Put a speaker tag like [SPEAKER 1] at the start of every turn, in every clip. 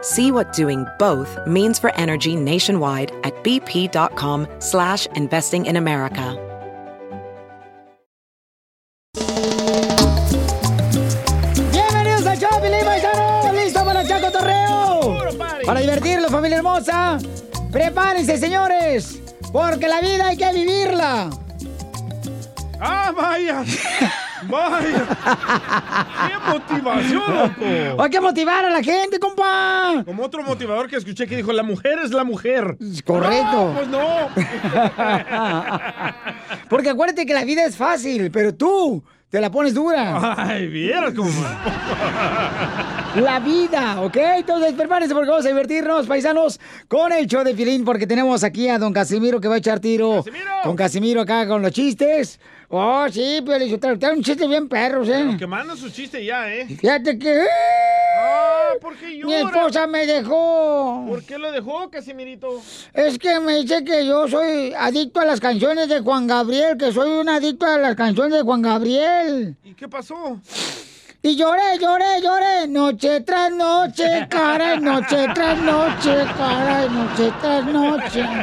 [SPEAKER 1] See what doing both means for energy nationwide at bp.com slash investing in America.
[SPEAKER 2] Bienvenidos al show, Pilín Paisano. ¿Listo para echar cotorreo? Para divertirlo, familia hermosa. Prepárense, señores. Porque la vida hay que vivirla.
[SPEAKER 3] ¡Ah, vaya! ¡Vaya! ¡Qué motivación, loco!
[SPEAKER 2] Hay que motivar a la gente, compa.
[SPEAKER 3] Como otro motivador que escuché que dijo, la mujer es la mujer.
[SPEAKER 2] Correcto.
[SPEAKER 3] No, pues no.
[SPEAKER 2] Porque acuérdate que la vida es fácil, pero tú te la pones dura.
[SPEAKER 3] Ay, vieras cómo...
[SPEAKER 2] La vida, ¿ok? Entonces prepárense porque vamos a divertirnos, paisanos, con el show de Filín, porque tenemos aquí a don Casimiro que va a echar tiro. Con Casimiro acá con los chistes. Oh, sí, pero trae un chiste bien perros, ¿eh?
[SPEAKER 3] Que manda su chiste ya, ¿eh?
[SPEAKER 2] Fíjate que...
[SPEAKER 3] Ah, ¿por qué llora?
[SPEAKER 2] Mi esposa me dejó.
[SPEAKER 3] ¿Por qué lo dejó, Casimirito?
[SPEAKER 2] Es que me dice que yo soy adicto a las canciones de Juan Gabriel, que soy un adicto a las canciones de Juan Gabriel.
[SPEAKER 3] ¿Y qué pasó?
[SPEAKER 2] Y lloré, lloré, lloré, noche tras noche, caray, noche tras noche, caray, noche tras noche.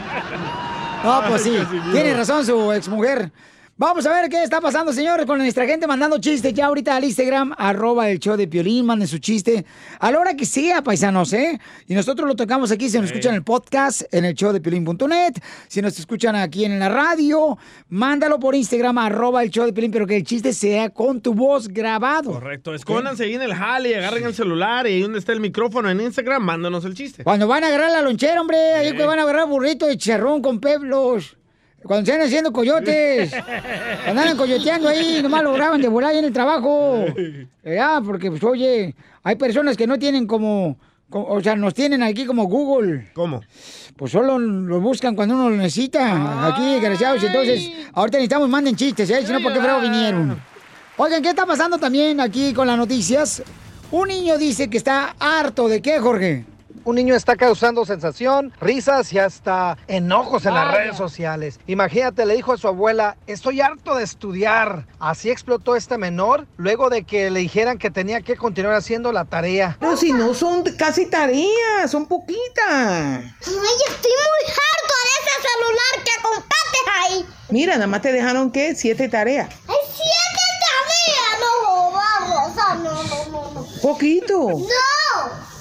[SPEAKER 2] No, pues sí, tiene razón su exmujer. Vamos a ver qué está pasando, señores, con nuestra gente mandando chistes ya ahorita al Instagram, arroba el show de Piolín, manden su chiste a la hora que sea, paisanos, ¿eh? Y nosotros lo tocamos aquí, si nos escuchan en el podcast, en el show de Piolín.net, si nos escuchan aquí en la radio, mándalo por Instagram, arroba el show de Piolín, pero que el chiste sea con tu voz grabado.
[SPEAKER 3] Correcto, escóndanse ahí en el jale, agarren el celular y ahí donde está el micrófono en Instagram, mándanos el chiste.
[SPEAKER 2] Cuando van a agarrar la lonchera, hombre, ahí que van a agarrar burrito de charrón con peblos. Cuando se andan haciendo coyotes. Cuando andan coyoteando ahí, nomás lo graban de volar ahí en el trabajo. Ya, porque, pues, oye, hay personas que no tienen como, como- O sea, nos tienen aquí como Google.
[SPEAKER 3] ¿Cómo?
[SPEAKER 2] Pues solo lo buscan cuando uno lo necesita. Aquí, desgraciados. Entonces, ahorita necesitamos, manden chistes, ¿eh? Si no, ¿por qué frego vinieron? Oigan, ¿qué está pasando también aquí con las noticias? Un niño dice que está harto de qué, Jorge.
[SPEAKER 4] Un niño está causando sensación, risas y hasta enojos en las
[SPEAKER 2] Vaya.
[SPEAKER 4] redes sociales. Imagínate, le dijo a su abuela, estoy harto de estudiar. Así explotó este menor luego de que le dijeran que tenía que continuar haciendo la tarea.
[SPEAKER 5] Pero si no son casi tareas, son poquitas.
[SPEAKER 6] Ay, estoy muy harto de ese celular que compraste ahí.
[SPEAKER 5] Mira, nada más te dejaron, ¿qué? Siete tareas.
[SPEAKER 6] ¡Hay siete tareas! No, vamos, ah, no, no.
[SPEAKER 5] Poquito.
[SPEAKER 6] ¡No!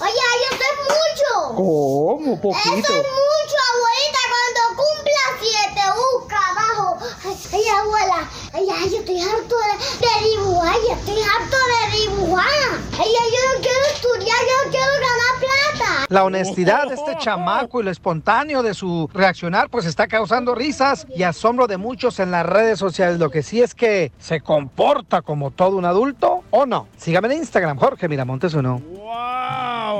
[SPEAKER 6] Oye, eso es mucho.
[SPEAKER 5] ¿Cómo?
[SPEAKER 6] Eso
[SPEAKER 5] Poquito.
[SPEAKER 6] es mucho, abuelita. Cuando cumpla siete, abajo. Ay, abuela. Ay, ay, yo estoy harto de, de dibujar. Yo estoy harto de dibujar. Ay, ay, yo no quiero estudiar. Yo quiero ganar plata.
[SPEAKER 4] La honestidad de este chamaco y lo espontáneo de su reaccionar pues está causando risas y asombro de muchos en las redes sociales. Lo que sí es que se comporta como todo un adulto o no. Sígame en Instagram, Jorge Miramontes uno.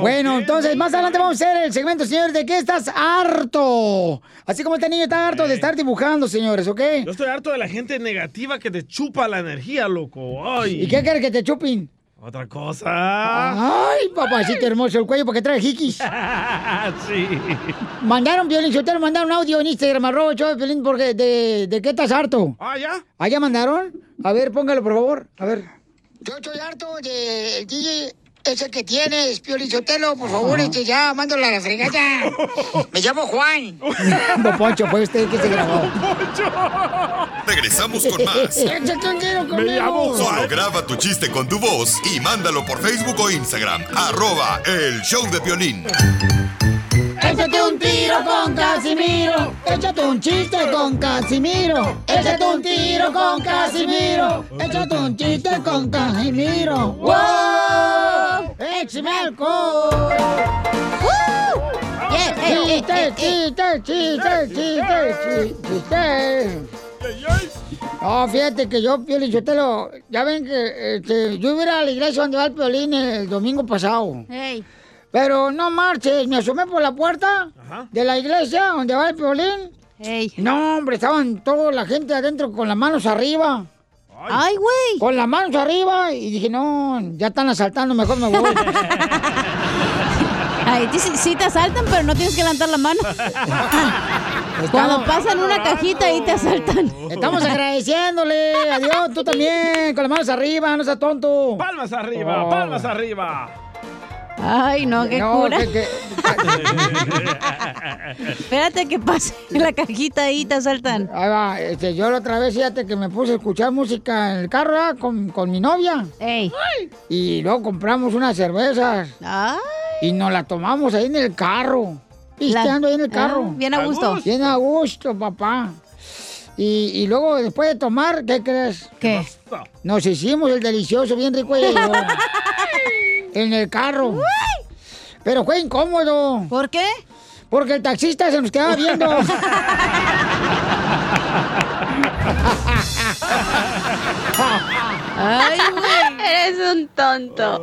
[SPEAKER 2] Bueno, entonces más adelante vamos a hacer el segmento, señores, de qué estás harto. Así como este niño está harto de estar dibujando, señores, ¿ok?
[SPEAKER 3] Yo estoy harto de la gente negativa que te chupa la energía, loco. Ay.
[SPEAKER 2] ¿Y qué quieres que te chupin?
[SPEAKER 3] Otra cosa.
[SPEAKER 2] Ay, papacito hermoso, el cuello porque trae jiquis.
[SPEAKER 3] sí.
[SPEAKER 2] Mandaron, Violín, si ustedes mandaron audio en Instagram, arroba el show de Piolín, porque de, de qué estás harto.
[SPEAKER 3] Ah, ¿ya?
[SPEAKER 2] ¿Ah, ya mandaron? A ver, póngalo, por favor. A ver.
[SPEAKER 7] Yo estoy harto del DJ ese que tienes, Piolichotelo, por favor, este ya, mándalo a la fregada. Me llamo Juan.
[SPEAKER 2] Don Poncho, fue usted que se grabó.
[SPEAKER 8] Regresamos con más.
[SPEAKER 7] Échate un tiro conmigo.
[SPEAKER 8] Solo graba tu chiste con tu voz y mándalo por Facebook o Instagram. Arroba el show de violín.
[SPEAKER 2] Échate un tiro con Casimiro. Échate un chiste con Casimiro. Échate un tiro con Casimiro. Échate un chiste con Casimiro. ¡Wow! ¡Échame alcohol! ¡Chiste, chiste, chiste, chiste, chiste! No, fíjate que yo, Piolín, yo te lo... Ya ven que este, yo iba a la iglesia donde va el Piolín el domingo pasado. Pero no marches, me asomé por la puerta de la iglesia donde va el Piolín. No, hombre, estaban toda la gente adentro con las manos arriba.
[SPEAKER 9] Ay, güey.
[SPEAKER 2] Con las manos arriba y dije, no, ya están asaltando, mejor me voy.
[SPEAKER 9] Ay, sí, sí te asaltan, pero no tienes que levantar la mano. Cuando pasan una cajita ahí te asaltan.
[SPEAKER 2] Estamos agradeciéndole a Dios, tú también, con las manos arriba, no seas tonto.
[SPEAKER 3] Palmas arriba,
[SPEAKER 2] Oh.
[SPEAKER 3] palmas arriba.
[SPEAKER 9] Ay, no, qué
[SPEAKER 2] No,
[SPEAKER 9] cura.
[SPEAKER 2] que- que-
[SPEAKER 9] Espérate que pase la cajita ahí te asaltan.
[SPEAKER 2] Ahí va, este, yo la otra vez, fíjate que me puse a escuchar música en el carro ¿verdad? con, con mi novia. Y luego compramos unas cervezas. Y nos la tomamos ahí en el carro. Pisteando ahí en el carro.
[SPEAKER 9] Ah, bien a gusto. ¿A gusto?
[SPEAKER 2] Bien a gusto, papá. Y, y luego, después de tomar, ¿qué crees?
[SPEAKER 9] ¿Qué?
[SPEAKER 2] Nos hicimos el delicioso, bien rico ella y yo. en el carro. Pero fue incómodo.
[SPEAKER 9] ¿Por qué?
[SPEAKER 2] Porque el taxista se nos quedaba viendo.
[SPEAKER 9] Ay, güey.
[SPEAKER 10] Eres un tonto.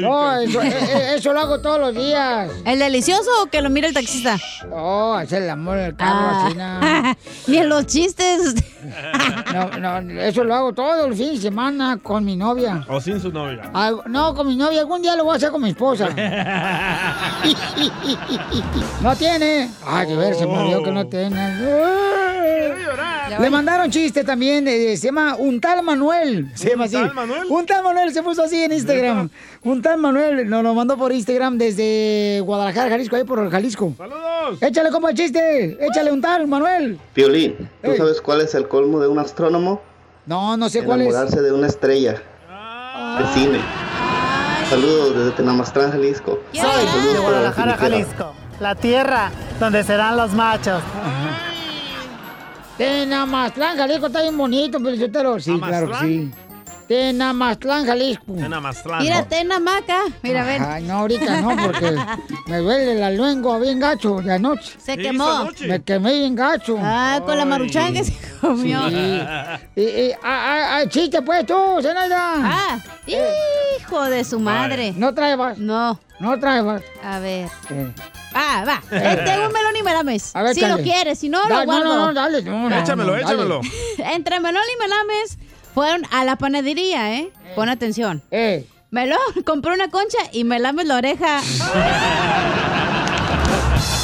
[SPEAKER 2] No, eso, eh, eh, eso lo hago todos los días.
[SPEAKER 9] ¿El delicioso o que lo mira el taxista?
[SPEAKER 2] Oh, hacer el amor en el carro,
[SPEAKER 9] Ah.
[SPEAKER 2] así nada.
[SPEAKER 9] Ni en los chistes.
[SPEAKER 2] No, no, eso lo hago todo el fin de semana con mi novia.
[SPEAKER 3] O sin su novia.
[SPEAKER 2] Al- no, con mi novia. Algún día lo voy a hacer con mi esposa. No tiene. Ay, de ver, se me olvidó que no tiene. Le mandaron chiste también, eh, se llama Un tal Manuel. Se llama
[SPEAKER 3] ¿Un
[SPEAKER 2] así.
[SPEAKER 3] tal Manuel?
[SPEAKER 2] Un tal Manuel se puso así en Instagram. Un tal Manuel nos lo mandó por Instagram desde Guadalajara, Jalisco, ahí por Jalisco.
[SPEAKER 3] ¡Saludos!
[SPEAKER 2] Échale como el chiste. Échale un tal Manuel.
[SPEAKER 11] Piolín, ¿tú
[SPEAKER 2] Ey.
[SPEAKER 11] sabes cuál es el colmo de un astrónomo?
[SPEAKER 2] No, no sé cuál es.
[SPEAKER 11] Enamorarse de una estrella de cine. Saludos desde Tenamastrán, Jalisco.
[SPEAKER 12] Soy
[SPEAKER 11] Saludos
[SPEAKER 12] de Guadalajara. Jalisco, la tierra donde serán los machos.
[SPEAKER 2] Tenamatlán, Jalisco está bien bonito, Felicitero. Sí, claro que sí. Tenamatlán, Jalisco.
[SPEAKER 3] Tenamatlán.
[SPEAKER 9] Mira, ten hamaca. Mira, ven.
[SPEAKER 2] Ay, no, ahorita no, porque me duele la lengua bien gacho de anoche.
[SPEAKER 9] Se ¿Qué quemó.
[SPEAKER 2] Me quemé bien gacho.
[SPEAKER 9] Ah, con la maruchan que se comió.
[SPEAKER 2] Sí. Y, y, ah, ah, ah, chiste, pues tú, Zenaida.
[SPEAKER 9] Ah, hijo de su madre.
[SPEAKER 2] No traebas.
[SPEAKER 9] No.
[SPEAKER 2] No traebas.
[SPEAKER 9] A ver.
[SPEAKER 2] Eh.
[SPEAKER 9] Ah, va. Eh, tengo un melón y melames.
[SPEAKER 2] A ver,
[SPEAKER 9] si lo quieres, si no,
[SPEAKER 2] Da-
[SPEAKER 9] lo guardo.
[SPEAKER 2] No, no, no, dale. No, no,
[SPEAKER 3] Échamelo,
[SPEAKER 2] no, dale.
[SPEAKER 3] échamelo.
[SPEAKER 9] Entre melón y melames fueron a la panadería, ¿eh? Pon atención.
[SPEAKER 2] Eh.
[SPEAKER 9] Melón compró una concha y melames la oreja.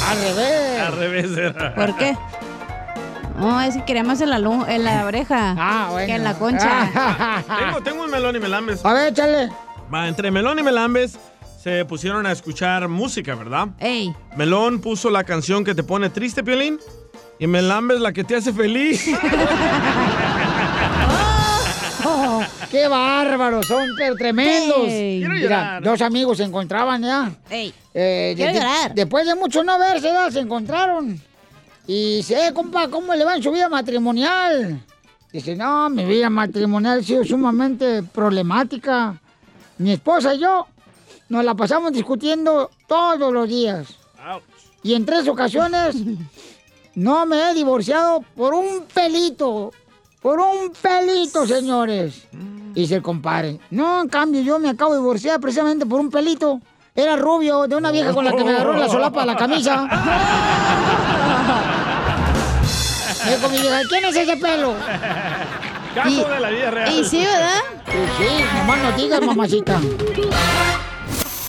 [SPEAKER 2] Al revés.
[SPEAKER 3] Al revés era.
[SPEAKER 9] ¿Por qué? No, es que quería más en la, en la oreja
[SPEAKER 2] Ah, bueno.
[SPEAKER 9] que en la concha.
[SPEAKER 3] Tengo, tengo un melón y melambes.
[SPEAKER 2] A ver, échale.
[SPEAKER 3] Va, entre melón y melambes se pusieron a escuchar música, ¿verdad?
[SPEAKER 9] Ey.
[SPEAKER 3] Melón puso la canción que te pone triste, Piolín. Y melambes la que te hace feliz.
[SPEAKER 2] ¡Qué bárbaros! Son pero tremendos. Mira, dos amigos se encontraban ya.
[SPEAKER 9] Ey.
[SPEAKER 2] Eh,
[SPEAKER 9] Quiero
[SPEAKER 2] de-
[SPEAKER 9] llorar.
[SPEAKER 2] Después de mucho no verse, ya se encontraron. Y dice, eh, compa, ¿cómo le va en su vida matrimonial? Dice, no, mi vida matrimonial ha sido sumamente problemática. Mi esposa y yo nos la pasamos discutiendo todos los días.
[SPEAKER 3] Ouch.
[SPEAKER 2] Y en tres ocasiones no me he divorciado por un pelito. Por un pelito, señores. Dice el compadre. No, en cambio, yo me acabo de divorciar precisamente por un pelito. Era rubio, de una vieja con la que me agarró la solapa de la camisa. Me dijo mi vieja, ¿quién es ese pelo?
[SPEAKER 3] Caso
[SPEAKER 9] Y-
[SPEAKER 3] de la vida real.
[SPEAKER 9] Y sí, ¿verdad?
[SPEAKER 2] Sí, sí, nomás no digas, mamacita.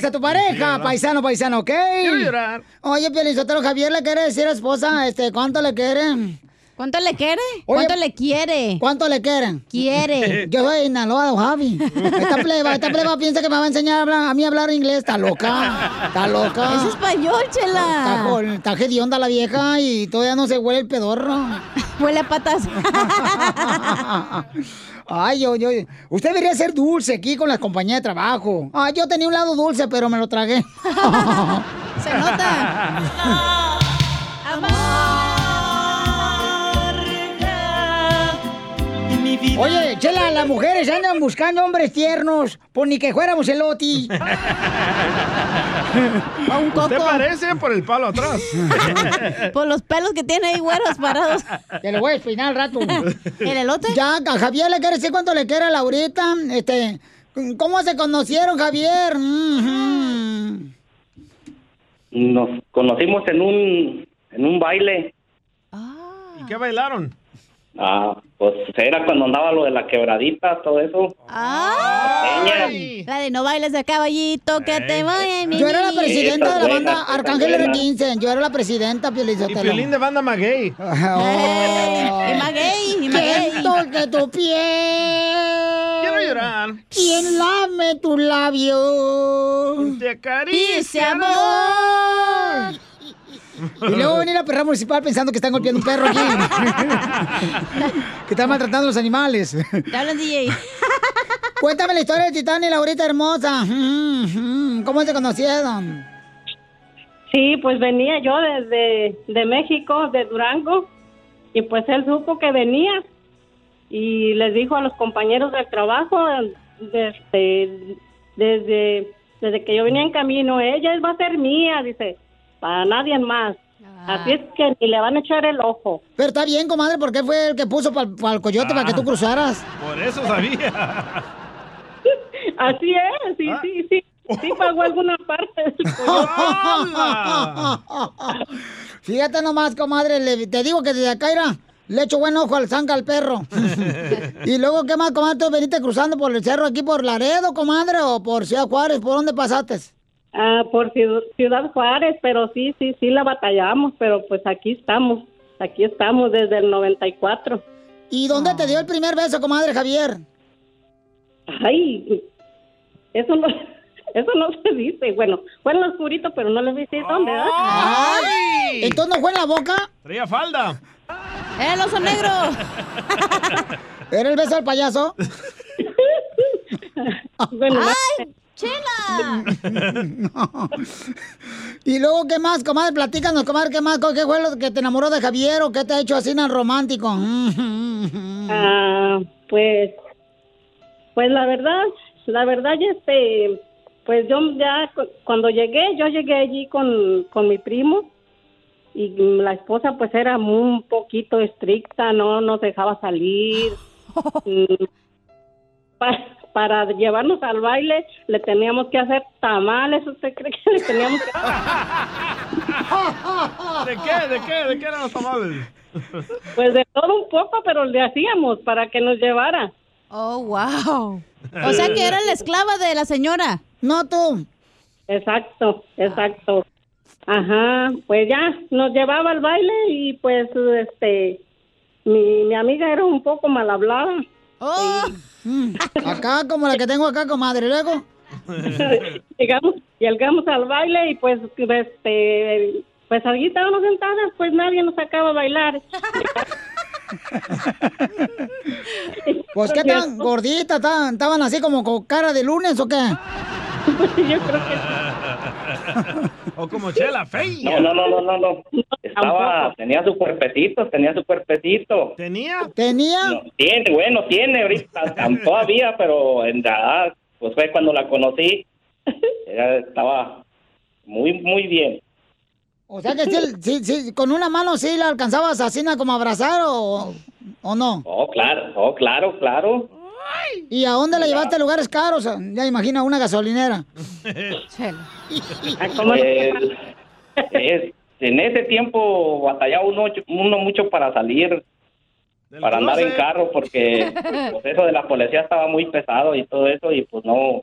[SPEAKER 2] Quieres a tu pareja, paisano, paisano, ¿ok?
[SPEAKER 3] Quiero llorar.
[SPEAKER 2] Oye, Pielizotelo, Javier le quiere decir a la esposa, este, ¿cuánto le quiere?
[SPEAKER 9] ¿Cuánto le quiere? ¿Cuánto le quiere?
[SPEAKER 2] ¿Cuánto le quieren?
[SPEAKER 9] Quiere.
[SPEAKER 2] Yo soy don Javi. Esta pleba, esta pleba piensa que me va a enseñar a, hablar- a mí a hablar inglés. Está loca. Está loca.
[SPEAKER 9] Es español, chela.
[SPEAKER 2] Está, está hedionda la vieja y todavía no se huele el pedorro.
[SPEAKER 9] Huele a patas.
[SPEAKER 2] Ay, yo, yo. Usted debería ser dulce aquí con las compañías de trabajo. Ay, yo tenía un lado dulce, pero me lo tragué.
[SPEAKER 9] Se nota.
[SPEAKER 2] Oye, Chela, las mujeres andan buscando hombres tiernos, por ni que fuéramos el Oti.
[SPEAKER 9] A un
[SPEAKER 3] Usted
[SPEAKER 9] coco.
[SPEAKER 3] parece por el palo atrás.
[SPEAKER 9] Por los pelos que tiene ahí, güeros, parados.
[SPEAKER 2] Te lo voy a al rato.
[SPEAKER 9] ¿El elote?
[SPEAKER 2] Ya, a Javier le quiere decir cuánto le quiere a Laurita. Este, ¿cómo se conocieron, Javier?
[SPEAKER 13] Nos conocimos en un, en un baile.
[SPEAKER 3] ¿Y qué bailaron?
[SPEAKER 13] Ah, pues era cuando andaba lo de la quebradita, todo eso.
[SPEAKER 9] ¡Ay! La de no bailes de caballito, que te vaya mi
[SPEAKER 2] Yo era la presidenta de la banda Arcángel
[SPEAKER 13] buena.
[SPEAKER 2] R15. Yo era la presidenta, Piolizotelo.
[SPEAKER 3] Y Piolín de banda maguey.
[SPEAKER 2] Oh.
[SPEAKER 9] Y maguey, y maguey.
[SPEAKER 2] ¿Quién toque tu piel?
[SPEAKER 3] Quiero llorar.
[SPEAKER 2] ¿Quién lame tu labio?
[SPEAKER 3] Te acaricia,
[SPEAKER 2] Dice amor. Y luego venir a la perra municipal pensando que están golpeando un perro aquí. que están maltratando a los animales.
[SPEAKER 9] Te hablan, DJ.
[SPEAKER 2] Cuéntame la historia de Titán y Laurita hermosa. ¿Cómo se conocieron?
[SPEAKER 10] Sí, pues venía yo desde de México, de Durango, y pues él supo que venía y les dijo a los compañeros del trabajo desde, desde, desde que yo venía en camino, ella va a ser mía, dice, para nadie más. Así es que ni le van a echar el ojo.
[SPEAKER 2] Pero está bien, comadre, porque él fue el que puso para el coyote para que tú cruzaras.
[SPEAKER 3] Por eso sabía.
[SPEAKER 10] Así es, sí, sí, sí. Sí pagó alguna parte del
[SPEAKER 2] Fíjate nomás, comadre, le- te digo que desde acá era, le echo buen ojo al zanga al perro. y luego, ¿qué más, comadre? ¿Tú veniste cruzando por el cerro aquí por Laredo, comadre, o por Ciudad Juárez? ¿Por dónde pasaste?
[SPEAKER 10] Ah, por Ciud- Ciudad Juárez, pero sí, sí, sí la batallamos, pero pues aquí estamos, aquí estamos desde el 94.
[SPEAKER 2] ¿Y dónde te dio el primer beso, comadre Javier?
[SPEAKER 10] Ay, eso no, eso no se dice. Bueno, fue en lo oscurito, pero no les dice dónde, ¿verdad?
[SPEAKER 2] ¡Ay! ¿Entonces no fue en la boca?
[SPEAKER 3] Traía falda.
[SPEAKER 9] ¡El oso negro!
[SPEAKER 2] ¿Era el beso del payaso?
[SPEAKER 10] Bueno,
[SPEAKER 9] ¡Ay, chela!
[SPEAKER 2] y luego, ¿qué más, comadre? Platícanos, comadre, ¿qué más? ¿Qué fue lo que te enamoró de Javier o qué te ha hecho así tan romántico?
[SPEAKER 10] Ah, pues, pues la verdad, la verdad, este, pues yo ya cu- cuando llegué, yo llegué allí con, con mi primo y la esposa pues era muy- un poquito estricta, no nos dejaba salir. Mm, para llevarnos al baile le teníamos que hacer tamales, ¿usted cree que le teníamos que
[SPEAKER 3] ¿De qué? ¿De qué? ¿De qué eran los tamales?
[SPEAKER 10] Pues de todo un poco, pero le hacíamos para que nos llevara.
[SPEAKER 9] Oh, wow. O sea que era la esclava de la señora.
[SPEAKER 2] No tú.
[SPEAKER 10] Exacto, exacto. Ajá, pues ya nos llevaba al baile y pues este mi, mi amiga era un poco mal hablada.
[SPEAKER 9] Oh.
[SPEAKER 2] Acá, como la que tengo acá, comadre, luego.
[SPEAKER 10] llegamos, llegamos al baile y pues este pues allí estábamos sentadas, pues nadie nos sacaba a bailar.
[SPEAKER 2] Pues, ¿qué tan gorditas? ¿Estaban estaban así como con cara de lunes o qué?
[SPEAKER 10] Yo creo
[SPEAKER 3] O como Chela, fea.
[SPEAKER 13] No, no, no, no, no, no. Estaba, tenía su cuerpecito, tenía su cuerpecito.
[SPEAKER 3] ¿Tenía?
[SPEAKER 2] ¿Tenía?
[SPEAKER 13] Tiene, bueno, tiene ahorita, tan- todavía, pero en verdad, pues fue cuando la conocí. Ella estaba muy, muy bien.
[SPEAKER 2] O sea que sí, sí, sí, con una mano sí la alcanzabas así como a abrazar o, o no.
[SPEAKER 13] Oh, claro, oh, claro, claro.
[SPEAKER 2] ¿Y a dónde la llevaste a lugares caros? Ya imagina una gasolinera.
[SPEAKER 13] Es- en ese tiempo batallaba uno, uno mucho para salir, para andar en carro, porque pues, eso de la policía estaba muy pesado y todo eso, y pues no,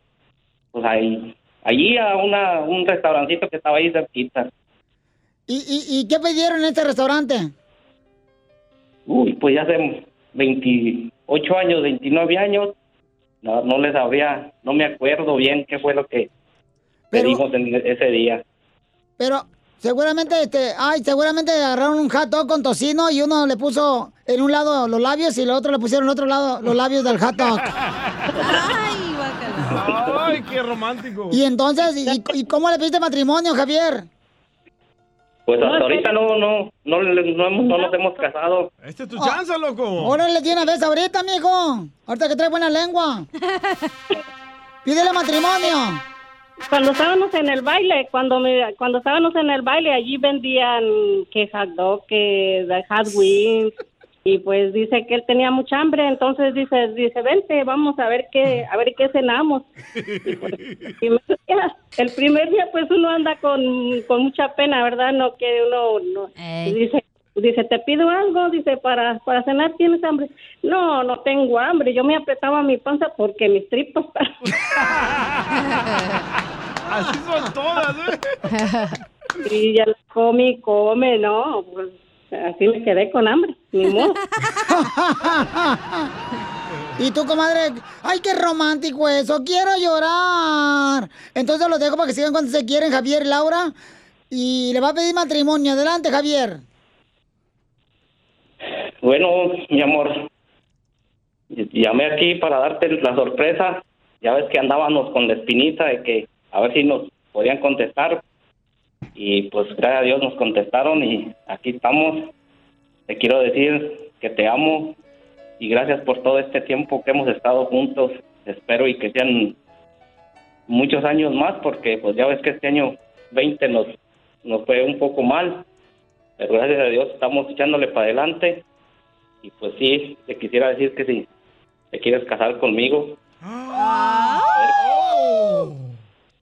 [SPEAKER 13] pues ahí allí a una, un restaurancito que estaba ahí cerquita.
[SPEAKER 2] ¿Y, y, y qué pidieron en este restaurante?
[SPEAKER 13] Uy, pues ya hace 28 años, 29 años, no, no les sabría, no me acuerdo bien qué fue lo que pedimos en ese día.
[SPEAKER 2] Pero seguramente, este, ay, seguramente agarraron un hot dog con tocino y uno le puso en un lado los labios y el otro le pusieron en otro lado los labios del hot dog.
[SPEAKER 3] Ay, qué romántico.
[SPEAKER 2] Y entonces, ¿y, y cómo le pediste matrimonio, Javier?
[SPEAKER 13] Pues hasta ahorita no, no, no, le- no, hemos- no nos hemos casado.
[SPEAKER 3] Este es tu chance, loco.
[SPEAKER 2] Órale, tiene vez ahorita, mijo. Ahorita que trae buena lengua. Pídele matrimonio.
[SPEAKER 10] Cuando estábamos en el baile, cuando me, cuando estábamos en el baile, allí vendían que hot dog, que de hot wings, y pues dice que él tenía mucha hambre, entonces dice, dice, vente, vamos a ver qué, a ver qué cenamos. Y pues, el primer día, el primer día, pues uno anda con, con mucha pena, ¿verdad? No que uno, no, dice, dice, te pido algo, dice, para, para cenar, ¿tienes hambre? No, no tengo hambre, yo me apretaba mi panza porque mis tripas
[SPEAKER 3] Así son todas, ¿eh?
[SPEAKER 10] Y ya y come, no, pues así me quedé con hambre, ni modo.
[SPEAKER 2] Y tú, comadre, ay, qué romántico eso, quiero llorar. Entonces los dejo para que sigan cuando se quieren, Javier y Laura. Y le va a pedir matrimonio. Adelante, Javier.
[SPEAKER 13] Bueno, mi amor, llamé aquí para darte la sorpresa. Ya ves que andábamos con la espinita de que a ver si nos podían contestar. Y pues gracias a Dios nos contestaron y aquí estamos. Te quiero decir que te amo y gracias por todo este tiempo que hemos estado juntos. Espero y que sean muchos años más porque pues ya ves que este año 20 nos, nos fue un poco mal. Pero gracias a Dios estamos echándole para adelante. Y pues sí, te quisiera decir que si te quieres casar conmigo,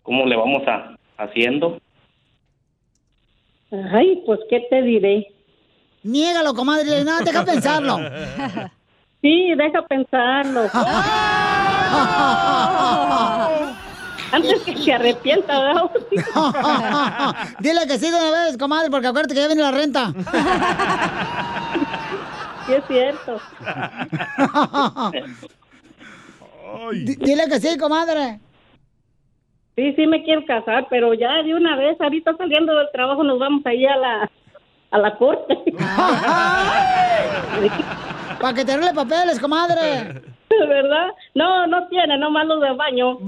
[SPEAKER 13] ¿cómo le vamos a haciendo?
[SPEAKER 10] Ay, pues, ¿qué te diré?
[SPEAKER 2] Niégalo, comadre, nada, deja pensarlo.
[SPEAKER 10] Sí, deja pensarlo. Antes que se arrepienta, ¿verdad?
[SPEAKER 2] Dile que sí de una vez, comadre, porque acuérdate que ya viene la renta.
[SPEAKER 10] Sí, es cierto.
[SPEAKER 2] Dile que sí, comadre.
[SPEAKER 10] Sí, sí me quiero casar, pero ya de una vez, ahorita saliendo del trabajo nos vamos ahí a la, a la corte.
[SPEAKER 2] Para que te arregle papeles, comadre.
[SPEAKER 10] ¿Verdad? No, no tiene, nomás los de baño.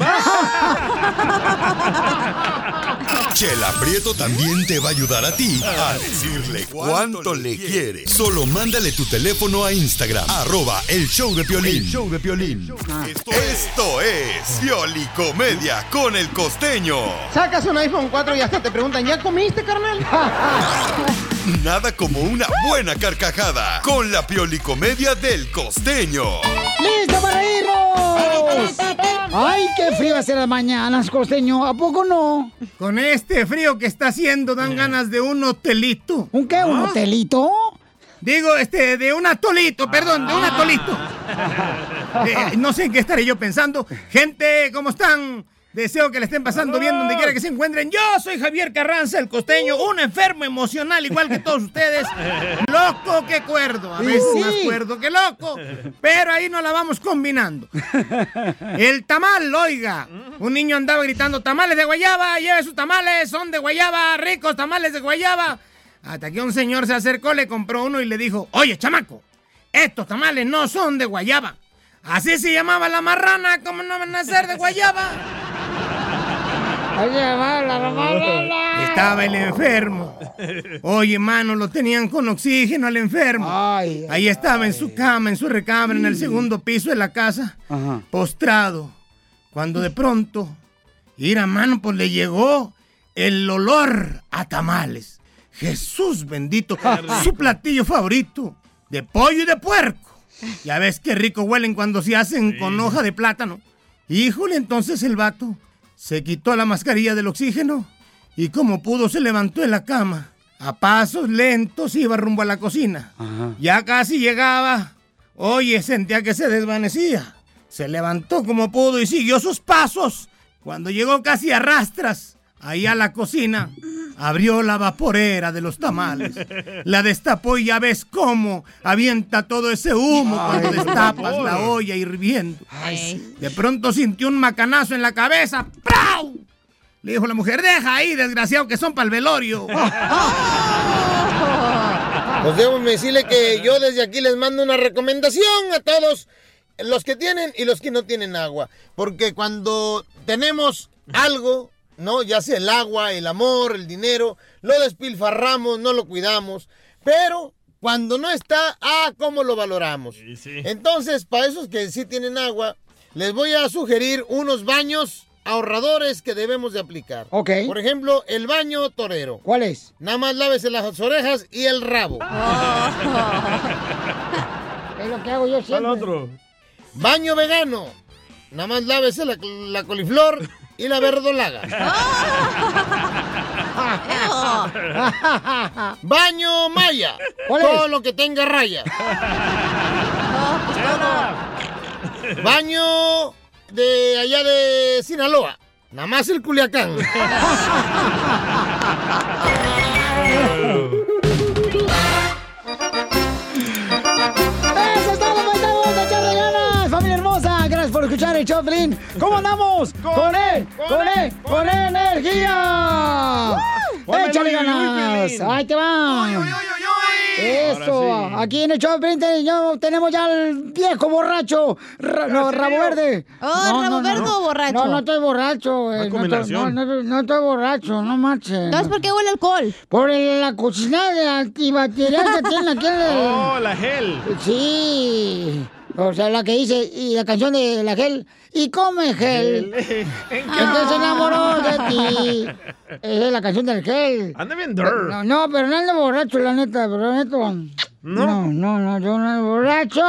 [SPEAKER 8] Chela Prieto también te va a ayudar a ti a decirle cuánto le quiere. Solo mándale tu teléfono a Instagram, arroba el show de Piolín.
[SPEAKER 14] El
[SPEAKER 8] show de Piolín. Esto es Piolicomedia con el costeño.
[SPEAKER 15] Sacas un iPhone 4 y hasta te preguntan, ¿ya comiste, carnal?
[SPEAKER 8] Nada como una buena carcajada con la Piolicomedia del costeño.
[SPEAKER 2] ¡Listo para irnos! ¡Ay, qué frío va a ser las mañanas, costeño! ¿A poco no?
[SPEAKER 15] Con este frío que está haciendo dan ganas de un hotelito.
[SPEAKER 2] ¿Un qué? ¿Un hotelito?
[SPEAKER 15] Digo, este, de un atolito, perdón, de un atolito. Eh, no sé en qué estaré yo pensando. Gente, ¿cómo están? Deseo que le estén pasando bien donde quiera que se encuentren. Yo soy Javier Carranza, el costeño, un enfermo emocional igual que todos ustedes. Loco que cuerdo, a veces
[SPEAKER 2] sí.
[SPEAKER 15] más cuerdo que loco. Pero ahí nos la vamos combinando. El tamal, oiga. Un niño andaba gritando, tamales de guayaba, lleve sus tamales, son de guayaba, ricos tamales de guayaba. Hasta que un señor se acercó, le compró uno y le dijo, oye, chamaco, estos tamales no son de guayaba. Así se llamaba la marrana, ¿cómo no van a ser de guayaba? Estaba el enfermo. Oye, mano, lo tenían con oxígeno al enfermo. Ahí estaba en su cama, en su recámara, en el segundo piso de la casa, postrado. Cuando de pronto, ir a mano, pues le llegó el olor a tamales. Jesús bendito, su platillo favorito, de pollo y de puerco. Ya ves qué rico huelen cuando se hacen con hoja de plátano. Híjole, entonces el vato se quitó la mascarilla del oxígeno y como pudo se levantó en la cama. A pasos lentos iba rumbo a la cocina. Ya casi llegaba. Oye, sentía que se desvanecía. Se levantó como pudo y siguió sus pasos.
[SPEAKER 16] Cuando llegó casi a rastras, ahí a la cocina, abrió la vaporera de los tamales, la destapó y ya ves cómo avienta todo ese humo cuando
[SPEAKER 2] Ay,
[SPEAKER 16] destapas la olla hirviendo. De pronto sintió un macanazo en la cabeza. ¡Prau! Le dijo la mujer, deja ahí, desgraciado, que son para el velorio.
[SPEAKER 15] Pues debo decirle que yo desde aquí les mando una recomendación a todos los que tienen y los que no tienen agua. Porque cuando tenemos algo, ¿no? Ya sea el agua, el amor, el dinero, lo despilfarramos, no lo cuidamos. Pero cuando no está, ah, ¿cómo lo valoramos? Entonces, para esos que sí tienen agua, les voy a sugerir unos baños ahorradores que debemos de aplicar.
[SPEAKER 2] Ok.
[SPEAKER 15] Por ejemplo, el baño torero.
[SPEAKER 2] ¿Cuál es?
[SPEAKER 15] Nada más lávese las orejas y el rabo.
[SPEAKER 2] Es lo que hago yo siempre.
[SPEAKER 3] otro?
[SPEAKER 15] Baño vegano. Nada más lávese la, la coliflor y la verdolaga. Baño maya. Todo lo que tenga raya. Baño de allá de Sinaloa. Nada más el Culiacán.
[SPEAKER 2] Por escuchar el show, Pelín. ¿Cómo andamos? ¡Con él! ¡Con él! ¡Con energía!
[SPEAKER 17] Ponme
[SPEAKER 2] ¡Échale
[SPEAKER 17] uy, uy, uy,
[SPEAKER 2] ganas! ¡Ahí te va! Eso,
[SPEAKER 17] Ahora sí.
[SPEAKER 2] aquí en el show, ya tenemos ya al viejo borracho, Ra- no, rabo verde.
[SPEAKER 9] Oh, ¿rabo verde o borracho?
[SPEAKER 2] No, no estoy borracho, güey. No, estoy-
[SPEAKER 9] combinación.
[SPEAKER 2] no, no, no estoy borracho, no marches.
[SPEAKER 9] Entonces, ¿por qué huele alcohol?
[SPEAKER 2] Por el- la cocina de antibacterial que tiene aquí el...
[SPEAKER 3] Oh, la gel.
[SPEAKER 2] Sí. O sea, la que dice, y la canción de la gel, y come gel. Entonces se enamoró de ti. Esa es la canción del gel.
[SPEAKER 3] Anda bien dirt.
[SPEAKER 2] No, no, pero no ando borracho, la neta, pero la neta. No, no, no, yo no ando borracho.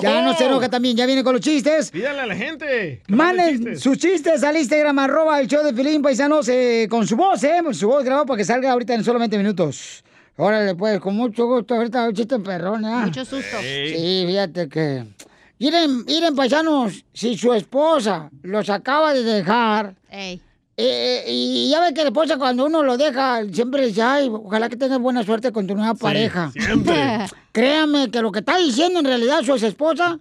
[SPEAKER 2] Ya no se enoja también, ya viene con los chistes.
[SPEAKER 3] Pídale a la gente.
[SPEAKER 2] Manden
[SPEAKER 3] chistes.
[SPEAKER 2] sus chistes al Instagram, arroba el show de Filín Paisanos, eh, con su voz, ¿eh? Su voz grabada para que salga ahorita en solamente minutos. Órale, pues, con mucho gusto, ahorita un chiste perrón, ¿eh?
[SPEAKER 9] Mucho susto.
[SPEAKER 2] Sí, fíjate que... Miren, miren, paisanos, si su esposa los acaba de dejar...
[SPEAKER 9] Ey.
[SPEAKER 2] eh, y ya ve que la esposa cuando uno lo deja, siempre dice, ay, ojalá que tengas buena suerte con tu nueva pareja.
[SPEAKER 17] siempre.
[SPEAKER 2] Créame que lo que está diciendo en realidad su esposa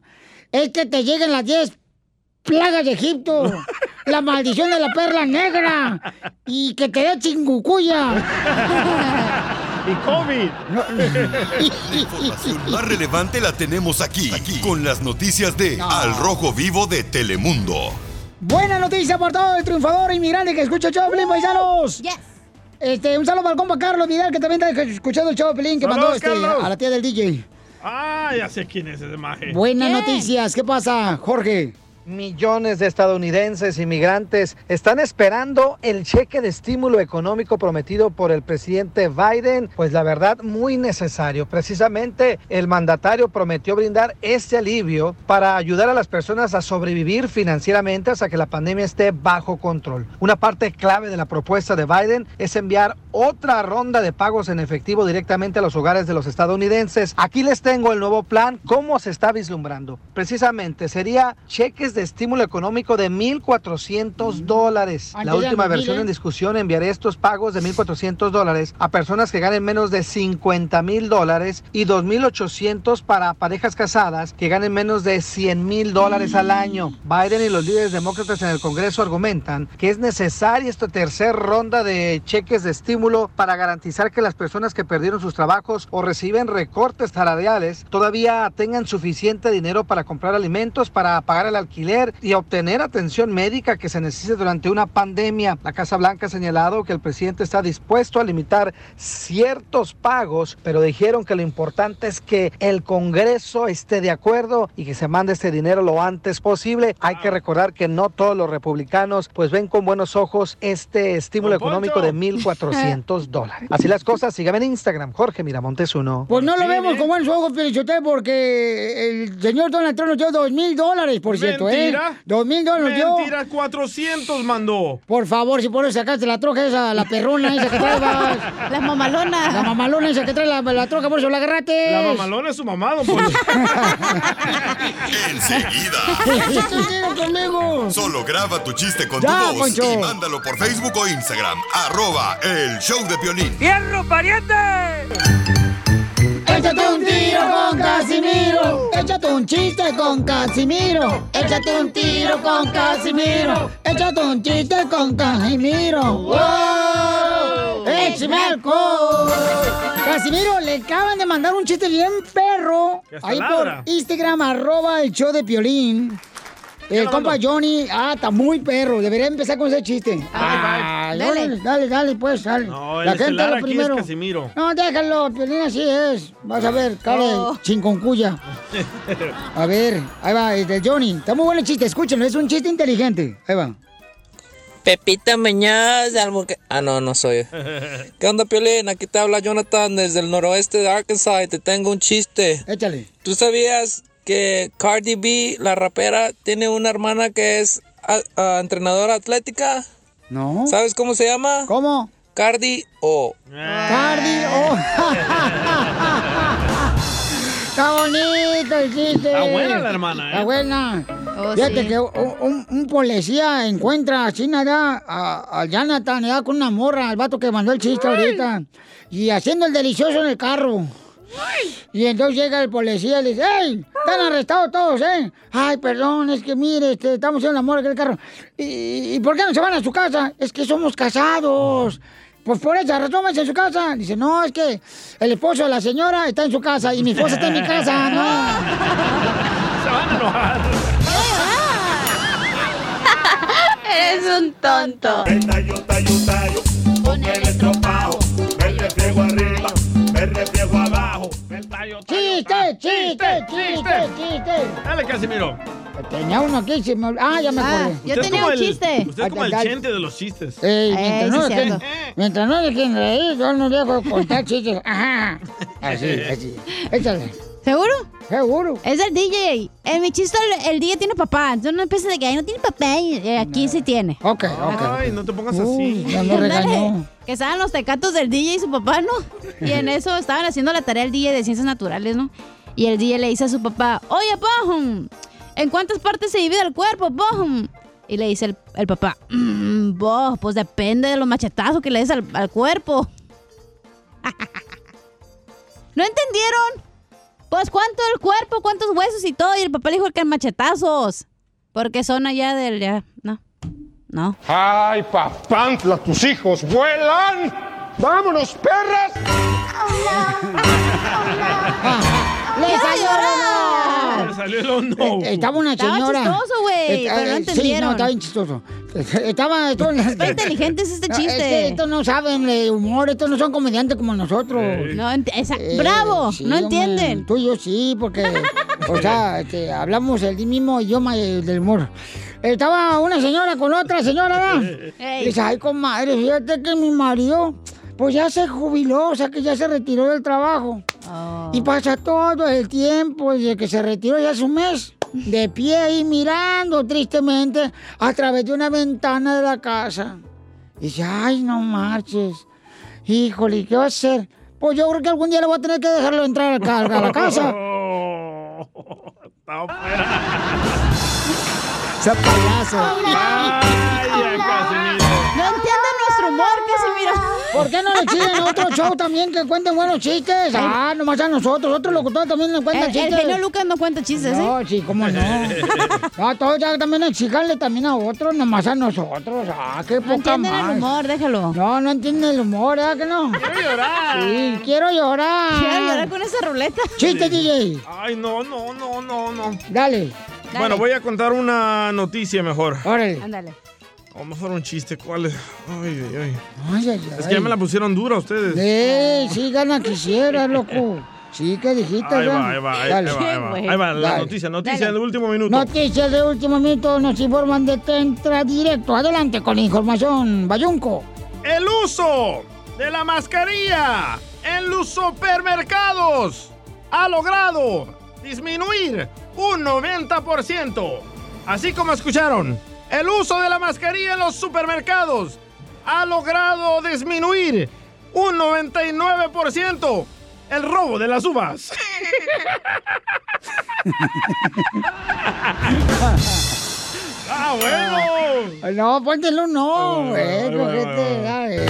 [SPEAKER 2] es que te lleguen las 10 plagas de Egipto, la maldición de la perla negra y que te dé chingucuya.
[SPEAKER 3] Y COVID.
[SPEAKER 8] La información más relevante la tenemos aquí, aquí, con las noticias de Al Rojo Vivo de Telemundo.
[SPEAKER 2] Buena noticia por todo el triunfador inmigrante que escucha de Pelín, paisanos. Este, un saludo para el compa Carlos Vidal, que también está escuchando el Pelín, que
[SPEAKER 3] Saludos,
[SPEAKER 2] mandó este,
[SPEAKER 3] Carlos.
[SPEAKER 2] a la tía del DJ.
[SPEAKER 3] Ah, ya sé quién es ese maje.
[SPEAKER 2] Buenas noticias, ¿qué pasa, Jorge?
[SPEAKER 4] Millones de estadounidenses inmigrantes están esperando el cheque de estímulo económico prometido por el presidente Biden, pues la verdad muy necesario. Precisamente el mandatario prometió brindar este alivio para ayudar a las personas a sobrevivir financieramente hasta que la pandemia esté bajo control. Una parte clave de la propuesta de Biden es enviar otra ronda de pagos en efectivo directamente a los hogares de los estadounidenses. Aquí les tengo el nuevo plan, cómo se está vislumbrando. Precisamente sería cheques de estímulo económico de 1.400 dólares.
[SPEAKER 17] Antes
[SPEAKER 4] La última versión en discusión enviaré estos pagos de 1.400 dólares a personas que ganen menos de 50 mil dólares y 2.800 para parejas casadas que ganen menos de 100 mil dólares al año. Biden y los líderes demócratas en el Congreso argumentan que es necesaria esta tercera ronda de cheques de estímulo para garantizar que las personas que perdieron sus trabajos o reciben recortes salariales todavía tengan suficiente dinero para comprar alimentos, para pagar el alquiler y obtener atención médica que se necesite durante una pandemia. La Casa Blanca ha señalado que el presidente está dispuesto a limitar ciertos pagos, pero dijeron que lo importante es que el Congreso esté de acuerdo y que se mande este dinero lo antes posible. Hay que recordar que no todos los republicanos pues ven con buenos ojos este estímulo económico de 1.400 200 dólares. Así las cosas, síganme en Instagram, Jorge Miramontes uno.
[SPEAKER 2] Pues no lo vemos con buenos ojos, Pelichotel, porque el señor Donald Trump nos dio dos mil dólares, por cierto,
[SPEAKER 3] Mentira.
[SPEAKER 2] ¿eh? Dos mil dólares nos dio.
[SPEAKER 3] Mentira, 400 mandó.
[SPEAKER 2] Por favor, si por eso sacaste la troca esa, la perrona esa que traebas.
[SPEAKER 9] La mamalona.
[SPEAKER 2] La mamalona esa que trae la, la troca, por eso la agarraste.
[SPEAKER 3] La mamalona es su mamá, don Poncho.
[SPEAKER 8] Enseguida.
[SPEAKER 2] Échate un tiro conmigo.
[SPEAKER 8] Solo graba tu chiste con
[SPEAKER 2] Ya,
[SPEAKER 8] tu voz
[SPEAKER 2] Poncho.
[SPEAKER 8] y mándalo por Facebook o Instagram. Arroba el show de violín.
[SPEAKER 2] ¡Fierro, pariente! Échate un tiro con Casimiro. Échate un chiste con Casimiro. Échate un tiro con Casimiro. Échate un chiste con Casimiro. ¡Wow! ¡Échame alcohol! Casimiro, le acaban de mandar un chiste bien perro. Ahí por Instagram, arroba el show de Piolín. El
[SPEAKER 3] lo
[SPEAKER 2] compa? Johnny, ah, está muy perro. Debería empezar con ese chiste. Ah,
[SPEAKER 9] dale.
[SPEAKER 2] dale, dale, dale, pues, dale.
[SPEAKER 3] No, el
[SPEAKER 2] La gente lo
[SPEAKER 3] aquí
[SPEAKER 2] primero.
[SPEAKER 3] es Casimiro.
[SPEAKER 2] No, déjalo, Piolín así es. Vas a ver, cara
[SPEAKER 9] Oh.
[SPEAKER 2] chinconcuya. A ver, ahí va, el de Johnny. Está muy bueno el chiste, escúchenlo, es un chiste inteligente. Ahí va.
[SPEAKER 18] Pepita Muñoz de Albuquerque. Ah, no, no soy. ¿Qué onda, Piolín? Aquí te habla Jonathan desde el noroeste de Arkansas y te tengo un chiste.
[SPEAKER 2] Échale.
[SPEAKER 18] ¿Tú sabías que Cardi B, la rapera, tiene una hermana que es ah, ah, entrenadora atlética?
[SPEAKER 2] No.
[SPEAKER 18] ¿Sabes cómo se llama?
[SPEAKER 2] ¿Cómo?
[SPEAKER 18] Cardi O.
[SPEAKER 2] Cardi, oh. Está bonito el chiste.
[SPEAKER 3] Está buena la hermana, ¿eh?
[SPEAKER 2] Está buena.
[SPEAKER 9] Oh,
[SPEAKER 2] Fíjate
[SPEAKER 9] sí.
[SPEAKER 2] que un, un- un policía encuentra así nada a, a Jonathan ya con una morra, al vato que mandó el chiste ahorita. Y haciendo el delicioso en el carro. Y entonces llega el policía y le dice, ¡Ey! Están arrestados todos, ¿eh? Ay, perdón, es que mire, este, estamos haciendo la morra en el carro. ¿Y, y por qué no se van a su casa? Es que somos casados. Pues por esa razón a su casa. Dice, no, es que el esposo de la señora está en su casa y mi esposa está en mi casa, no.
[SPEAKER 3] Se van a enojar.
[SPEAKER 9] Eres un tonto.
[SPEAKER 2] ¡Chiste, chiste, chiste, chiste!
[SPEAKER 3] Dale, Casimiro.
[SPEAKER 2] Tenía uno aquí, se me... ol- Ah, ya me
[SPEAKER 9] Ah,
[SPEAKER 2] acordé.
[SPEAKER 9] yo
[SPEAKER 3] Usted es
[SPEAKER 9] tenía
[SPEAKER 3] como
[SPEAKER 9] un
[SPEAKER 3] el-
[SPEAKER 9] chiste.
[SPEAKER 3] Usted es como el chente de los chistes.
[SPEAKER 2] Ey,
[SPEAKER 9] Eh,
[SPEAKER 2] mientras,
[SPEAKER 9] sí,
[SPEAKER 2] no
[SPEAKER 9] es
[SPEAKER 2] dejen,
[SPEAKER 9] cierto.
[SPEAKER 2] mientras no dejen reír, yo no dejo de contar chistes. Ajá. Así, así. Échale.
[SPEAKER 9] ¿Seguro?
[SPEAKER 2] Seguro.
[SPEAKER 9] Es del DJ. En mi chiste, el, el DJ tiene papá. Entonces no empieces de que ahí no tiene papá. y, eh, aquí sí tiene.
[SPEAKER 2] Ok, ok.
[SPEAKER 3] Ay, no te pongas
[SPEAKER 2] Uy,
[SPEAKER 3] así.
[SPEAKER 2] ya
[SPEAKER 9] Ándale,
[SPEAKER 2] regañó.
[SPEAKER 9] Que estaban los tecatos del DJ y su papá, ¿no? Y en eso estaban haciendo la tarea el DJ de ciencias naturales, ¿no? Y el DJ le dice a su papá, oye, pajum, ¿en cuántas partes se divide el cuerpo, pajum? Y le dice el, el papá, "Mm, vos, pues depende de los machetazos que le des al, al cuerpo. ¿No entendieron? Pues cuánto el cuerpo, cuántos huesos y todo. Y el papá le dijo que machetazos. Porque son allá del... Ya, no. No.
[SPEAKER 19] ¡Ay, papantla, tus hijos vuelan! ¡Vámonos, perras!
[SPEAKER 2] ¡Le
[SPEAKER 9] ¡Quiero
[SPEAKER 2] salió
[SPEAKER 9] llorar!
[SPEAKER 3] Le salió el hondo.
[SPEAKER 2] Eh, Estaba una
[SPEAKER 9] Estaba
[SPEAKER 2] señora.
[SPEAKER 9] chistoso, güey,
[SPEAKER 2] Eh,
[SPEAKER 9] pero no
[SPEAKER 2] eh, Sí, no, estaba bien chistoso. Estaba. Esto,
[SPEAKER 9] Está inteligente es este
[SPEAKER 2] No,
[SPEAKER 9] chiste.
[SPEAKER 2] Es que estos no saben de humor, estos no son comediantes como nosotros.
[SPEAKER 9] No, esa-
[SPEAKER 2] Eh,
[SPEAKER 9] ¡Bravo!
[SPEAKER 2] sí,
[SPEAKER 9] no
[SPEAKER 2] hombre,
[SPEAKER 9] entienden.
[SPEAKER 2] Tú y yo sí, porque, o sea, este, hablamos el mismo idioma del humor. Estaba una señora con otra señora, ¿verdad? Dice, ay, comadre, fíjate que mi marido, pues ya se jubiló, o sea, que ya se retiró del trabajo.
[SPEAKER 9] Oh.
[SPEAKER 2] Y pasa todo el tiempo desde que se retiró ya hace un mes, de pie ahí mirando tristemente a través de una ventana de la casa. Y dice, ay, no marches. Híjole, ¿qué va a hacer? Pues yo creo que algún día le voy a tener que dejarlo entrar a la casa.
[SPEAKER 3] Está afuera.
[SPEAKER 2] Sea payaso.
[SPEAKER 3] Vaya, Casimiro.
[SPEAKER 2] ¿Por qué no le a otro show también que cuenten buenos chistes? Ah, nomás a nosotros, otros locutores también nos cuentan
[SPEAKER 9] El, el
[SPEAKER 2] chistes.
[SPEAKER 9] genio Lucas no cuenta chistes, ¿eh?
[SPEAKER 2] No, sí, cómo no. No, todos ya también exijanle también a otros, nomás a nosotros. Ah, qué
[SPEAKER 9] No
[SPEAKER 2] poca
[SPEAKER 9] entienden el
[SPEAKER 2] más.
[SPEAKER 9] humor, déjalo.
[SPEAKER 2] No, no entienden el humor, ¿verdad que no?
[SPEAKER 3] Quiero llorar.
[SPEAKER 2] Sí, quiero llorar.
[SPEAKER 9] Quiero llorar con esa ruleta.
[SPEAKER 2] Chiste, DJ.
[SPEAKER 3] Ay, no, no, no, no, no.
[SPEAKER 2] Dale.
[SPEAKER 3] Bueno, voy a contar una noticia mejor.
[SPEAKER 2] Órale.
[SPEAKER 9] Ándale.
[SPEAKER 3] O mejor un chiste, ¿cuál es? Ay, ay, ay.
[SPEAKER 2] Ay, ay,
[SPEAKER 3] Es que ya me la pusieron dura ustedes.
[SPEAKER 2] Eh, sí, gana quisiera, loco. Sí, que dijiste,
[SPEAKER 3] Ahí va, ahí va, ahí,
[SPEAKER 2] Dale.
[SPEAKER 3] ahí va, ahí va. Ahí va la
[SPEAKER 2] Dale.
[SPEAKER 3] noticia, noticia
[SPEAKER 2] Dale.
[SPEAKER 3] del último minuto.
[SPEAKER 2] Noticias de último minuto nos informan de que entra directo. Adelante con la información, Bayunco.
[SPEAKER 3] El uso de la mascarilla en los supermercados ha logrado disminuir un 90%. Así como escucharon, el uso de la mascarilla en los supermercados ha logrado disminuir un 99% el robo de las uvas. ¡Ah, bueno!
[SPEAKER 2] No, póntelo no, güey. cojete, dale.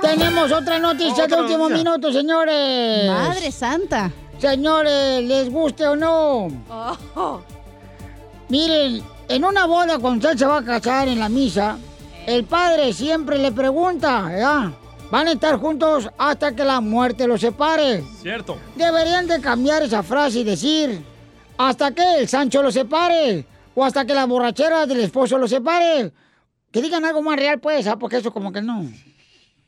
[SPEAKER 2] Tenemos otra noticia de último
[SPEAKER 9] noticia.
[SPEAKER 2] minuto, señores.
[SPEAKER 9] Madre santa.
[SPEAKER 2] Señores, les guste o no.
[SPEAKER 9] Oh.
[SPEAKER 2] Miren, en una boda cuando usted se va a casar en la misa, el padre siempre le pregunta, ¿verdad? Van a estar juntos hasta que la muerte los separe.
[SPEAKER 3] Cierto.
[SPEAKER 2] Deberían de cambiar esa frase y decir, hasta que el Sancho los separe, o hasta que la borrachera del esposo los separe. Que digan algo más real, pues, ¿ah? porque eso como que no. O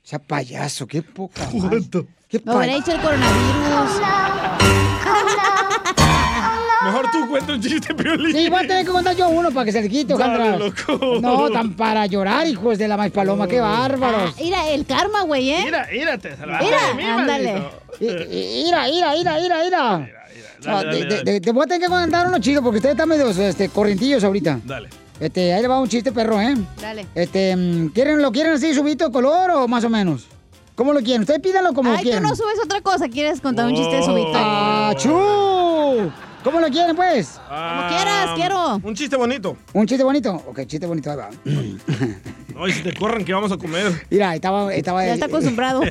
[SPEAKER 2] sea, payaso, qué poca. madre. Qué
[SPEAKER 9] Me hubiera dicho el coronavirus.
[SPEAKER 3] Mejor tú cuenta un chiste, Piolín.
[SPEAKER 2] Sí, voy a tener que contar yo uno para que se le quite,
[SPEAKER 3] Dale, loco.
[SPEAKER 2] No, tan para llorar, hijos de la maíz paloma, qué bárbaros.
[SPEAKER 9] Mira, el karma, güey, ¿eh?
[SPEAKER 3] Mira, mira, te salvaste
[SPEAKER 9] Mira, ándale.
[SPEAKER 2] Mira, mira, mira, mira, mira. Ah, te- voy a tener que contar uno chido porque ustedes están medio este, corrientillos ahorita.
[SPEAKER 3] Dale.
[SPEAKER 2] Este, ahí le va un chiste perro, ¿eh?
[SPEAKER 9] Dale.
[SPEAKER 2] Este, mm, ¿quieren, ¿lo quieren así subito de color o más o menos? ¿Cómo lo quieren? Ustedes pídanlo como
[SPEAKER 9] Ay, tú
[SPEAKER 2] quieran.
[SPEAKER 9] no subes otra cosa. ¿Quieres contar un chiste de subito?
[SPEAKER 2] ¡Achú! ¿Cómo lo quieren, pues?
[SPEAKER 9] Como quieras, quiero.
[SPEAKER 3] Ah, Un chiste bonito.
[SPEAKER 2] ¿Un chiste bonito? Ok, chiste bonito, ahí va.
[SPEAKER 3] Ay, si te corran, ¿qué vamos a comer?
[SPEAKER 2] Mira, estaba... estaba
[SPEAKER 9] Ya está acostumbrado.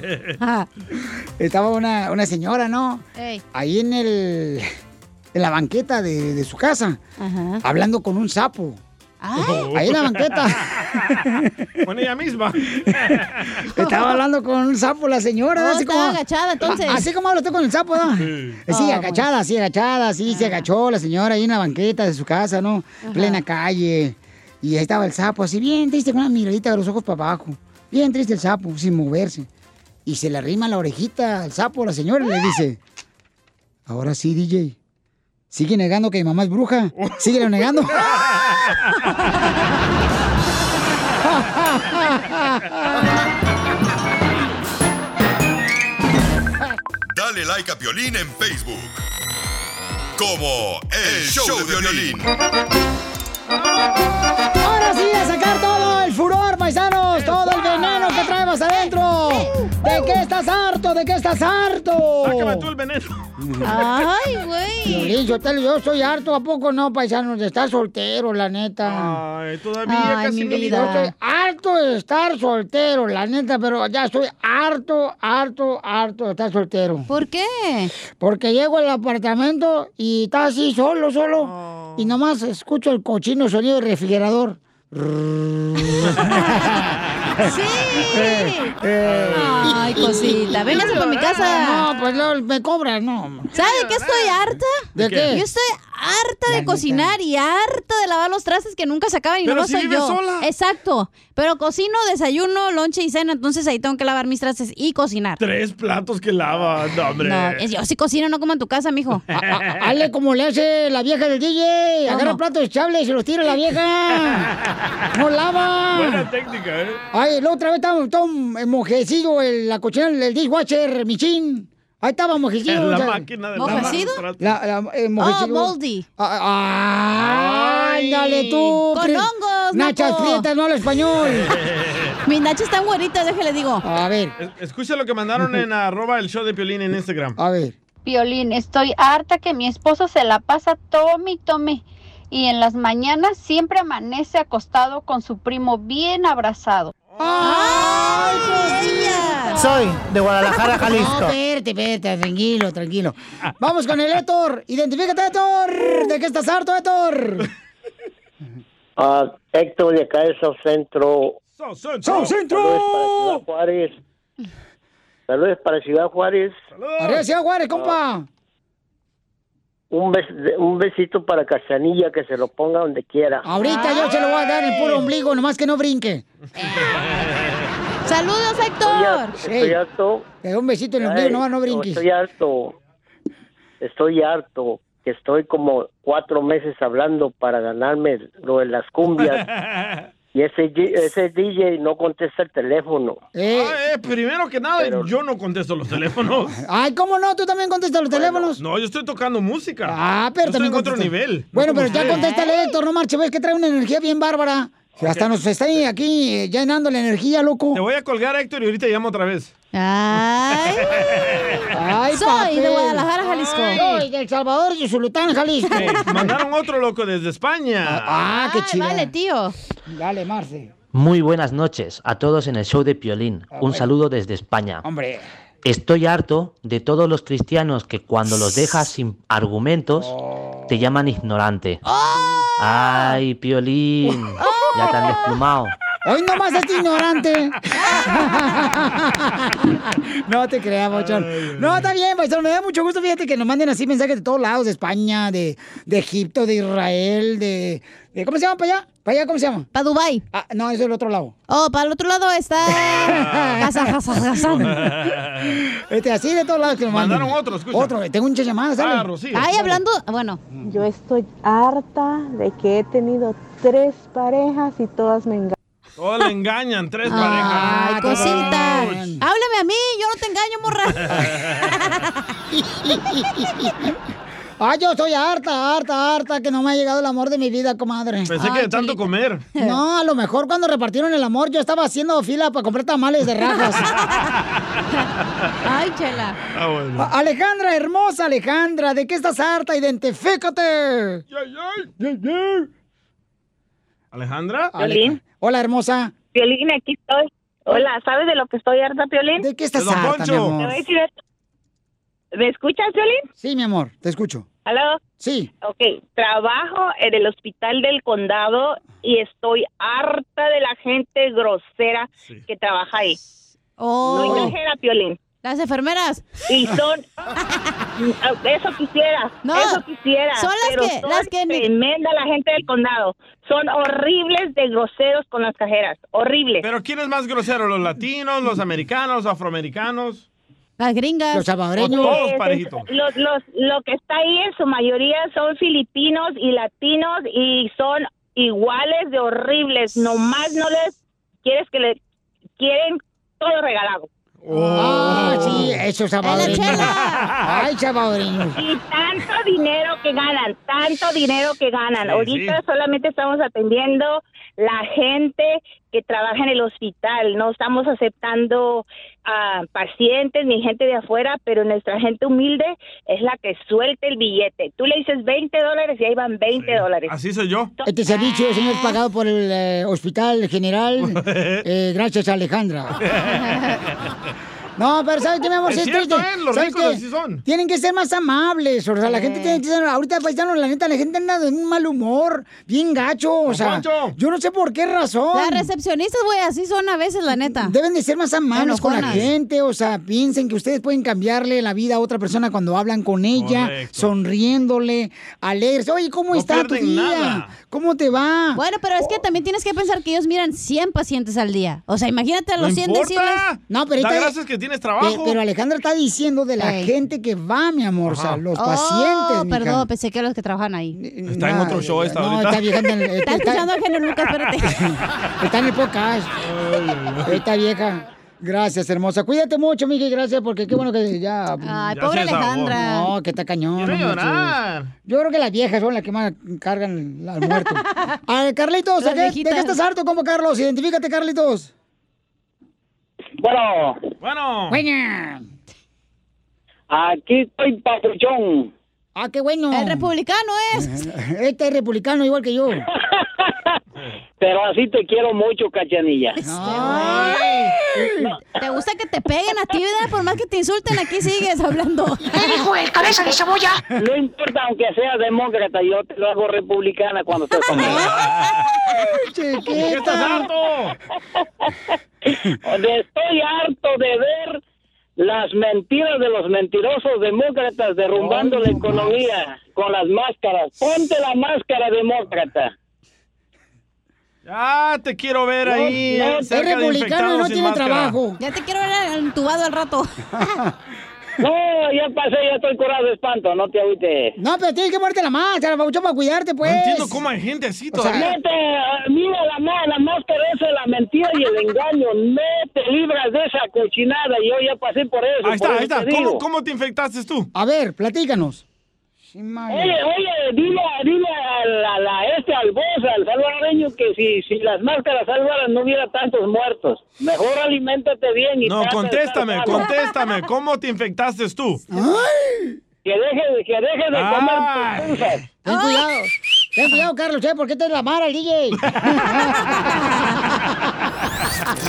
[SPEAKER 2] estaba una, una señora, ¿no?
[SPEAKER 9] Ey.
[SPEAKER 2] Ahí en el... En la banqueta de, de su casa.
[SPEAKER 9] Ajá.
[SPEAKER 2] Hablando con un sapo.
[SPEAKER 9] Ay.
[SPEAKER 2] Ahí en la banqueta.
[SPEAKER 3] Con ella misma.
[SPEAKER 2] Estaba hablando con un sapo la señora.
[SPEAKER 9] No,
[SPEAKER 2] así como,
[SPEAKER 9] agachada, entonces.
[SPEAKER 2] Así como habla usted con el sapo, ¿no?
[SPEAKER 3] Sí.
[SPEAKER 2] Sí,
[SPEAKER 9] Oh,
[SPEAKER 2] agachada, sí, agachada, sí, se agachó la señora ahí en la banqueta de su casa, ¿no?
[SPEAKER 9] Ajá.
[SPEAKER 2] Plena calle. Y ahí estaba el sapo, así bien triste, con una miradita de los ojos para abajo. Bien triste el sapo, sin moverse. Y se le arrima la orejita al sapo la señora y le dice, ahora sí, DJ, sigue negando que mi mamá es bruja. Síguelo negando.
[SPEAKER 8] Dale like a Piolín en Facebook. Como El Show de Violín.
[SPEAKER 2] Ahora sí, a sacar todo el furor, paisanos, todo el veneno que traemos adentro. ¿De qué estás harto? ¿De qué estás harto?
[SPEAKER 3] Sácame tú el veneno.
[SPEAKER 9] Ay, güey.
[SPEAKER 2] Yo, te- yo estoy harto, ¿a poco no, paisanos? De estar soltero, la neta.
[SPEAKER 3] Ay, todavía
[SPEAKER 9] Ay,
[SPEAKER 3] casi
[SPEAKER 9] mi
[SPEAKER 3] me
[SPEAKER 9] vida.
[SPEAKER 2] Yo estoy harto de estar soltero, la neta, pero ya estoy harto, harto, harto de estar soltero.
[SPEAKER 9] ¿Por qué?
[SPEAKER 2] Porque llego al apartamento y está así solo, solo. Y nomás escucho el cochino sonido del refrigerador.
[SPEAKER 9] Sí. Ay, cosita. Véngase para mi casa.
[SPEAKER 2] No, pues no, me cobran, no.
[SPEAKER 9] ¿Sabe de qué estoy harta?
[SPEAKER 2] ¿De qué?
[SPEAKER 9] Yo estoy harta
[SPEAKER 2] La
[SPEAKER 9] de
[SPEAKER 2] neta.
[SPEAKER 9] cocinar y harta de lavar los trastes que nunca se acaban y
[SPEAKER 3] Pero
[SPEAKER 9] no
[SPEAKER 3] si
[SPEAKER 9] soy yo.
[SPEAKER 3] sola.
[SPEAKER 9] Exacto. Pero cocino, desayuno, lonche y cena, entonces ahí tengo que lavar mis trastes y cocinar.
[SPEAKER 3] Tres platos que lava, no, hombre.
[SPEAKER 9] No, es- yo sí cocino, no como en tu casa, mijo.
[SPEAKER 2] Hazle como le hace la vieja del DJ. Agarra platos desechables y se los tira la vieja. No lava.
[SPEAKER 3] Buena técnica, ¿eh?
[SPEAKER 2] Ay, la otra vez estaba estaba un mojecillo en la cocina, el dishwasher, Michin. Ahí estaba mojecillo.
[SPEAKER 3] En la
[SPEAKER 2] o sea,
[SPEAKER 3] máquina de.
[SPEAKER 2] La, la, eh,
[SPEAKER 9] Oh, moldy.
[SPEAKER 2] Ah,
[SPEAKER 3] Ay.
[SPEAKER 2] ándale tú.
[SPEAKER 9] Con hongos,
[SPEAKER 2] Nachas
[SPEAKER 9] naco.
[SPEAKER 2] prietas, no hablo español.
[SPEAKER 9] Mis nachas están güeritas, déjale digo.
[SPEAKER 2] A ver,
[SPEAKER 3] Es- Escucha lo que mandaron en arroba el show de Piolín en Instagram.
[SPEAKER 2] a ver.
[SPEAKER 20] Piolín, estoy harta que mi esposo se la pasa tome y tome. Y en las mañanas siempre amanece acostado con su primo bien abrazado.
[SPEAKER 2] ¡Ay,
[SPEAKER 9] ella!
[SPEAKER 12] Soy de Guadalajara,
[SPEAKER 2] No,
[SPEAKER 12] Jalisco.
[SPEAKER 2] espérate, espérate, tranquilo, tranquilo. Vamos con el Héctor. Identifícate, Héctor. ¿De qué estás harto, Héctor?
[SPEAKER 21] Ah, Héctor de acá de South Centro.
[SPEAKER 3] So, so,
[SPEAKER 2] ¡South
[SPEAKER 21] Saludos para Ciudad
[SPEAKER 2] Centro!
[SPEAKER 21] Juárez. Saludos para Ciudad Juárez.
[SPEAKER 2] Arriba, Ciudad Juárez, compa.
[SPEAKER 21] Un, bes- un besito para Cachanilla, que se lo ponga donde quiera.
[SPEAKER 2] Ahorita yo se lo voy a dar el puro ombligo, nomás que no brinque.
[SPEAKER 9] ¡Saludos,
[SPEAKER 21] Estoy,
[SPEAKER 9] Héctor!
[SPEAKER 21] har- estoy harto.
[SPEAKER 2] Te un besito en el ombligo, nomás no brinques.
[SPEAKER 21] Estoy harto. Estoy harto. Que estoy como cuatro meses hablando para ganarme lo de las cumbias. y ese, ese DJ no contesta el teléfono.
[SPEAKER 3] Ah, eh, primero que nada,
[SPEAKER 21] Pero-
[SPEAKER 3] yo no contesto los teléfonos.
[SPEAKER 2] Ay, ¿cómo no? ¿Tú también contestas los teléfonos?
[SPEAKER 3] No, yo estoy tocando música.
[SPEAKER 2] Ah, pero
[SPEAKER 3] Yo
[SPEAKER 2] también
[SPEAKER 3] estoy en otro nivel.
[SPEAKER 2] Bueno,
[SPEAKER 3] no
[SPEAKER 2] pero ya el Héctor, no marche, ves que trae una energía bien bárbara. Hasta nos está ahí aquí eh, llenando la energía, loco.
[SPEAKER 3] Te voy a colgar, Héctor, y ahorita llamo otra vez.
[SPEAKER 9] Ay.
[SPEAKER 2] Ay,
[SPEAKER 9] Soy
[SPEAKER 2] papel.
[SPEAKER 9] de Guadalajara, Jalisco.
[SPEAKER 2] Soy de El Salvador y Zulután, Jalisco.
[SPEAKER 3] Mandaron otro loco desde España.
[SPEAKER 2] Ah, qué chido.
[SPEAKER 9] Vale, tío.
[SPEAKER 2] Dale, Marce.
[SPEAKER 22] Muy buenas noches a todos en el show de Piolín. Un saludo desde España.
[SPEAKER 2] Hombre.
[SPEAKER 22] Estoy harto de todos los cristianos que cuando los dejas sin argumentos te llaman ignorante. Ay, Piolín, ya te han desplumado.
[SPEAKER 2] Hoy nomás este ignorante. no te creas, Bochón. No, está bien, Paisano. Me da mucho gusto, fíjate, que nos manden así mensajes de todos lados, de España, de, de Egipto, de Israel, de- ¿Cómo se llama para allá? ¿Para allá cómo se llama?
[SPEAKER 9] Para Dubai.
[SPEAKER 2] Ah, no, eso es el otro lado.
[SPEAKER 9] Oh, para el otro lado está...
[SPEAKER 2] Este, así de todos lados que mandan.
[SPEAKER 3] Mandaron otro, escucha.
[SPEAKER 2] Otro, tengo muchas llamadas, ¿sabes?
[SPEAKER 3] Ah, Rocío.
[SPEAKER 9] Ay, hablando... Bueno.
[SPEAKER 23] Yo estoy harta de que he tenido tres parejas y todas me engañan.
[SPEAKER 3] Todos le engañan, tres
[SPEAKER 9] Ay,
[SPEAKER 3] parejas.
[SPEAKER 9] cosita.
[SPEAKER 3] Ouch.
[SPEAKER 9] Háblame a mí, yo no te engaño, morra.
[SPEAKER 2] Ah, yo estoy harta, harta, harta, que no me ha llegado el amor de mi vida, comadre.
[SPEAKER 3] Pensé que de tanto comer.
[SPEAKER 2] No, a lo mejor cuando repartieron el amor yo estaba haciendo fila para comprar tamales de rajas.
[SPEAKER 9] Ay, chela.
[SPEAKER 3] Ah, bueno.
[SPEAKER 2] Alejandra, hermosa Alejandra, ¿de qué estás harta? Identifícate.
[SPEAKER 3] ¿Alejandra?
[SPEAKER 2] Ale- Hola, hermosa.
[SPEAKER 24] Piolín, aquí estoy. Hola, ¿sabes de lo que estoy harta, Piolín?
[SPEAKER 2] ¿De qué estás harta, mi
[SPEAKER 3] Poncho.
[SPEAKER 24] Te
[SPEAKER 2] amor?
[SPEAKER 24] voy a decir esto. ¿Me escuchas, Piolín?
[SPEAKER 2] Sí, mi amor, te escucho.
[SPEAKER 24] ¿Aló?
[SPEAKER 2] Sí.
[SPEAKER 24] Ok, trabajo en el hospital del condado y estoy harta de la gente grosera que trabaja ahí.
[SPEAKER 9] Oh.
[SPEAKER 24] No exagera, Piolín.
[SPEAKER 9] Las enfermeras.
[SPEAKER 24] Y son... eso quisiera,
[SPEAKER 9] No,
[SPEAKER 24] eso quisiera.
[SPEAKER 9] son las
[SPEAKER 24] pero
[SPEAKER 9] que-
[SPEAKER 24] son
[SPEAKER 9] las que
[SPEAKER 24] tremenda la gente del condado. Son horribles de groseros con las cajeras. Horribles.
[SPEAKER 3] ¿Pero quién es más grosero? ¿Los latinos, los americanos, los afroamericanos?
[SPEAKER 9] Las gringas.
[SPEAKER 2] Los salvadoreños.
[SPEAKER 3] Todos
[SPEAKER 24] Pues,
[SPEAKER 3] parejitos.
[SPEAKER 24] es- Los, los, lo que está ahí en su mayoría son filipinos y latinos y son iguales de horribles. Nomás no les quieres que le quieren todo regalado.
[SPEAKER 2] Ah, sí, esos salvadoreños. Ay, salvadoreños.
[SPEAKER 24] Y tanto dinero que ganan, tanto dinero que ganan.
[SPEAKER 3] Sí,
[SPEAKER 24] Ahorita
[SPEAKER 3] sí.
[SPEAKER 24] solamente estamos atendiendo la gente que trabaja en el hospital. No estamos aceptando a pacientes ni gente de afuera, pero nuestra gente humilde es la que suelta el billete. Tú le dices 20 dólares y ahí van 20 dólares.
[SPEAKER 3] Así soy yo.
[SPEAKER 2] Este servicio, señor, es pagado por el eh, Hospital General. eh, gracias, Alejandra. No, pero ¿sabes qué, mi amor?
[SPEAKER 3] Es
[SPEAKER 2] triste.
[SPEAKER 3] ¿eh? Los
[SPEAKER 2] ¿Sabes
[SPEAKER 3] ricos
[SPEAKER 2] qué?
[SPEAKER 3] así son.
[SPEAKER 2] Tienen que ser más amables. O sea, la gente tiene que ser. Ahorita, paisano, la neta, la gente anda de un mal humor, bien gacho. O sea,
[SPEAKER 3] Poncho.
[SPEAKER 2] yo no sé por qué razón.
[SPEAKER 9] Las recepcionistas, güey, así son a veces, la neta.
[SPEAKER 2] Deben de ser más amables con la gente, o sea, piensen que ustedes pueden cambiarle la vida a otra persona cuando hablan con ella,
[SPEAKER 3] Correcto.
[SPEAKER 2] sonriéndole, alegres. Oye, ¿cómo
[SPEAKER 3] No
[SPEAKER 2] está tu día?
[SPEAKER 3] nada.
[SPEAKER 2] ¿Cómo te va?
[SPEAKER 9] Bueno, pero es que también tienes que pensar que ellos miran 100 pacientes al día. O sea, imagínate a
[SPEAKER 3] No
[SPEAKER 9] los 100
[SPEAKER 3] importa.
[SPEAKER 9] decirles...
[SPEAKER 2] No, pero
[SPEAKER 3] Da
[SPEAKER 2] ahorita-
[SPEAKER 3] gracias que tienes
[SPEAKER 2] Pe-
[SPEAKER 3] trabajo.
[SPEAKER 2] Pero Alejandra está diciendo de la
[SPEAKER 9] Ey.
[SPEAKER 2] gente que va, mi amor, o sea, los
[SPEAKER 9] Oh,
[SPEAKER 2] pacientes. mija.
[SPEAKER 9] perdón, pensé que los que trabajan ahí.
[SPEAKER 3] Está en otro show esta
[SPEAKER 2] no,
[SPEAKER 3] ahorita.
[SPEAKER 2] Está vieja en el,
[SPEAKER 9] Está escuchando al genio Lucas, espérate.
[SPEAKER 2] está en el podcast. Esta vieja. Gracias, hermosa. Cuídate mucho, Miki, gracias, porque qué bueno que ya.
[SPEAKER 9] Ay,
[SPEAKER 3] Ya
[SPEAKER 9] pobre. Alejandra.
[SPEAKER 2] No, que está cañón.
[SPEAKER 3] Quiero llorar.
[SPEAKER 2] Yo creo que las viejas son las que más cargan al muerto. A ver, Carlitos, ¿de qué estás harto, como Carlos? Identifícate, Carlitos.
[SPEAKER 21] Bueno,
[SPEAKER 3] Bueno.
[SPEAKER 2] Buena.
[SPEAKER 21] aquí estoy papuchón.
[SPEAKER 2] Ah, qué bueno.
[SPEAKER 9] El republicano es.
[SPEAKER 2] Este es republicano igual que yo.
[SPEAKER 21] Pero así te quiero mucho, cachanilla.
[SPEAKER 2] Ay.
[SPEAKER 9] ¿Te gusta que te peguen a ti, verdad? Por más que te insulten, aquí sigues hablando.
[SPEAKER 7] dijo el cabeza de cebolla?
[SPEAKER 21] No importa, aunque sea demócrata, yo te lo hago republicana cuando estés conmigo.
[SPEAKER 3] ¿Por qué estás harto?
[SPEAKER 21] Estoy harto de ver las mentiras de los mentirosos demócratas derrumbando la economía con las máscaras. Ponte la máscara demócrata.
[SPEAKER 3] Ya te quiero ver
[SPEAKER 21] No,
[SPEAKER 3] ahí.
[SPEAKER 21] no, es
[SPEAKER 2] republicano y no tiene
[SPEAKER 3] máscara.
[SPEAKER 2] trabajo.
[SPEAKER 9] Ya te quiero ver entubado al rato.
[SPEAKER 21] No, ya pasé, ya estoy curado de espanto, no te agüites.
[SPEAKER 2] No, pero tienes que ponerte la máscara, Pabuchón, para cuidarte, pues.
[SPEAKER 3] No entiendo cómo hay gente así
[SPEAKER 2] O sea,
[SPEAKER 3] todavía.
[SPEAKER 21] No te, mira la, la máscara esa es la mentira y el engaño. No te libras de esa cochinada. Yo ya pasé por eso.
[SPEAKER 3] Ahí está, ahí está.
[SPEAKER 21] te
[SPEAKER 3] ¿Cómo. ¿Cómo te infectaste tú?
[SPEAKER 2] A ver, platícanos.
[SPEAKER 21] Oye, oye, dile, dile al, a la, este, al vos, al salvadoreño, que si, si las máscaras salvaran no hubiera tantos muertos. Mejor aliméntate bien y
[SPEAKER 3] No, contéstame, contéstame. ¿Cómo te infectaste tú?
[SPEAKER 21] Que deje, que deje de
[SPEAKER 3] Ay.
[SPEAKER 21] comer pupusas.
[SPEAKER 2] Ten cuidado. Ten cuidado, Carlos, ¿eh? ¿Por qué te la mara el DJ?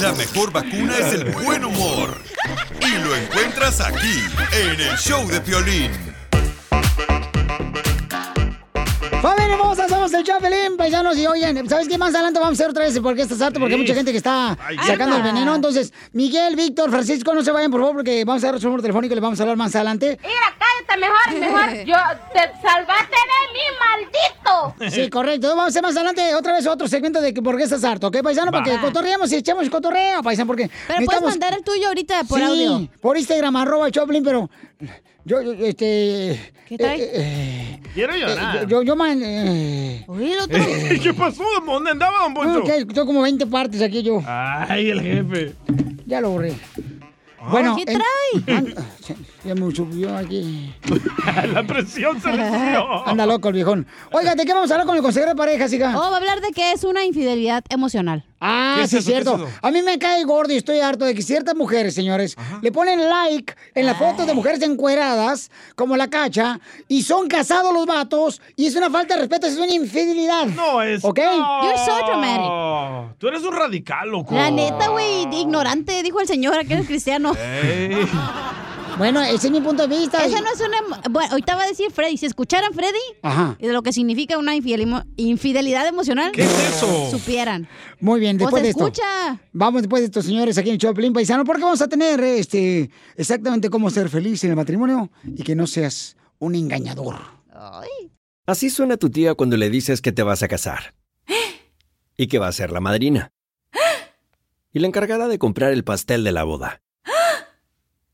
[SPEAKER 8] La mejor vacuna es el buen humor. Y lo encuentras aquí, en el show de Piolín.
[SPEAKER 2] Familia hermosa, somos el Chapelín, paisanos. Y oigan, ¿sabes qué? Más adelante vamos a hacer otra vez porque estás harto, porque hay mucha gente que está
[SPEAKER 9] Ay,
[SPEAKER 2] sacando el veneno. Entonces, Miguel, Víctor, Francisco, no se vayan, por favor, porque vamos a dar su número telefónico y le vamos a hablar más adelante.
[SPEAKER 25] Mira, cállate mejor, mejor. Yo te salvaste de mí, maldito.
[SPEAKER 2] Sí, correcto. Entonces vamos a hacer más adelante otra vez otro segmento de que por qué estás harto, ¿ok, paisano? Para que
[SPEAKER 9] Va.
[SPEAKER 2] cotorreemos y echemos cotorreo, paisano, porque
[SPEAKER 9] Pero puedes mandar el tuyo ahorita por
[SPEAKER 2] Sí,
[SPEAKER 9] audio.
[SPEAKER 2] por Instagram, arroba Choplin, pero yo, yo, este...
[SPEAKER 9] ¿Qué trae?
[SPEAKER 2] eh, eh,
[SPEAKER 3] Quiero llorar.
[SPEAKER 2] eh, yo, yo, man... Eh,
[SPEAKER 3] ¿Qué pasó? ¿Dónde andaba, don Poncho?
[SPEAKER 2] no, que como 20 partes aquí yo.
[SPEAKER 3] Ay, el jefe.
[SPEAKER 2] Ya lo borré. Bueno,
[SPEAKER 9] ¿Qué
[SPEAKER 2] en- Anda, ya me subió aquí.
[SPEAKER 3] La presión se le subió.
[SPEAKER 2] Anda loco el viejón. Oiga, ¿de qué vamos a hablar con el consejero de parejas, hija?
[SPEAKER 9] Oh, va a hablar de qué es una infidelidad emocional.
[SPEAKER 2] Ah,
[SPEAKER 9] ¿Qué es
[SPEAKER 2] sí, es
[SPEAKER 9] eso? ¿Qué es
[SPEAKER 2] cierto. A mí me cae gordo y estoy harto de que ciertas mujeres, señores, le ponen like en las fotos de mujeres encueradas, como la cacha, y son casados los vatos, y es una falta de respeto, es una infidelidad.
[SPEAKER 3] No, es...
[SPEAKER 2] ¿Ok?
[SPEAKER 9] You're so dramatic.
[SPEAKER 3] Tú eres un radical, loco.
[SPEAKER 9] La neta, güey, ignorante, dijo el señor, que eres cristiano.
[SPEAKER 3] Ey.
[SPEAKER 2] Bueno, ese es mi punto de vista.
[SPEAKER 9] Esa no es una... emo- Bueno, ahorita va a decir Freddy. Si escucharan Freddy,
[SPEAKER 2] Ajá.
[SPEAKER 9] y de lo que significa una infideli- infidelidad emocional,
[SPEAKER 2] ¿Qué es eso?
[SPEAKER 9] supieran.
[SPEAKER 2] Muy bien, después
[SPEAKER 9] Pues
[SPEAKER 2] de esto.
[SPEAKER 9] escucha.
[SPEAKER 2] Vamos después de estos señores aquí en el Choplin Paisano, porque vamos a tener este exactamente cómo ser feliz en el matrimonio y que no seas un engañador.
[SPEAKER 26] Así suena tu tía cuando le dices que te vas a casar. Y que va a ser la madrina. Y la encargada de comprar el pastel de la boda.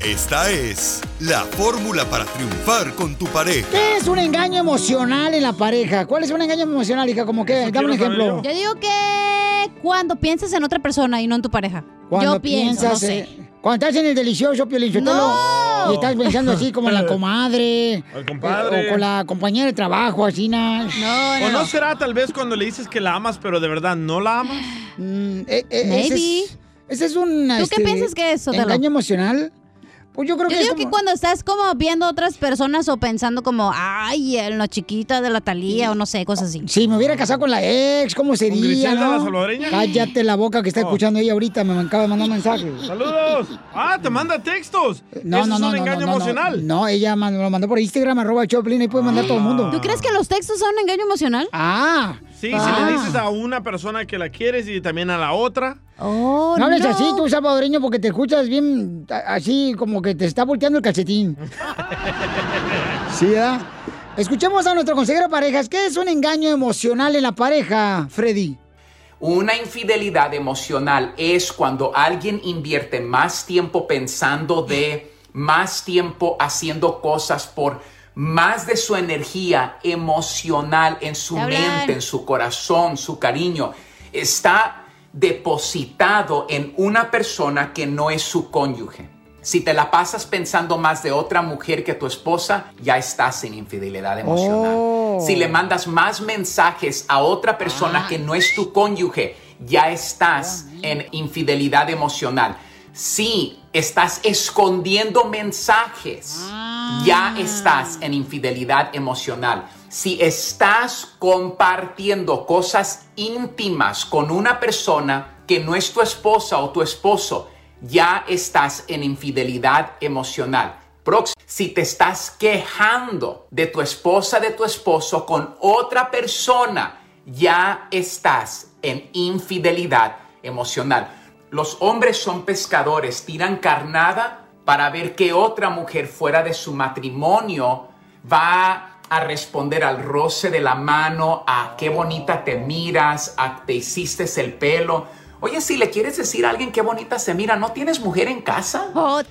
[SPEAKER 8] Esta es la fórmula para triunfar con tu pareja.
[SPEAKER 2] ¿Qué es un engaño emocional en la pareja? ¿Cuál es un engaño emocional, hija? Como que, dame un ejemplo.
[SPEAKER 9] Yo digo que cuando piensas en otra persona y no en tu pareja.
[SPEAKER 2] Cuando
[SPEAKER 9] Yo pienso, no sé.
[SPEAKER 2] cuando estás en el delicioso, Piolín
[SPEAKER 9] ¡No!
[SPEAKER 2] y estás pensando así como en la comadre,
[SPEAKER 3] El compadre.
[SPEAKER 2] eh, o con la compañera de trabajo, así, na-
[SPEAKER 3] ¿O no será tal vez cuando le dices que la amas, pero de verdad no la amas?
[SPEAKER 2] Mm, eh, eh,
[SPEAKER 9] Maybe.
[SPEAKER 2] Ese es, ese es un
[SPEAKER 9] ¿Tú qué
[SPEAKER 2] este,
[SPEAKER 9] piensas que es, Sotelo?
[SPEAKER 2] engaño emocional. Pues yo creo
[SPEAKER 9] Yo
[SPEAKER 2] que
[SPEAKER 9] digo que
[SPEAKER 2] como-
[SPEAKER 9] cuando estás como viendo a otras personas o pensando como, ay, en la chiquita de la Talía o no sé, cosas así.
[SPEAKER 2] Si me hubiera casado con la ex, ¿cómo sería,
[SPEAKER 3] Griselda,
[SPEAKER 2] no?
[SPEAKER 3] la salvadoreña?
[SPEAKER 2] Cállate la boca que está escuchando ella ahorita, me acaba de mandar un mensaje.
[SPEAKER 3] ¡Saludos! ¡Ah, te manda textos!
[SPEAKER 2] No,
[SPEAKER 3] Eso
[SPEAKER 2] no,
[SPEAKER 3] es
[SPEAKER 2] no,
[SPEAKER 3] un
[SPEAKER 2] no,
[SPEAKER 3] engaño
[SPEAKER 2] no, no,
[SPEAKER 3] emocional.
[SPEAKER 2] No, ella man- lo mandó por Instagram, arroba Choplin, ahí puede mandar todo el mundo.
[SPEAKER 9] ¿Tú crees que los textos son un engaño emocional?
[SPEAKER 2] Ah.
[SPEAKER 3] Sí,
[SPEAKER 2] Ah.
[SPEAKER 3] si le dices a una persona que la quieres y también a la otra.
[SPEAKER 9] Oh,
[SPEAKER 2] no hables así, tú salvadoreño, porque te escuchas bien así como que te está volteando el calcetín. sí, ¿verdad? Escuchemos a nuestro consejero de parejas. ¿Qué es un engaño emocional en la pareja, Freddy?
[SPEAKER 27] Una infidelidad emocional es cuando alguien invierte más tiempo pensando de, más tiempo haciendo cosas por más de su energía emocional en su
[SPEAKER 6] hablan.
[SPEAKER 27] mente, en su corazón, su cariño. Está depositado en una persona que no es su cónyuge. Si te la pasas pensando más de otra mujer que tu esposa, ya estás en infidelidad emocional.
[SPEAKER 6] Oh.
[SPEAKER 27] Si le mandas más mensajes a otra persona que no es tu cónyuge, ya estás en infidelidad emocional. Si estás escondiendo mensajes, ya estás en infidelidad emocional. Si estás compartiendo cosas íntimas con una persona que no es tu esposa o tu esposo, ya estás en infidelidad emocional. Próximo, si te estás quejando de tu esposa, de tu esposo con otra persona, ya estás en infidelidad emocional. Los hombres son pescadores, tiran carnada para ver qué otra mujer fuera de su matrimonio va a responder al roce de la mano, a qué bonita te miras, a te hiciste el pelo. Oye, si le quieres decir a alguien qué bonita se mira, ¿no tienes mujer en casa?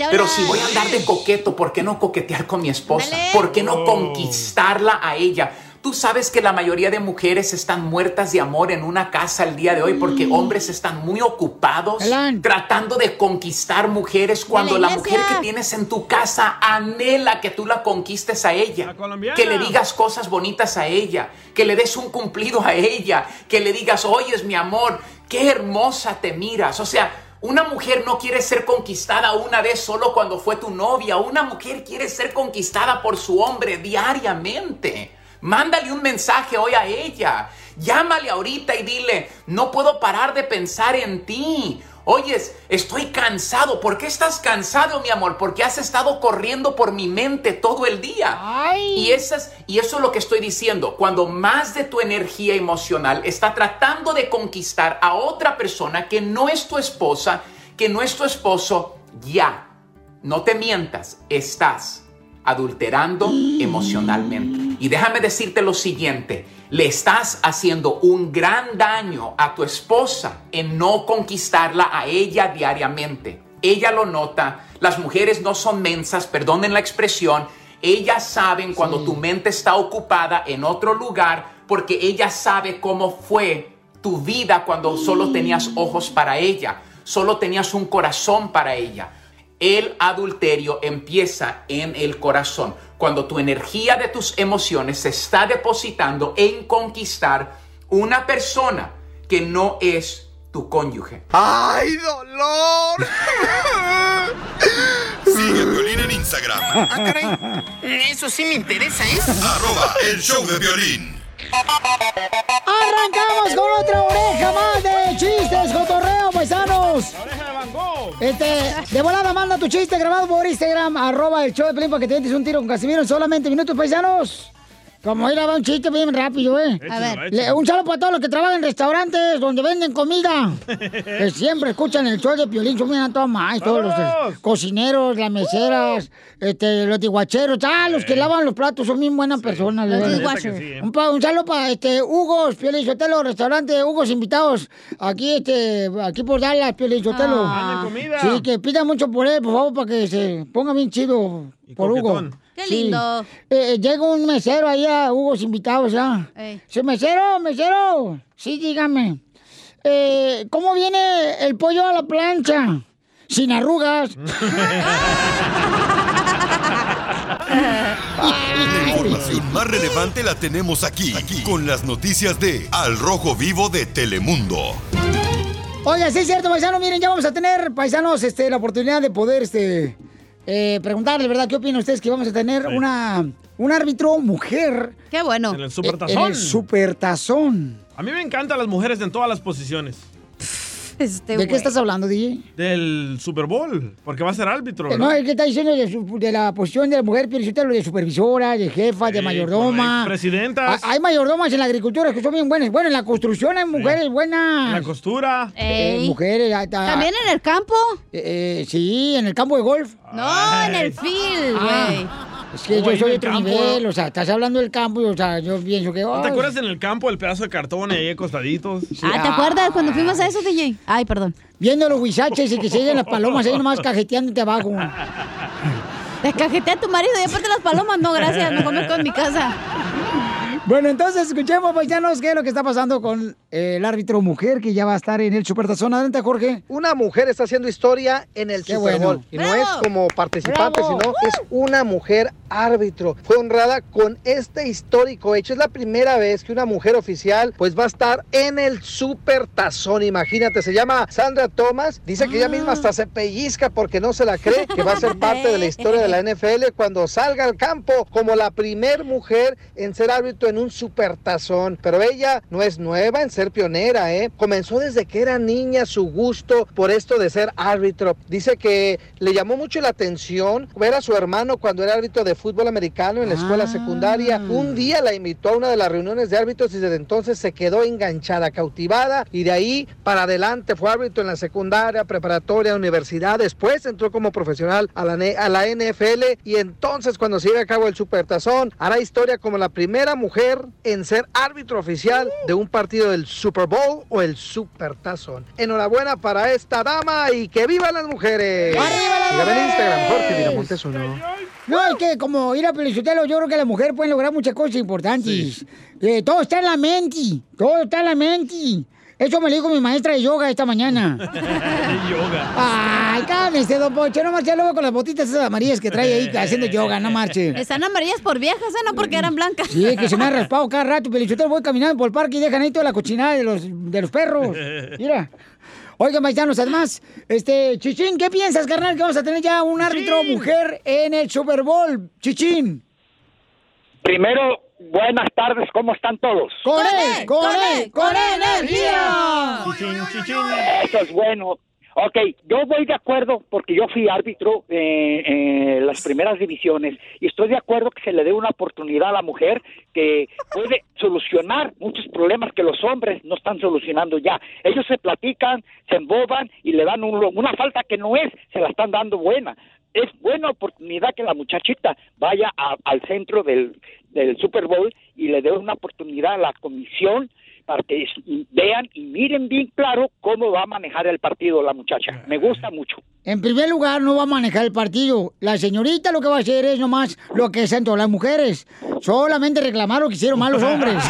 [SPEAKER 27] Pero si voy a andar de coqueto, ¿por qué no coquetear con mi esposa? ¿Por qué no conquistarla a ella? Tú sabes que la mayoría de mujeres están muertas de amor en una casa el día de hoy porque hombres están muy ocupados tratando de conquistar mujeres cuando la, mujer que tienes en tu casa anhela que tú la conquistes a ella, que le digas cosas bonitas a ella, que le des un cumplido a ella, que le digas, oyes mi amor, qué hermosa te miras. O sea, una mujer no quiere ser conquistada una vez solo cuando fue tu novia. Una mujer quiere ser conquistada por su hombre diariamente. Mándale un mensaje hoy a ella. Llámale ahorita y dile, no puedo parar de pensar en ti. Oyes, estoy cansado. ¿Por qué estás cansado, mi amor? Porque has estado corriendo por mi mente todo el día. Y, esas, y eso es lo que estoy diciendo. Cuando más de tu energía emocional está tratando de conquistar a otra persona que no es tu esposa, que no es tu esposo, ya, no te mientas, estás adulterando emocionalmente. Y déjame decirte lo siguiente, le estás haciendo un gran daño a tu esposa en no conquistarla a ella diariamente. Ella lo nota, las mujeres no son mensas, perdonen la expresión, ellas saben cuando tu mente está ocupada en otro lugar porque ella sabe cómo fue tu vida cuando solo tenías ojos para ella, solo tenías un corazón para ella. El adulterio empieza en el corazón, cuando tu energía de tus emociones se está depositando en conquistar una persona que no es tu cónyuge.
[SPEAKER 8] ¡Ay, dolor! Sigue a Violín en Instagram.
[SPEAKER 7] Ah, Eso sí me interesa, ¿eh?
[SPEAKER 8] Arroba el show de violín.
[SPEAKER 2] Arrancamos con otra oreja más de chistes, cotorreo, paisanos. Este, de volada manda tu chiste grabado por Instagram, arroba el show de Pelín para que te des un tiro con Casimiro en solamente minutos, paisanos. Como ir a un chiste bien rápido, ¿eh?
[SPEAKER 6] A ver.
[SPEAKER 2] Le- un saludo para todos los que trabajan en restaurantes donde venden comida. que siempre escuchan el show de Piolín, son bien toda más, todos los eh, cocineros, las meseras, este, los tiguacheros, ah, los que lavan los platos son bien buenas personas.
[SPEAKER 6] Los. Sí, ¿eh?
[SPEAKER 2] un, saludo para este, Hugo, Piolín Sotelo, restaurante Hugos invitados, aquí, este, aquí por Dallas, Piolín Sotelo.
[SPEAKER 6] Ah.
[SPEAKER 2] Sí, que pidan mucho por él, por favor, para que se ponga bien chido por Hugo.
[SPEAKER 6] Qué
[SPEAKER 2] Sí.
[SPEAKER 6] lindo.
[SPEAKER 2] Eh, llega un mesero ahí a Hugos invitados, ¿ya?
[SPEAKER 6] Ey.
[SPEAKER 2] Sí, mesero, mesero. Sí, dígame. Eh, ¿Cómo viene el pollo a la plancha? Sin arrugas.
[SPEAKER 8] La información más relevante la tenemos aquí, aquí, con las noticias de Al Rojo Vivo de Telemundo.
[SPEAKER 2] Oiga, sí es cierto, paisano. Miren, ya vamos a tener, paisanos, este, la oportunidad de poder, este, eh, preguntarle, ¿verdad? ¿Qué opinan ustedes que vamos a tener una, un árbitro mujer?
[SPEAKER 9] Qué bueno.
[SPEAKER 3] En el
[SPEAKER 2] En
[SPEAKER 3] supertazón.
[SPEAKER 2] el supertazón.
[SPEAKER 3] A mí me encantan las mujeres en todas las posiciones.
[SPEAKER 9] Este
[SPEAKER 2] ¿De qué estás hablando, DJ?
[SPEAKER 3] Del Super Bowl, porque va a ser árbitro,
[SPEAKER 2] Eh,
[SPEAKER 3] ¿no?
[SPEAKER 2] Es que está diciendo de, su- de la posición de la mujer, de supervisora, de jefa, de mayordoma.
[SPEAKER 3] Presidentas.
[SPEAKER 2] Ah, Hay mayordomas en la agricultura que son bien buenas. Bueno, en la construcción hay mujeres buenas.
[SPEAKER 3] En la costura.
[SPEAKER 2] Eh, mujeres.
[SPEAKER 9] ¿También en el campo?
[SPEAKER 2] eh, sí, en el campo de golf.
[SPEAKER 9] No, en el field, güey.
[SPEAKER 2] Ah, es que
[SPEAKER 3] Oh,
[SPEAKER 2] yo soy otro
[SPEAKER 3] campo.
[SPEAKER 2] nivel, o sea, estás hablando del campo y, o sea, yo pienso que...
[SPEAKER 3] ¿No te acuerdas en el campo el pedazo de cartón ahí acostaditos?
[SPEAKER 9] Ah, ¿te acuerdas cuando fuimos a eso, DJ? Ay, perdón.
[SPEAKER 2] Viendo los huizaches y que se las palomas ahí nomás cajeteándote abajo.
[SPEAKER 9] Te cajetea a tu marido y aparte las palomas, no, gracias, me conozco en mi casa.
[SPEAKER 2] Bueno, entonces escuchemos, paisanos, qué es lo que está pasando con eh, el árbitro mujer que ya va a estar en el Supertazón. Adelante, Jorge.
[SPEAKER 4] Una mujer está haciendo historia en el
[SPEAKER 2] Qué
[SPEAKER 4] Super
[SPEAKER 2] bueno.
[SPEAKER 4] Bowl. Y no es como participante,
[SPEAKER 2] ¡Bravo!
[SPEAKER 4] sino es una mujer árbitro. Fue honrada con este histórico hecho. Es la primera vez que una mujer oficial pues va a estar en el Super Tazón. Imagínate, se llama Sandra Thomas. Dice que ella misma hasta se pellizca porque no se la cree que va a ser parte de la historia de la NFL cuando salga al campo como la primer mujer en ser árbitro en un Super Tazón. Pero ella no es nueva en ser pionera, ¿eh? Comenzó desde que era niña su gusto por esto de ser árbitro. Dice que le llamó mucho la atención ver a su hermano cuando era árbitro de fútbol americano en la escuela secundaria. Un día la invitó a una de las reuniones de árbitros y desde entonces se quedó enganchada, cautivada y de ahí para adelante fue árbitro en la secundaria, preparatoria, universidad. Después entró como profesional a la, ne- a la NFL y entonces cuando se lleve a cabo el Supertazón hará historia como la primera mujer en ser árbitro oficial de un partido del Super Bowl o el Supertazón. Enhorabuena para esta dama y que vivan las mujeres.
[SPEAKER 2] ¡Arriba las
[SPEAKER 4] Sígame en Instagram, Jorge! Miramontes uno.
[SPEAKER 2] No, es que como ir a Pelizotelo, yo creo que la mujer puede lograr muchas cosas importantes. Eh, todo está en la mente, todo está en la mente. Eso me lo dijo mi maestra de yoga esta mañana.
[SPEAKER 3] yoga.
[SPEAKER 2] Ay, cálmese, don Pocho, no marche luego con las botitas esas amarillas que trae ahí haciendo yoga, no marche.
[SPEAKER 9] Están amarillas por viejas, ¿eh? No porque eran blancas.
[SPEAKER 2] Sí, que se me ha raspado cada rato, Pelichotelo, voy caminando por el parque y dejan ahí toda la cochinada de los, de los perros. Mira. Oigan, paisanos, además, este, Chichín, ¿qué piensas, carnal, que vamos a tener ya un árbitro mujer en el Super Bowl? Chichín.
[SPEAKER 28] Primero, buenas tardes, ¿cómo están todos?
[SPEAKER 2] ¡Con él! ¡Con él! ¡Con energía!
[SPEAKER 28] Eso es bueno. Ok, yo voy de acuerdo porque yo fui árbitro eh, en las primeras divisiones y estoy de acuerdo que se le dé una oportunidad a la mujer que puede solucionar muchos problemas que los hombres no están solucionando ya. Ellos se platican, se emboban y le dan un- una falta que no es, se la están dando buena. Es buena oportunidad que la muchachita vaya al centro del, del Super Bowl y le dé una oportunidad a la comisión para que vean y miren bien claro cómo va a manejar el partido la muchacha. Me gusta mucho.
[SPEAKER 2] En primer lugar, no va a manejar el partido. La señorita lo que va a hacer es nomás lo que hacen todas las mujeres. Solamente reclamar lo que hicieron mal los hombres.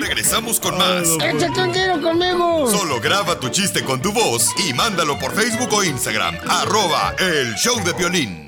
[SPEAKER 8] Regresamos con más.
[SPEAKER 2] ¡Échate un tiro conmigo!
[SPEAKER 8] Solo graba tu chiste con tu voz y mándalo por Facebook o Instagram. Arroba el show de violín.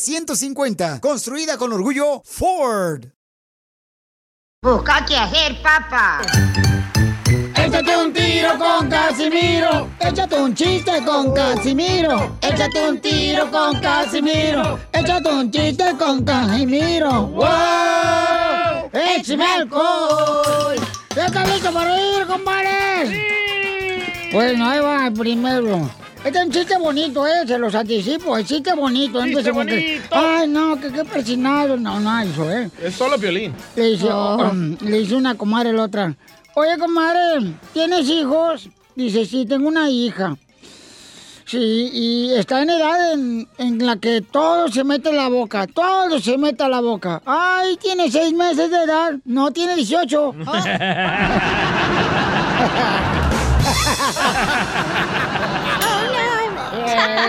[SPEAKER 2] construida con orgullo Ford.
[SPEAKER 29] Busca qué hacer, papá.
[SPEAKER 2] Échate un tiro con Casimiro. Échate un chiste con Casimiro. Échate un tiro con Casimiro. Échate un chiste con Casimiro. ¡Wow! ¡Échame alcohol! ¿Ya está listo para ir, compadre? Bueno, ahí va el primero. Este es un chiste bonito, eh, se los anticipo, el chiste bonito.
[SPEAKER 3] Chiste
[SPEAKER 2] que,
[SPEAKER 3] bonito.
[SPEAKER 2] Ay, no, que qué persinado. No, no, eso, eh.
[SPEAKER 3] Es solo violín.
[SPEAKER 2] Le dice, um, le dice una comadre la otra. Oye, comadre, ¿tienes hijos? Dice, sí, tengo una hija. Sí, y está en edad en, en la que todo se mete en la boca, todo se mete a la boca. Ay, tiene seis meses de edad. No, tiene 18.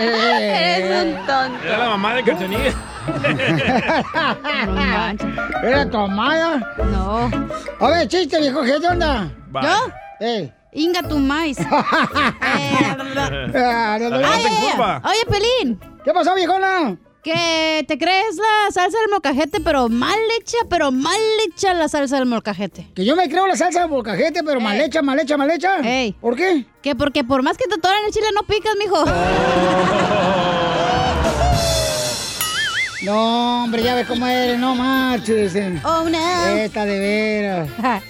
[SPEAKER 25] Eres un tonto.
[SPEAKER 3] Era la mamá de Cachanilla.
[SPEAKER 2] ¿Era tu amada?
[SPEAKER 9] No.
[SPEAKER 2] A ver, chiste, viejo, ¿qué onda?
[SPEAKER 9] ¿Yo?
[SPEAKER 2] Eh.
[SPEAKER 9] Inga tu maíz.
[SPEAKER 2] Ah, no, no, no.
[SPEAKER 9] Ay, ay. Oye, Pelín.
[SPEAKER 2] ¿Qué pasó, viejona?
[SPEAKER 9] Que te crees la salsa del molcajete, pero mal hecha, pero mal hecha la salsa del molcajete.
[SPEAKER 2] Que yo me creo la salsa de molcajete, pero mal hecha, mal hecha, mal hecha.
[SPEAKER 9] Ey.
[SPEAKER 2] ¿Por qué?
[SPEAKER 9] Que porque por más que te atoran el chile no picas, mijo.
[SPEAKER 2] No, hombre, ya ves cómo eres, no marches. eh.
[SPEAKER 9] Oh, no.
[SPEAKER 2] Esta de veras.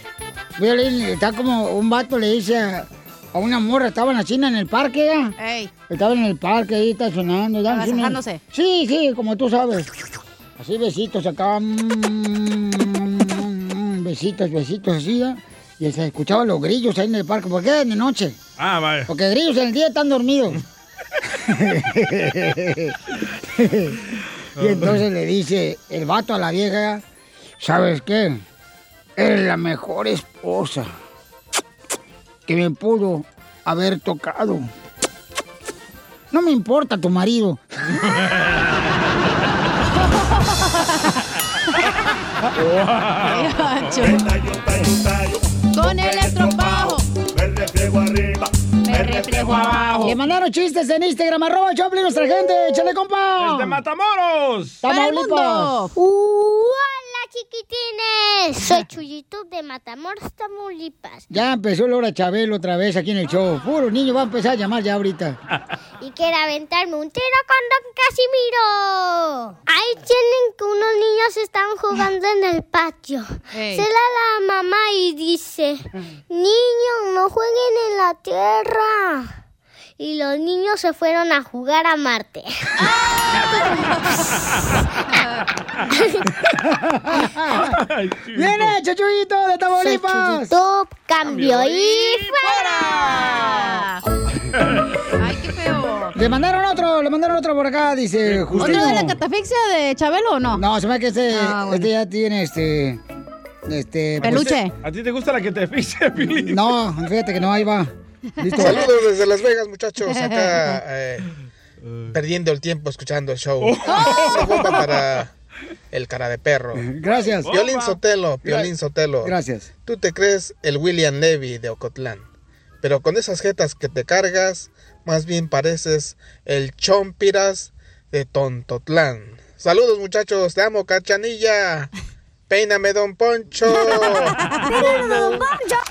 [SPEAKER 2] Violín, está como un vato le dice a, a una morra, estaba en la china en el parque ya.
[SPEAKER 9] Ey.
[SPEAKER 2] Estaba en el parque ahí estacionando. ya, así,
[SPEAKER 9] Agasajándose.
[SPEAKER 2] Sí, sí, como tú sabes. Así besitos acá. mm, besitos, besitos así, ¿ya? Y se escuchaban los grillos ahí en el parque. ¿Por qué? De noche.
[SPEAKER 3] Ah, vaya.
[SPEAKER 2] Porque grillos en el día están dormidos. y entonces le dice el vato a la vieja, ¿sabes qué? Eres la mejor esposa que me pudo haber tocado. No me importa tu marido.
[SPEAKER 9] Con el estropajo.
[SPEAKER 19] Me reflejo arriba,
[SPEAKER 9] me reflejo abajo.
[SPEAKER 2] Le mandaron chistes en Instagram, arroba Choplin, nuestra gente. ¡Échale, compa!
[SPEAKER 3] ¡Es de Matamoros!
[SPEAKER 2] ¡Tamaulipas!
[SPEAKER 6] ¡Hola, chiquitines! Soy Chuyito de Matamoros, Tamaulipas.
[SPEAKER 2] Ya empezó Laura Chabelo otra vez aquí en el show. Puro niño va a empezar a llamar ya ahorita.
[SPEAKER 6] Y quiero aventarme un tiro con Don Casimiro. Ahí tienen que unos niños están jugando en el patio.
[SPEAKER 25] Ey.
[SPEAKER 6] Se la la mamá y dice, niños, no jueguen en la tierra. Y los niños se fueron a jugar a Marte.
[SPEAKER 2] ¡Viene, Chuchuito de Tamaulipas!
[SPEAKER 6] Chuyito, cambio y fuera.
[SPEAKER 9] Ay, qué feo.
[SPEAKER 2] Le mandaron otro, le mandaron otro por acá, dice
[SPEAKER 9] ¿Otro
[SPEAKER 2] Justino.
[SPEAKER 9] de la catafixia de Chabelo o no?
[SPEAKER 2] No, se me hace que este,
[SPEAKER 9] Ah, bueno.
[SPEAKER 2] este ya tiene este. Este.
[SPEAKER 9] Peluche.
[SPEAKER 3] ¿A ti te gusta la que te asfixia, Piolín?
[SPEAKER 2] No, fíjate que no, ahí va. Listo.
[SPEAKER 4] Saludos desde Las Vegas, muchachos. Acá eh, perdiendo el tiempo escuchando el show. Una bomba para el cara de perro.
[SPEAKER 2] Gracias.
[SPEAKER 4] Violín Sotelo, Violín Sotelo.
[SPEAKER 2] Gracias.
[SPEAKER 4] Tú te crees el William Levy de Ocotlán. Pero con esas jetas que te cargas, más bien pareces el Chompiras de Tontotlán. Saludos, muchachos. Te amo, cachanilla. Peíname, don Poncho. Oh, no.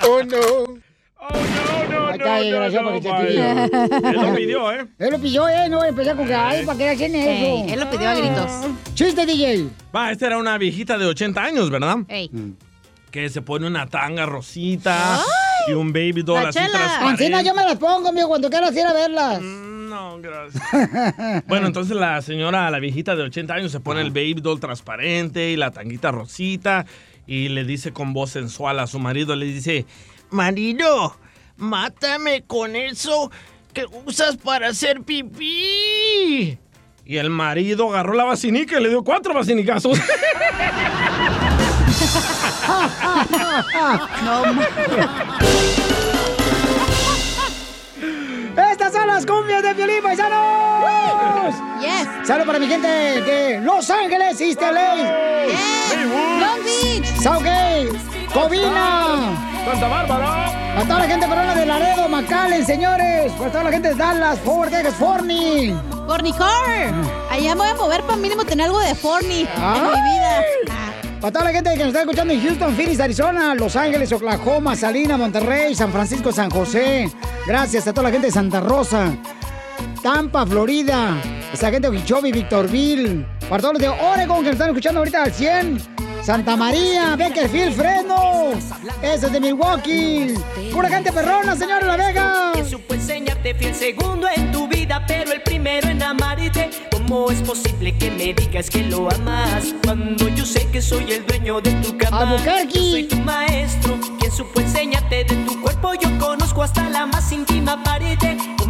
[SPEAKER 4] Oh, no.
[SPEAKER 2] Está, desgraciado, para que se tire.
[SPEAKER 3] Él lo pidió, ¿eh?
[SPEAKER 2] Él lo pidió, ¿eh? No voy a empezar con que, ay, ¿para qué hacen eso?
[SPEAKER 9] Ey, él lo pidió a gritos.
[SPEAKER 2] Chiste, DJ.
[SPEAKER 3] Va, esta era una viejita de 80 años, ¿verdad?
[SPEAKER 9] Ey.
[SPEAKER 3] Que se pone una tanga rosita y un baby doll así.
[SPEAKER 2] Ancina yo me las pongo, amigo, cuando quieras ir a verlas.
[SPEAKER 3] No, gracias. Bueno, entonces la señora, la viejita de 80 años, se pone el baby doll transparente y la tanguita rosita y le dice con voz sensual a su marido, le dice, marido, mátame con eso que usas para hacer pipí. Y el marido agarró la vacinica y le dio cuatro vacinicazos.
[SPEAKER 2] Estas son las cumbias de Violín Paisanos.
[SPEAKER 9] Yes.
[SPEAKER 2] Saludos para mi gente de Los Ángeles, East LA.
[SPEAKER 9] Long Beach.
[SPEAKER 2] Saugay, Covina.
[SPEAKER 3] Santa Bárbara.
[SPEAKER 2] A toda la gente perrona de Laredo, McAllen, señores. Para toda la gente de Dallas, Fort Texas, Forney.
[SPEAKER 9] Fornicar. Allá me voy a mover para mínimo tener algo de Forni en mi vida.
[SPEAKER 2] Para toda la gente que nos está escuchando en Houston, Phoenix, Arizona, Los Ángeles, Oklahoma, Salina, Monterrey, San Francisco, San José. Gracias a toda la gente de Santa Rosa. Tampa, Florida. Esa gente de Okeechobee, Victorville. Para todos los de Oregon que nos están escuchando ahorita al 100. Santa María, Bakersfield, Fresno. Ese es de Milwaukee. Pura gente perrona, señor La Vega.
[SPEAKER 30] el segundo en tu vida, pero el primero en amarte. ¿Cómo es posible que me digas que lo amas cuando yo sé que soy el dueño de tu cama? Yo soy tu maestro, quien supo enseñarte de tu cuerpo. Yo conozco hasta la más íntima pared.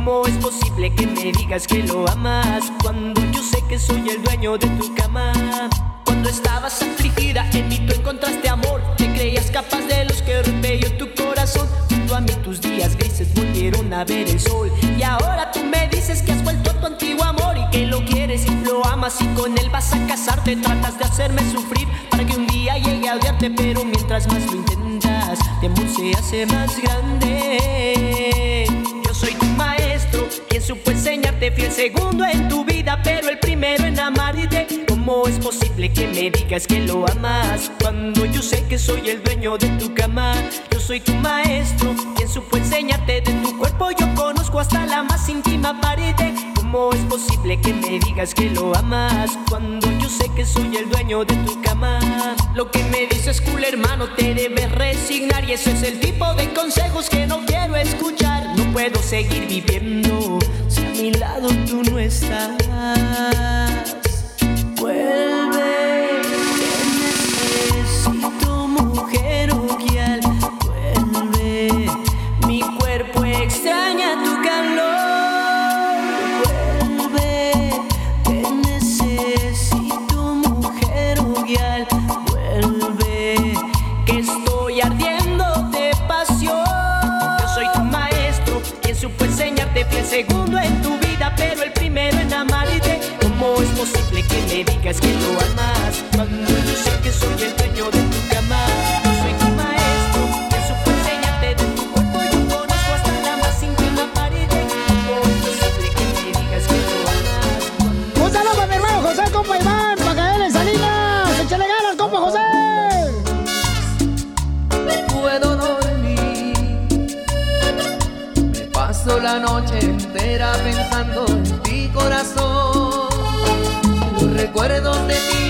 [SPEAKER 30] ¿Cómo es posible que me digas que lo amas cuando yo sé que soy el dueño de tu cama? Cuando estabas afligida, en mí tú encontraste amor. Te creías capaz de los que rompió tu corazón. Junto a mí tus días grises volvieron a ver el sol. Y ahora tú me dices que has vuelto a tu antiguo amor y que lo quieres lo amas y con él vas a casarte. Tratas de hacerme sufrir para que un día llegue a odiarte, pero mientras más lo intentas, mi amor se hace más grande. Supo enseñarte fiel segundo en tu vida, pero el primero en amarte. ¿Cómo es posible que me digas que lo amas cuando yo sé que soy el dueño de tu cama? Yo soy tu maestro, quien supo enseñarte de tu cuerpo. Yo conozco hasta la más íntima pared. ¿Cómo es posible que me digas que lo amas cuando yo sé que soy el dueño de tu cama? Lo que me dices, cool hermano, te debes resignar y ese es el tipo de consejos que no quiero escuchar. No puedo seguir viviendo si a mi lado tú no estás. Vuelve, segundo en tu vida, pero el primero en amarte. ¿Cómo es posible que me digas que lo amas cuando yo sé que soy el dueño de tu cama? Yo soy tu maestro, quien supo enseñarte de tu cuerpo. Yo conozco hasta la más íntima pared. ¿Cómo es posible que me digas que lo amas?
[SPEAKER 2] Un saludo para mi hermano José, compa Iván, para caer en Salinas. Échale ganas, compa José.
[SPEAKER 31] puedo dormir. Me paso la noche entera pensando en ti, corazón. Los recuerdos de ti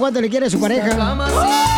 [SPEAKER 2] cuánto le quiere su pareja.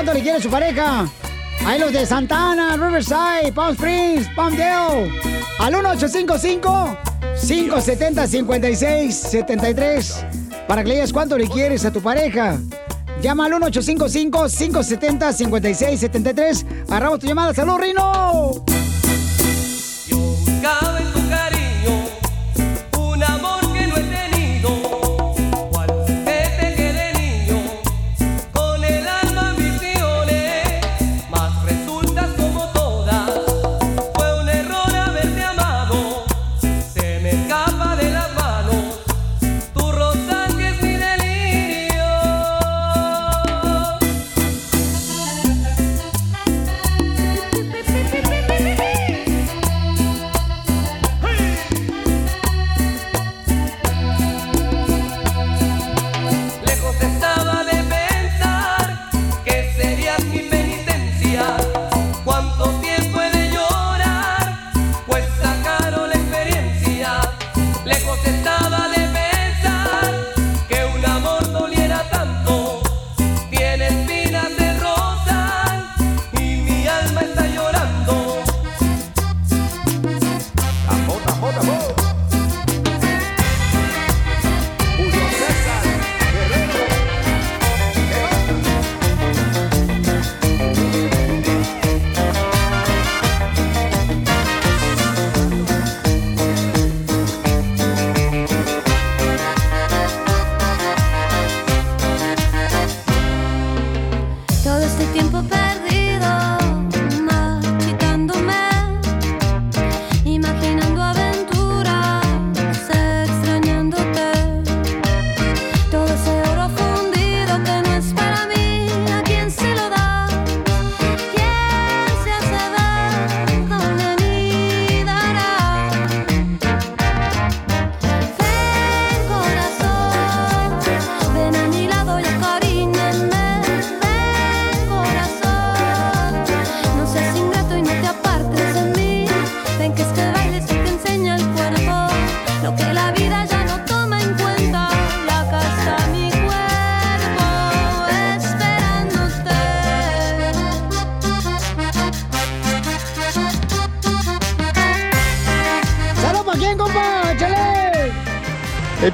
[SPEAKER 2] Cuánto le quiere su pareja. Ahí los de Santana, Riverside, Palm Springs, Palmdale. Al 1855-570-5673. Para que le digas cuánto le quieres a tu pareja. Llama al 1855-570-5673. Agarramos tu llamada. ¡Salud, Rino!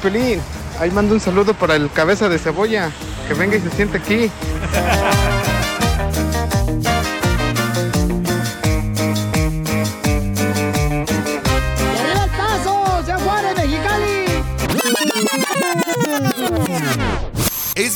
[SPEAKER 32] Pelín, ahí mando un saludo para el cabeza de cebolla. Que venga y se siente aquí.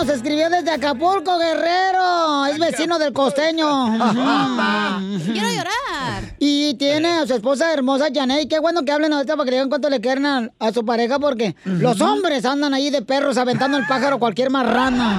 [SPEAKER 2] Nos escribió desde Acapulco, Guerrero. Es vecino del costeño.
[SPEAKER 9] Quiero llorar.
[SPEAKER 2] Y tiene a su esposa hermosa, Janet. Qué bueno que hablen ahorita para que digan cuánto le quieren a, a su pareja, porque los hombres andan ahí de perros aventando el pájaro a cualquier marrana.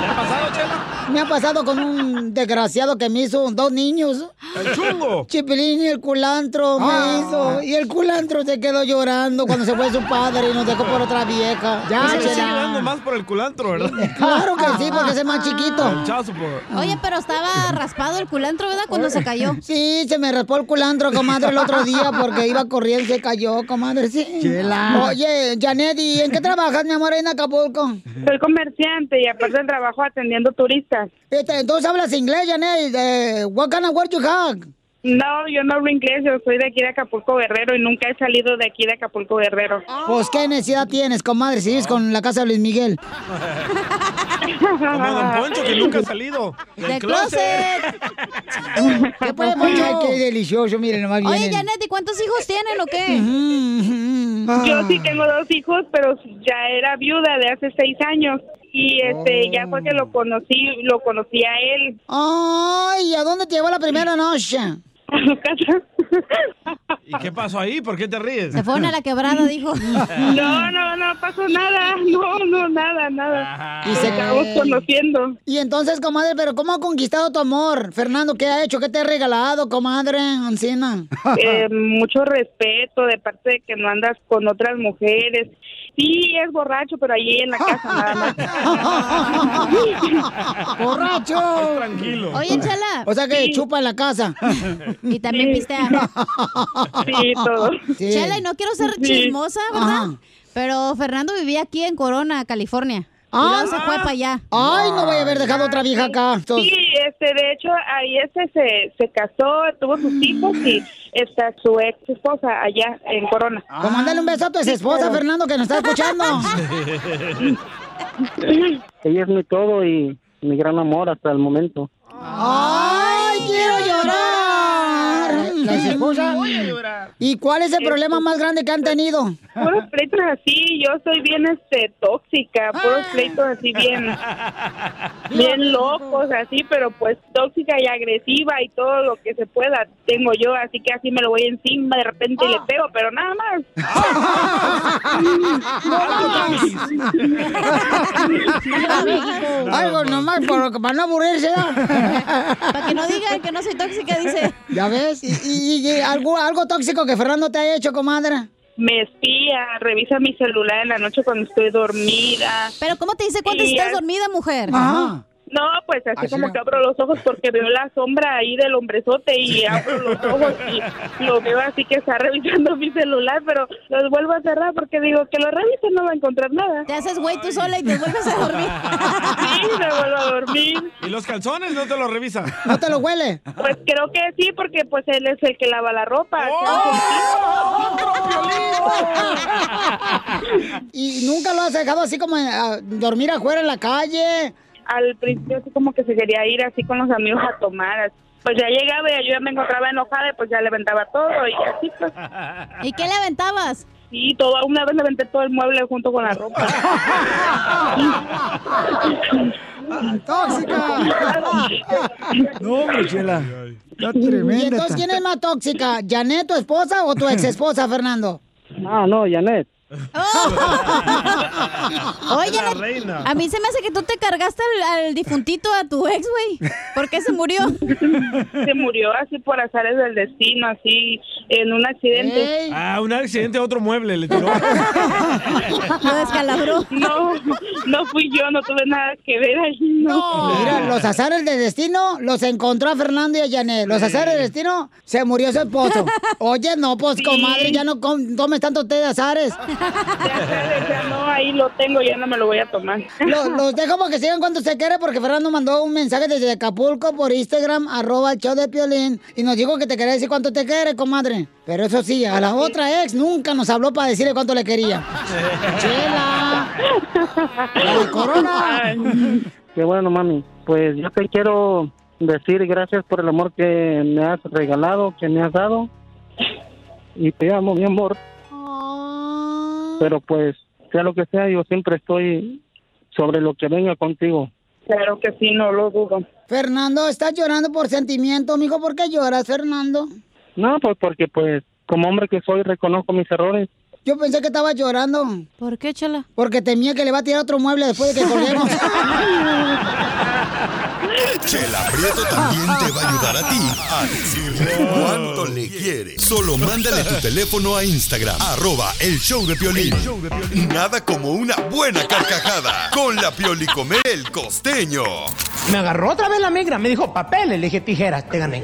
[SPEAKER 3] ¿Le ha pasado, Chela?
[SPEAKER 2] Me ha pasado con un desgraciado que me hizo dos niños.
[SPEAKER 3] ¡El chungo!
[SPEAKER 2] Chipilín y el culantro me
[SPEAKER 3] Ah.
[SPEAKER 2] hizo. Y el culantro se quedó llorando cuando se fue su padre y nos dejó por otra vieja.
[SPEAKER 3] Ya, sigue
[SPEAKER 2] Chela.
[SPEAKER 3] dando más por el culantro, ¿verdad?
[SPEAKER 2] Claro que sí, porque es el más chiquito.
[SPEAKER 3] El child support.
[SPEAKER 9] Oye, pero estaba raspado el culantro, ¿verdad? Cuando se cayó.
[SPEAKER 2] Sí, se me raspó el culantro, comadre, el otro día porque iba corriendo y se cayó, comadre, sí.
[SPEAKER 33] Chela.
[SPEAKER 2] Oye, Janet, ¿y en qué trabajas, mi amor, ahí en Acapulco?
[SPEAKER 33] Soy comerciante y aparte trabajo atendiendo turistas.
[SPEAKER 2] Este, Entonces hablas inglés, Janet. Eh, what kind of work you have?
[SPEAKER 33] No, yo no hablo inglés, yo soy de aquí de Acapulco Guerrero y nunca he salido de aquí de Acapulco Guerrero.
[SPEAKER 2] Pues, ¿qué necesidad tienes, comadre, si vives con la casa de Luis Miguel?
[SPEAKER 3] Como Don Poncho, que nunca ha salido del
[SPEAKER 9] ¡De
[SPEAKER 3] closet.
[SPEAKER 2] ¿Qué puede, Poncho? Qué delicioso, miren, nomás
[SPEAKER 9] Oye,
[SPEAKER 2] vienen.
[SPEAKER 9] Janet, ¿y cuántos hijos tienen o qué?
[SPEAKER 33] Yo sí tengo dos hijos, pero ya era viuda de hace seis años y este ya fue que lo conocí, lo conocí a él.
[SPEAKER 2] Ay, ¿a dónde te llevó la primera noche?
[SPEAKER 33] A su casa.
[SPEAKER 3] ¿Y qué pasó ahí? ¿Por qué te ríes?
[SPEAKER 9] Se fueron a la quebrada, dijo.
[SPEAKER 33] No, no, no pasó nada, no, no, nada, nada.
[SPEAKER 2] Y se
[SPEAKER 33] acabamos conociendo.
[SPEAKER 2] Y entonces, comadre, ¿pero cómo ha conquistado tu amor? Fernando, ¿qué ha hecho? ¿Qué te ha regalado, comadre Ancina?
[SPEAKER 33] Eh, mucho respeto de parte de que no andas con otras mujeres. Sí, es borracho, pero allí en la casa nada más.
[SPEAKER 2] ¡Borracho!
[SPEAKER 3] Tranquilo.
[SPEAKER 9] Oye, Chela.
[SPEAKER 2] O sea que chupa en la casa.
[SPEAKER 9] Y también pistea.
[SPEAKER 33] Sí, todo.
[SPEAKER 2] Sí.
[SPEAKER 9] Chela, y no quiero ser
[SPEAKER 33] Sí.
[SPEAKER 9] chismosa, ¿verdad?
[SPEAKER 2] Ajá.
[SPEAKER 9] Pero Fernando vivía aquí en Corona, California.
[SPEAKER 2] Ah.
[SPEAKER 9] se fue para allá.
[SPEAKER 2] Ay, no voy a haber dejado otra vieja acá. Entonces-
[SPEAKER 33] Sí, este, de hecho, ahí este se, se casó, tuvo sus hijos y está su ex esposa allá en Corona.
[SPEAKER 2] Pues mándale un beso a tu ex esposa, Fernando, que nos está escuchando.
[SPEAKER 34] Ella es mi todo y mi gran amor hasta el momento.
[SPEAKER 2] ¡Ay, quiero llorar! ¿La esposa? ¿Y cuál es el problema más grande que han tenido?
[SPEAKER 33] Puros pleitos así, yo soy bien este tóxica, puros pleitos así bien, bien locos así, pero pues tóxica y agresiva y todo lo que se pueda tengo yo, así que así me lo voy encima de repente y le pego, pero nada más.
[SPEAKER 2] Algo nomás por- para no aburrirse.
[SPEAKER 9] Para que no digan que no soy tóxica, dice.
[SPEAKER 2] ¿Ya ves? ¿Y, y- y algo, algo tóxico que Fernando te ha hecho, comadre?
[SPEAKER 33] Me espía, revisa mi celular en la noche cuando estoy dormida.
[SPEAKER 9] Pero ¿cómo te dice cuándo
[SPEAKER 33] Y
[SPEAKER 9] estás dormida, mujer?
[SPEAKER 2] Ajá.
[SPEAKER 33] No, pues así
[SPEAKER 2] Así
[SPEAKER 33] como
[SPEAKER 2] no.
[SPEAKER 33] que abro los ojos porque veo la sombra ahí del hombrezote y abro los ojos y lo veo así que está revisando mi celular, pero los vuelvo a cerrar porque digo que lo revise no va a encontrar nada.
[SPEAKER 9] Te haces güey tú sola y te vuelves a dormir.
[SPEAKER 33] Sí, me vuelvo a dormir.
[SPEAKER 3] ¿Y los calzones no te los revisa?
[SPEAKER 2] ¿No te lo huele?
[SPEAKER 33] Pues creo que sí, porque pues él es el que lava la ropa.
[SPEAKER 2] ¿Y nunca lo has dejado así como a dormir afuera en la calle?
[SPEAKER 33] Al principio así como que se quería ir así con los amigos a tomar. así. Pues ya llegaba y yo ya me encontraba enojada y pues ya le aventaba todo y así pues.
[SPEAKER 9] ¿Y qué le aventabas?
[SPEAKER 33] Sí, todo, una vez le aventé todo el mueble junto con la ropa.
[SPEAKER 2] ¡Tóxica!
[SPEAKER 35] No, hombre, Chela. Está
[SPEAKER 2] ¿Y
[SPEAKER 35] tremenda.
[SPEAKER 2] entonces
[SPEAKER 35] esta.
[SPEAKER 2] quién es más tóxica? ¿Janet, tu esposa o tu ex esposa, Fernando?
[SPEAKER 34] No, no, Janet.
[SPEAKER 9] Oye,
[SPEAKER 3] La
[SPEAKER 9] la-
[SPEAKER 3] reina.
[SPEAKER 9] a mí se me hace que tú te cargaste al, al difuntito a tu ex, güey. ¿Por qué se murió?
[SPEAKER 33] Se murió así por azares del destino, así en un accidente.
[SPEAKER 3] Ah, un accidente a otro mueble le tiró.
[SPEAKER 9] Lo descalabró.
[SPEAKER 33] No, no fui yo, no tuve nada que ver ahí. No.
[SPEAKER 2] Mira, los azares del destino los encontró a Fernando y a Janet. Los azares del destino se murió su esposo. Oye, no, pues, comadre, ya no com- tomes tanto té de azares.
[SPEAKER 33] Ya no, ahí lo tengo, ya no me lo voy a tomar.
[SPEAKER 2] Los, los dejo para que sigan cuando se quiere porque Fernando mandó un mensaje desde Acapulco por Instagram, arroba el show de Piolín, y nos dijo que te quería decir cuánto te quiere, comadre. Pero eso sí, a la otra ex nunca nos habló para decirle cuánto le quería. ¡Chela! ¡La corona!
[SPEAKER 34] Qué bueno, mami. Pues yo te quiero decir gracias por el amor que me has regalado, que me has dado. Y te amo, mi amor. Pero pues, sea lo que sea, yo siempre estoy sobre lo que venga contigo.
[SPEAKER 33] Claro que sí, no lo dudo.
[SPEAKER 2] Fernando, ¿estás llorando por sentimiento, amigo? ¿Por qué lloras, Fernando?
[SPEAKER 34] No, pues porque pues, como hombre que soy, reconozco mis errores.
[SPEAKER 2] Yo pensé que estaba llorando.
[SPEAKER 9] ¿Por qué, Chela?
[SPEAKER 2] Porque temía que le va a tirar otro mueble después de que colguemos.
[SPEAKER 8] Chela Prieto también te va a ayudar a ti a decirle cuánto le quiere. Solo mándale tu teléfono a Instagram, arroba el show de Piolín. Nada como una buena carcajada con la Piolicomer el costeño.
[SPEAKER 5] Me agarró otra vez la migra, me dijo papeles, le dije tijeras, te gané.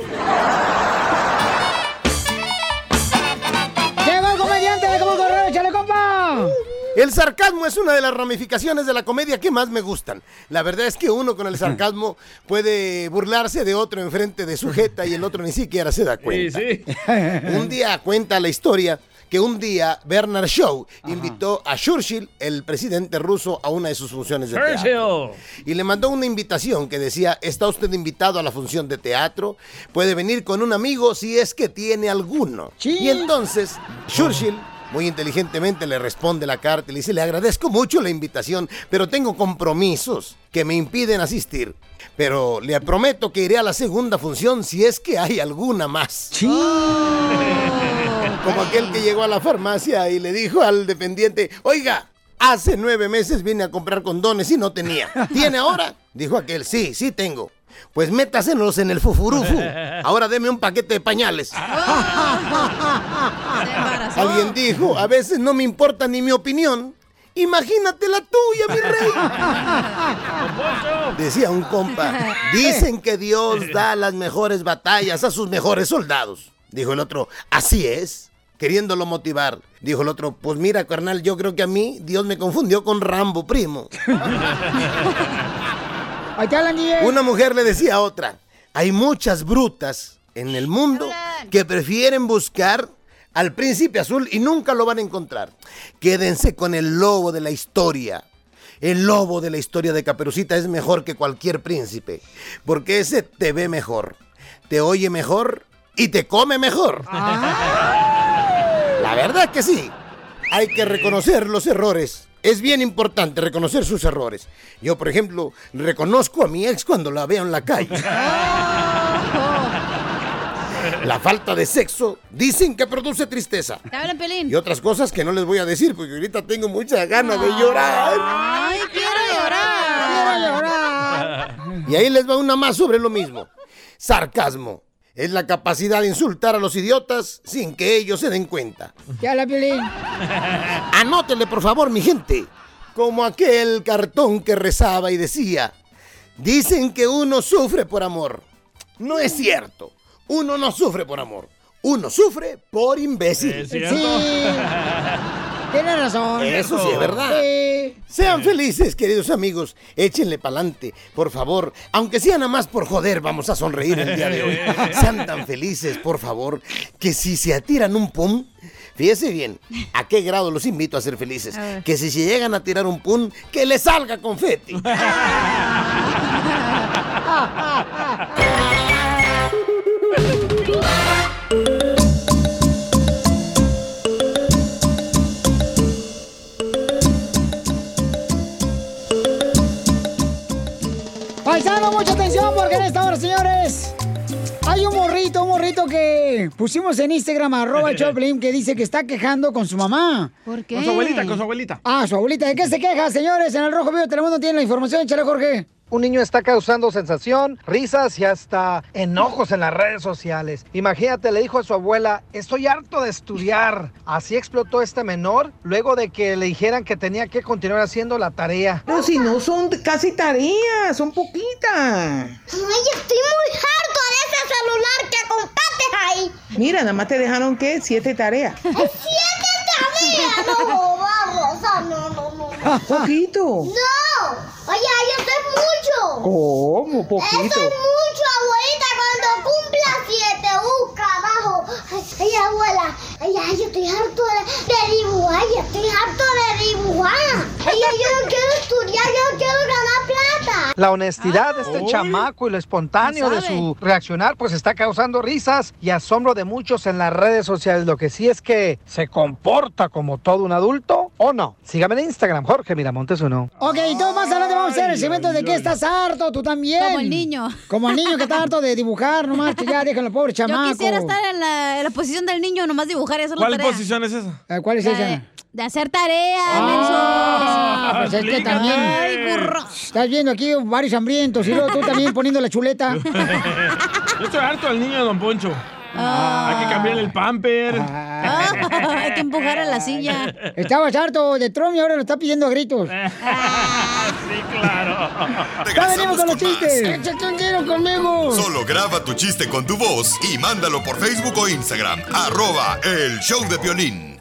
[SPEAKER 15] El sarcasmo es una de las ramificaciones de la comedia que más me gustan. La verdad es que uno con el sarcasmo puede burlarse de otro enfrente de su jeta y el otro ni siquiera se da cuenta. Un día cuenta la historia que un día Bernard Shaw invitó a Churchill, el presidente ruso, a una de sus funciones de teatro. Y le mandó una invitación que decía, está usted invitado a la función de teatro, puede venir con un amigo si es que tiene alguno. Y entonces Churchill muy inteligentemente le responde la carta y le dice, le agradezco mucho la invitación, pero tengo compromisos que me impiden asistir. Pero le prometo que iré a la segunda función si es que hay alguna más. Como aquel que llegó a la farmacia y le dijo al dependiente, oiga, hace nueve meses vine a comprar condones y no tenía. ¿Tiene ahora? Dijo aquel, sí, sí tengo. Pues métasenos en el fufurufu. Ahora deme un paquete de pañales. Alguien dijo, a veces no me importa ni mi opinión. Imagínate la tuya, mi rey. Decía un compa, dicen que Dios da las mejores batallas a sus mejores soldados. Dijo el otro, así es, queriéndolo motivar. Dijo el otro, pues mira, carnal, yo creo que a mí Dios me confundió con Rambo, primo. Una mujer le decía a otra, hay muchas brutas en el mundo que prefieren buscar al príncipe azul y nunca lo van a encontrar. Quédense con el lobo de la historia. El lobo de la historia de Caperucita es mejor que cualquier príncipe, porque ese te ve mejor, te oye mejor y te come mejor. La verdad que sí. Hay que reconocer los errores. Es bien importante reconocer sus errores. Yo, por ejemplo, reconozco a mi ex cuando la veo en la calle. La falta de sexo dicen que produce tristeza.
[SPEAKER 9] ¿Te hablan, Pelín?
[SPEAKER 15] Y otras cosas que no les voy a decir porque ahorita tengo mucha ganas de llorar.
[SPEAKER 9] Ay, quiero llorar.
[SPEAKER 2] Quiero llorar.
[SPEAKER 15] Y ahí les va una más sobre lo mismo. Sarcasmo. Es la capacidad de insultar a los idiotas sin que ellos se den cuenta.
[SPEAKER 2] ¿Qué habla, Piolín?
[SPEAKER 15] Anótele, por favor, mi gente. Como aquel cartón que rezaba y decía, dicen que uno sufre por amor. No es cierto. Uno no sufre por amor. Uno sufre por imbécil.
[SPEAKER 2] ¿Es cierto? Sí. Tienes razón.
[SPEAKER 15] Eso sí es verdad.
[SPEAKER 2] Sí.
[SPEAKER 15] Sean felices, queridos amigos. Échenle pa'lante, por favor. Aunque sea nada más por joder, vamos a sonreír el día de hoy. Sean tan felices, por favor, que si se atiran un pum, fíjese bien, a qué grado los invito a ser felices.
[SPEAKER 30] A.
[SPEAKER 15] Que si se llegan a tirar un pum, que les salga confeti.
[SPEAKER 2] Paisano, mucha atención porque en esta hora, señores, hay un morrito, un morrito que pusimos en Instagram, arroba Choplin, que dice que está quejando con su mamá.
[SPEAKER 9] ¿Por
[SPEAKER 3] Con su abuelita, con su abuelita.
[SPEAKER 2] Ah, su abuelita. ¿De qué se queja, señores? En el Rojo Vivo Telemundo tiene la información. Échale, Jorge.
[SPEAKER 4] Un niño está causando sensación, risas y hasta enojos en las redes sociales. Imagínate, le dijo a su abuela, estoy harto de estudiar. Así explotó este menor luego de que le dijeran que tenía que continuar haciendo la tarea.
[SPEAKER 5] Pero si no son casi tareas, son poquitas.
[SPEAKER 6] Ay, estoy muy harto de ese celular que compraste ahí.
[SPEAKER 5] Mira, nada más te dejaron que siete tareas.
[SPEAKER 6] ¡Siete tareas! No, vamos, ah, no, no, no.
[SPEAKER 5] Poquito.
[SPEAKER 6] ¡No! Oye, eso es mucho.
[SPEAKER 5] ¿Cómo? Poquito.
[SPEAKER 6] Eso es mucho, abuelita. Cuando cumpla siete, busca abajo. Ay, ay, abuela. Ay, ay, yo estoy harto de, de dibujar. Yo estoy harto de dibujar. Ay, ay, yo no quiero estudiar. Yo no quiero ganar plata.
[SPEAKER 4] La honestidad de este
[SPEAKER 6] Uy.
[SPEAKER 4] chamaco y lo espontáneo de su reaccionar pues está causando risas y asombro de muchos en las redes sociales. Lo que sí es que se comporta como todo un adulto o no. Sígame en Instagram, Jorge Miramontes uno.
[SPEAKER 2] Ok, entonces más adelante vamos a hacer el segmento de que estás harto, tú también.
[SPEAKER 9] Como el niño.
[SPEAKER 2] Como el niño que está harto de dibujar, nomás que ya déjalo, pobre chamaco.
[SPEAKER 9] Yo quisiera estar en la, en la posición del niño, nomás dibujar la
[SPEAKER 3] ¿Cuál
[SPEAKER 9] tarea.
[SPEAKER 3] posición es esa?
[SPEAKER 2] Eh, ¿Cuál es
[SPEAKER 9] La
[SPEAKER 2] esa?
[SPEAKER 9] De, de hacer tarea,
[SPEAKER 2] Ah, pues es que también.
[SPEAKER 9] Ay, burro.
[SPEAKER 2] Estás viendo aquí varios hambrientos y luego tú también poniendo la chuleta.
[SPEAKER 3] Yo estoy harto del niño de Don Poncho. Hay que cambiarle el pamper.
[SPEAKER 9] Ah, hay que empujar a la silla.
[SPEAKER 2] Estabas harto de Trump y ahora lo está pidiendo a gritos.
[SPEAKER 3] sí, claro.
[SPEAKER 2] Ya venimos con los
[SPEAKER 8] con
[SPEAKER 2] chistes. Échate un tiro conmigo.
[SPEAKER 8] Solo graba tu chiste con tu voz y mándalo por Facebook o Instagram. Arroba el show de violín.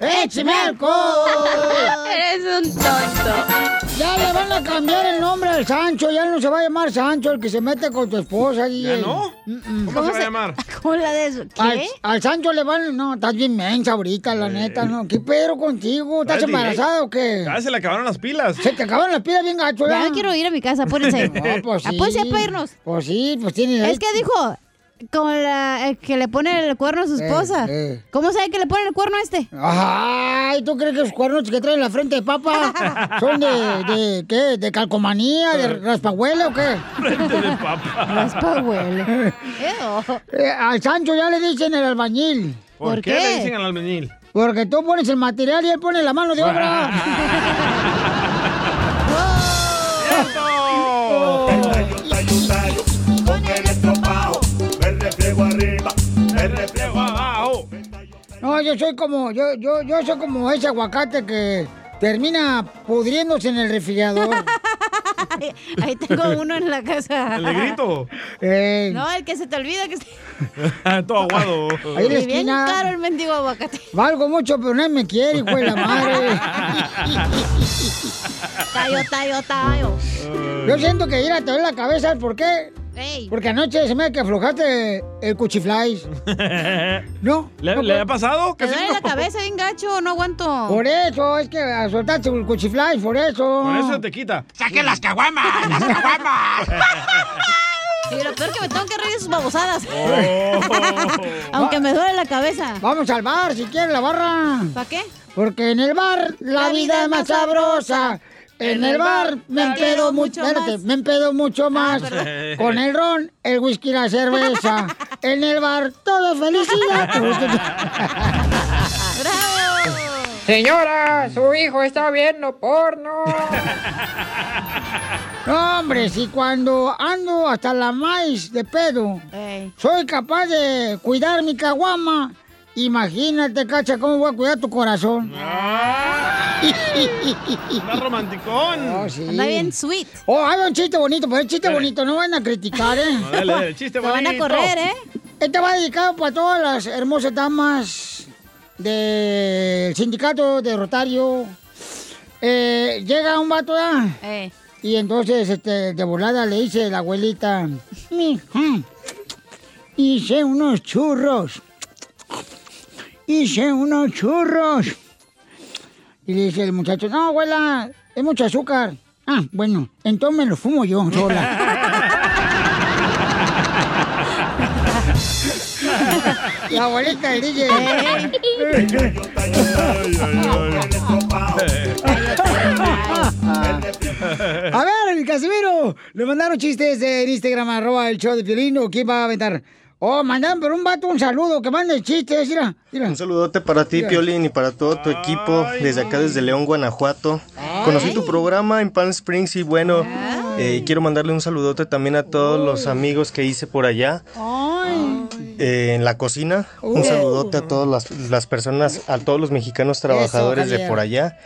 [SPEAKER 2] ¡Échame alcohol!
[SPEAKER 9] Eres un tonto.
[SPEAKER 2] Ya le van a cambiar el nombre al Sancho. Ya no se va a llamar Sancho el que se mete con tu esposa.
[SPEAKER 3] ¿Ya
[SPEAKER 2] DJ.
[SPEAKER 3] no? ¿Cómo, se va a llamar?
[SPEAKER 9] ¿Cómo la de eso?
[SPEAKER 2] Al,
[SPEAKER 9] ¿Qué?
[SPEAKER 2] al Sancho le van. No, estás bien mensa ahorita, la neta, ¿no? ¿Qué pedo contigo? ¿Estás embarazada o qué?
[SPEAKER 3] Ya se le acabaron las pilas.
[SPEAKER 2] Se te acabaron las pilas bien gacho,
[SPEAKER 9] Ya quiero ir a mi casa, apúrense.
[SPEAKER 2] No, pues sí.
[SPEAKER 9] Apúrense para irnos.
[SPEAKER 2] Pues sí, pues tiene.
[SPEAKER 9] Es que dijo, con la el que le pone el cuerno a su esposa.
[SPEAKER 2] eh.
[SPEAKER 9] ¿Cómo sabe que le pone el cuerno a este?
[SPEAKER 2] Ay, ¿tú crees que los cuernos que traen en la frente de papa son de, de qué? ¿De calcomanía? ¿De raspahuele o qué?
[SPEAKER 3] Frente de papa.
[SPEAKER 9] Raspahuele.
[SPEAKER 2] Eh, al Sancho ya le dicen el albañil.
[SPEAKER 3] ¿Por,
[SPEAKER 9] ¿Por
[SPEAKER 3] qué?
[SPEAKER 9] qué?
[SPEAKER 3] le dicen al albañil?
[SPEAKER 2] Porque tú pones el material y él pone la mano de obra.
[SPEAKER 19] reflejo abajo.
[SPEAKER 2] No, yo soy como, yo, yo, yo soy como ese aguacate que termina pudriéndose en el refrigerador.
[SPEAKER 9] Ahí tengo uno en la casa.
[SPEAKER 3] ¿El negrito?
[SPEAKER 2] Eh,
[SPEAKER 9] No, el que se te olvida que
[SPEAKER 3] Todo aguado.
[SPEAKER 2] Ahí en la
[SPEAKER 9] bien caro el mendigo aguacate.
[SPEAKER 2] Valgo mucho, pero nadie me quiere, hijo de la madre.
[SPEAKER 9] Tayo, tayo, tayo.
[SPEAKER 2] Yo siento que ir a te duele la cabeza, ¿sabes por qué?
[SPEAKER 9] Ey.
[SPEAKER 2] Porque anoche se me hace que aflojaste el cuchiflais. ¿No?
[SPEAKER 3] ¿Le,
[SPEAKER 2] ¿No
[SPEAKER 3] le ha pasado?
[SPEAKER 9] ¿Te duele la cabeza bien gacho? No aguanto.
[SPEAKER 2] Por eso, es que soltaste el cuchiflais, por eso.
[SPEAKER 3] Por eso te quita.
[SPEAKER 7] ¡Saquen las caguamas! ¡Las caguamas!
[SPEAKER 9] Y lo peor que me tengo que reír de sus babosadas.
[SPEAKER 3] Oh.
[SPEAKER 9] Aunque me duele la cabeza.
[SPEAKER 2] Vamos al bar, si quieres, la barra.
[SPEAKER 9] ¿Para qué?
[SPEAKER 2] Porque en el bar la, vida es más sabrosa. En el bar me empedo mucho espérate, me empedo mucho más. Con el ron, el whisky y la cerveza. En el bar todo felicidad.
[SPEAKER 9] ¡Bravo!
[SPEAKER 36] Señora, su hijo está viendo porno.
[SPEAKER 2] No, hombre, si cuando ando hasta la maíz de pedo,
[SPEAKER 9] Ey.
[SPEAKER 2] soy capaz de cuidar mi caguama. Imagínate, cacha, cómo voy a cuidar tu corazón.
[SPEAKER 3] Está romanticón.
[SPEAKER 2] Oh, sí.
[SPEAKER 9] Anda bien sweet.
[SPEAKER 2] Oh, hay un chiste bonito, pero el chiste
[SPEAKER 3] Dale.
[SPEAKER 2] bonito, no van a criticar, ¿eh?
[SPEAKER 3] No, dale, dale, chiste
[SPEAKER 9] Te van a
[SPEAKER 3] bonito.
[SPEAKER 9] correr, ¿eh?
[SPEAKER 2] Este va dedicado para todas las hermosas damas del sindicato de Rotario. Eh, llega un vato.
[SPEAKER 9] Eh.
[SPEAKER 2] Y entonces, este, de volada le dice la abuelita, "Mija, hice unos churros. Hice unos churros. Y le dice el muchacho, no, abuela, es mucho azúcar. Ah, bueno, entonces me lo fumo yo sola. La abuelita del DJ. A ver, Casimiro, le mandaron chistes en Instagram, arroba el show de Piolín, ¿o quién va a aventar? Oh, mandan por un vato un saludo, que mande chistes, mira, mira.
[SPEAKER 37] Un saludote para ti,
[SPEAKER 2] Mira.
[SPEAKER 37] Piolín, y para todo tu equipo desde acá, desde León, Guanajuato. Conocí tu programa en Palm Springs y bueno, eh, quiero mandarle un saludote también a todos los amigos que hice por allá eh, en la cocina. Un
[SPEAKER 2] Uh.
[SPEAKER 37] saludote a todas las, las personas, a todos los mexicanos trabajadores de por allá.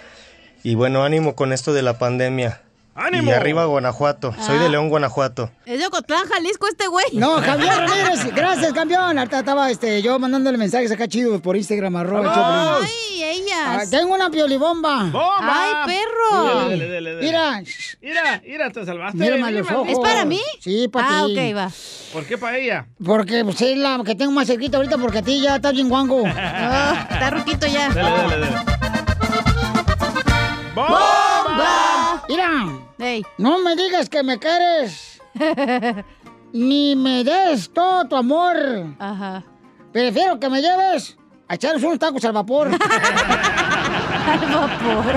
[SPEAKER 37] Y bueno, ánimo con esto de la pandemia.
[SPEAKER 3] ¡Ánimo!
[SPEAKER 37] Y arriba Guanajuato. Soy
[SPEAKER 2] Ah.
[SPEAKER 37] de León, Guanajuato.
[SPEAKER 9] Es de Ocotlán, Jalisco, este güey.
[SPEAKER 2] No, Javier Ramírez, gracias, campeón. Ahorita estaba este, yo mandándole mensajes acá chidos por Instagram, arroba.
[SPEAKER 9] Ay, ellas.
[SPEAKER 2] Ah, tengo una piolibomba.
[SPEAKER 9] Ay, perro.
[SPEAKER 3] Dele, dele, dele.
[SPEAKER 2] Mira,
[SPEAKER 3] Mira, mira, te salvaste.
[SPEAKER 2] Ojos.
[SPEAKER 3] maldito.
[SPEAKER 2] ¿Es para mí? Sí, para
[SPEAKER 9] Ah,
[SPEAKER 2] ti.
[SPEAKER 9] ok, va.
[SPEAKER 3] ¿Por qué para ella?
[SPEAKER 2] Porque pues, es la que tengo más cerquita ahorita porque a ti ya estás bien guango.
[SPEAKER 9] Ah, está ruquito ya.
[SPEAKER 3] Dale, dale, dale.
[SPEAKER 2] ¡Bomba! Mira, no me digas que me quieres. Ni me des todo tu amor.
[SPEAKER 9] Ajá.
[SPEAKER 2] Prefiero que me lleves a echarnos unos tacos al vapor.
[SPEAKER 9] al vapor.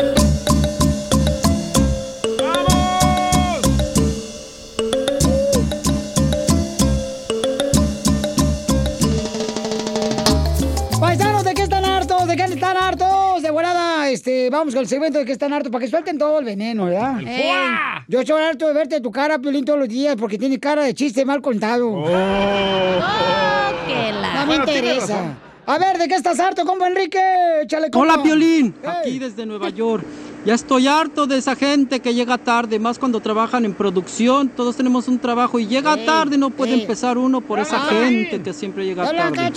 [SPEAKER 2] este, vamos con el segmento de qué están hartos para que suelten todo el veneno, ¿verdad?
[SPEAKER 3] El fuá.
[SPEAKER 2] Yo estoy harto de verte tu cara, Piolín, todos los días porque tiene cara de chiste mal contado.
[SPEAKER 9] Oh, que la-
[SPEAKER 2] No me
[SPEAKER 9] Bueno,
[SPEAKER 2] interesa. A ver, ¿de qué estás harto, compa Enrique? Échale, compa.
[SPEAKER 38] Hola Piolín, aquí desde Nueva York. Ya estoy harto de esa gente que llega tarde, más cuando trabajan en producción. Todos tenemos un trabajo y llega
[SPEAKER 2] Ey,
[SPEAKER 38] tarde, no puede
[SPEAKER 2] ey.
[SPEAKER 38] empezar uno por esa gente que siempre llega
[SPEAKER 2] Hola,
[SPEAKER 38] tarde.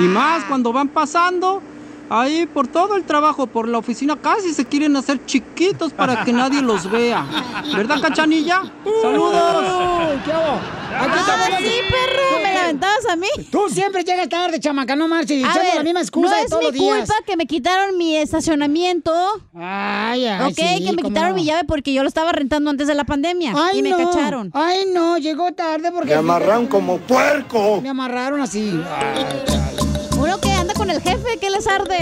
[SPEAKER 38] Y más cuando van pasando ahí por todo el trabajo, por la oficina, casi se quieren hacer chiquitos para que nadie los vea. ¿Verdad, Cachanilla? ¡Saludos!
[SPEAKER 2] ¿qué hago? Aquí
[SPEAKER 9] Ah,
[SPEAKER 2] estamos.
[SPEAKER 9] sí, perro, me la aventabas a mí.
[SPEAKER 2] Tú siempre llegas tarde, chamaca, no marches,
[SPEAKER 9] A ver,
[SPEAKER 2] la misma excusa
[SPEAKER 9] no
[SPEAKER 2] de
[SPEAKER 9] es mi
[SPEAKER 2] días.
[SPEAKER 9] culpa que me quitaron mi estacionamiento.
[SPEAKER 2] Ay, ay,
[SPEAKER 9] ok,
[SPEAKER 2] sí,
[SPEAKER 9] que me quitaron
[SPEAKER 2] no.
[SPEAKER 9] mi llave porque yo lo estaba rentando antes de la pandemia.
[SPEAKER 2] Ay,
[SPEAKER 9] y me
[SPEAKER 2] no.
[SPEAKER 9] cacharon.
[SPEAKER 2] Ay, no, llegó tarde porque...
[SPEAKER 38] Me amarraron como puerco.
[SPEAKER 2] Me amarraron así.
[SPEAKER 9] Anda con el jefe, ¿qué les arde?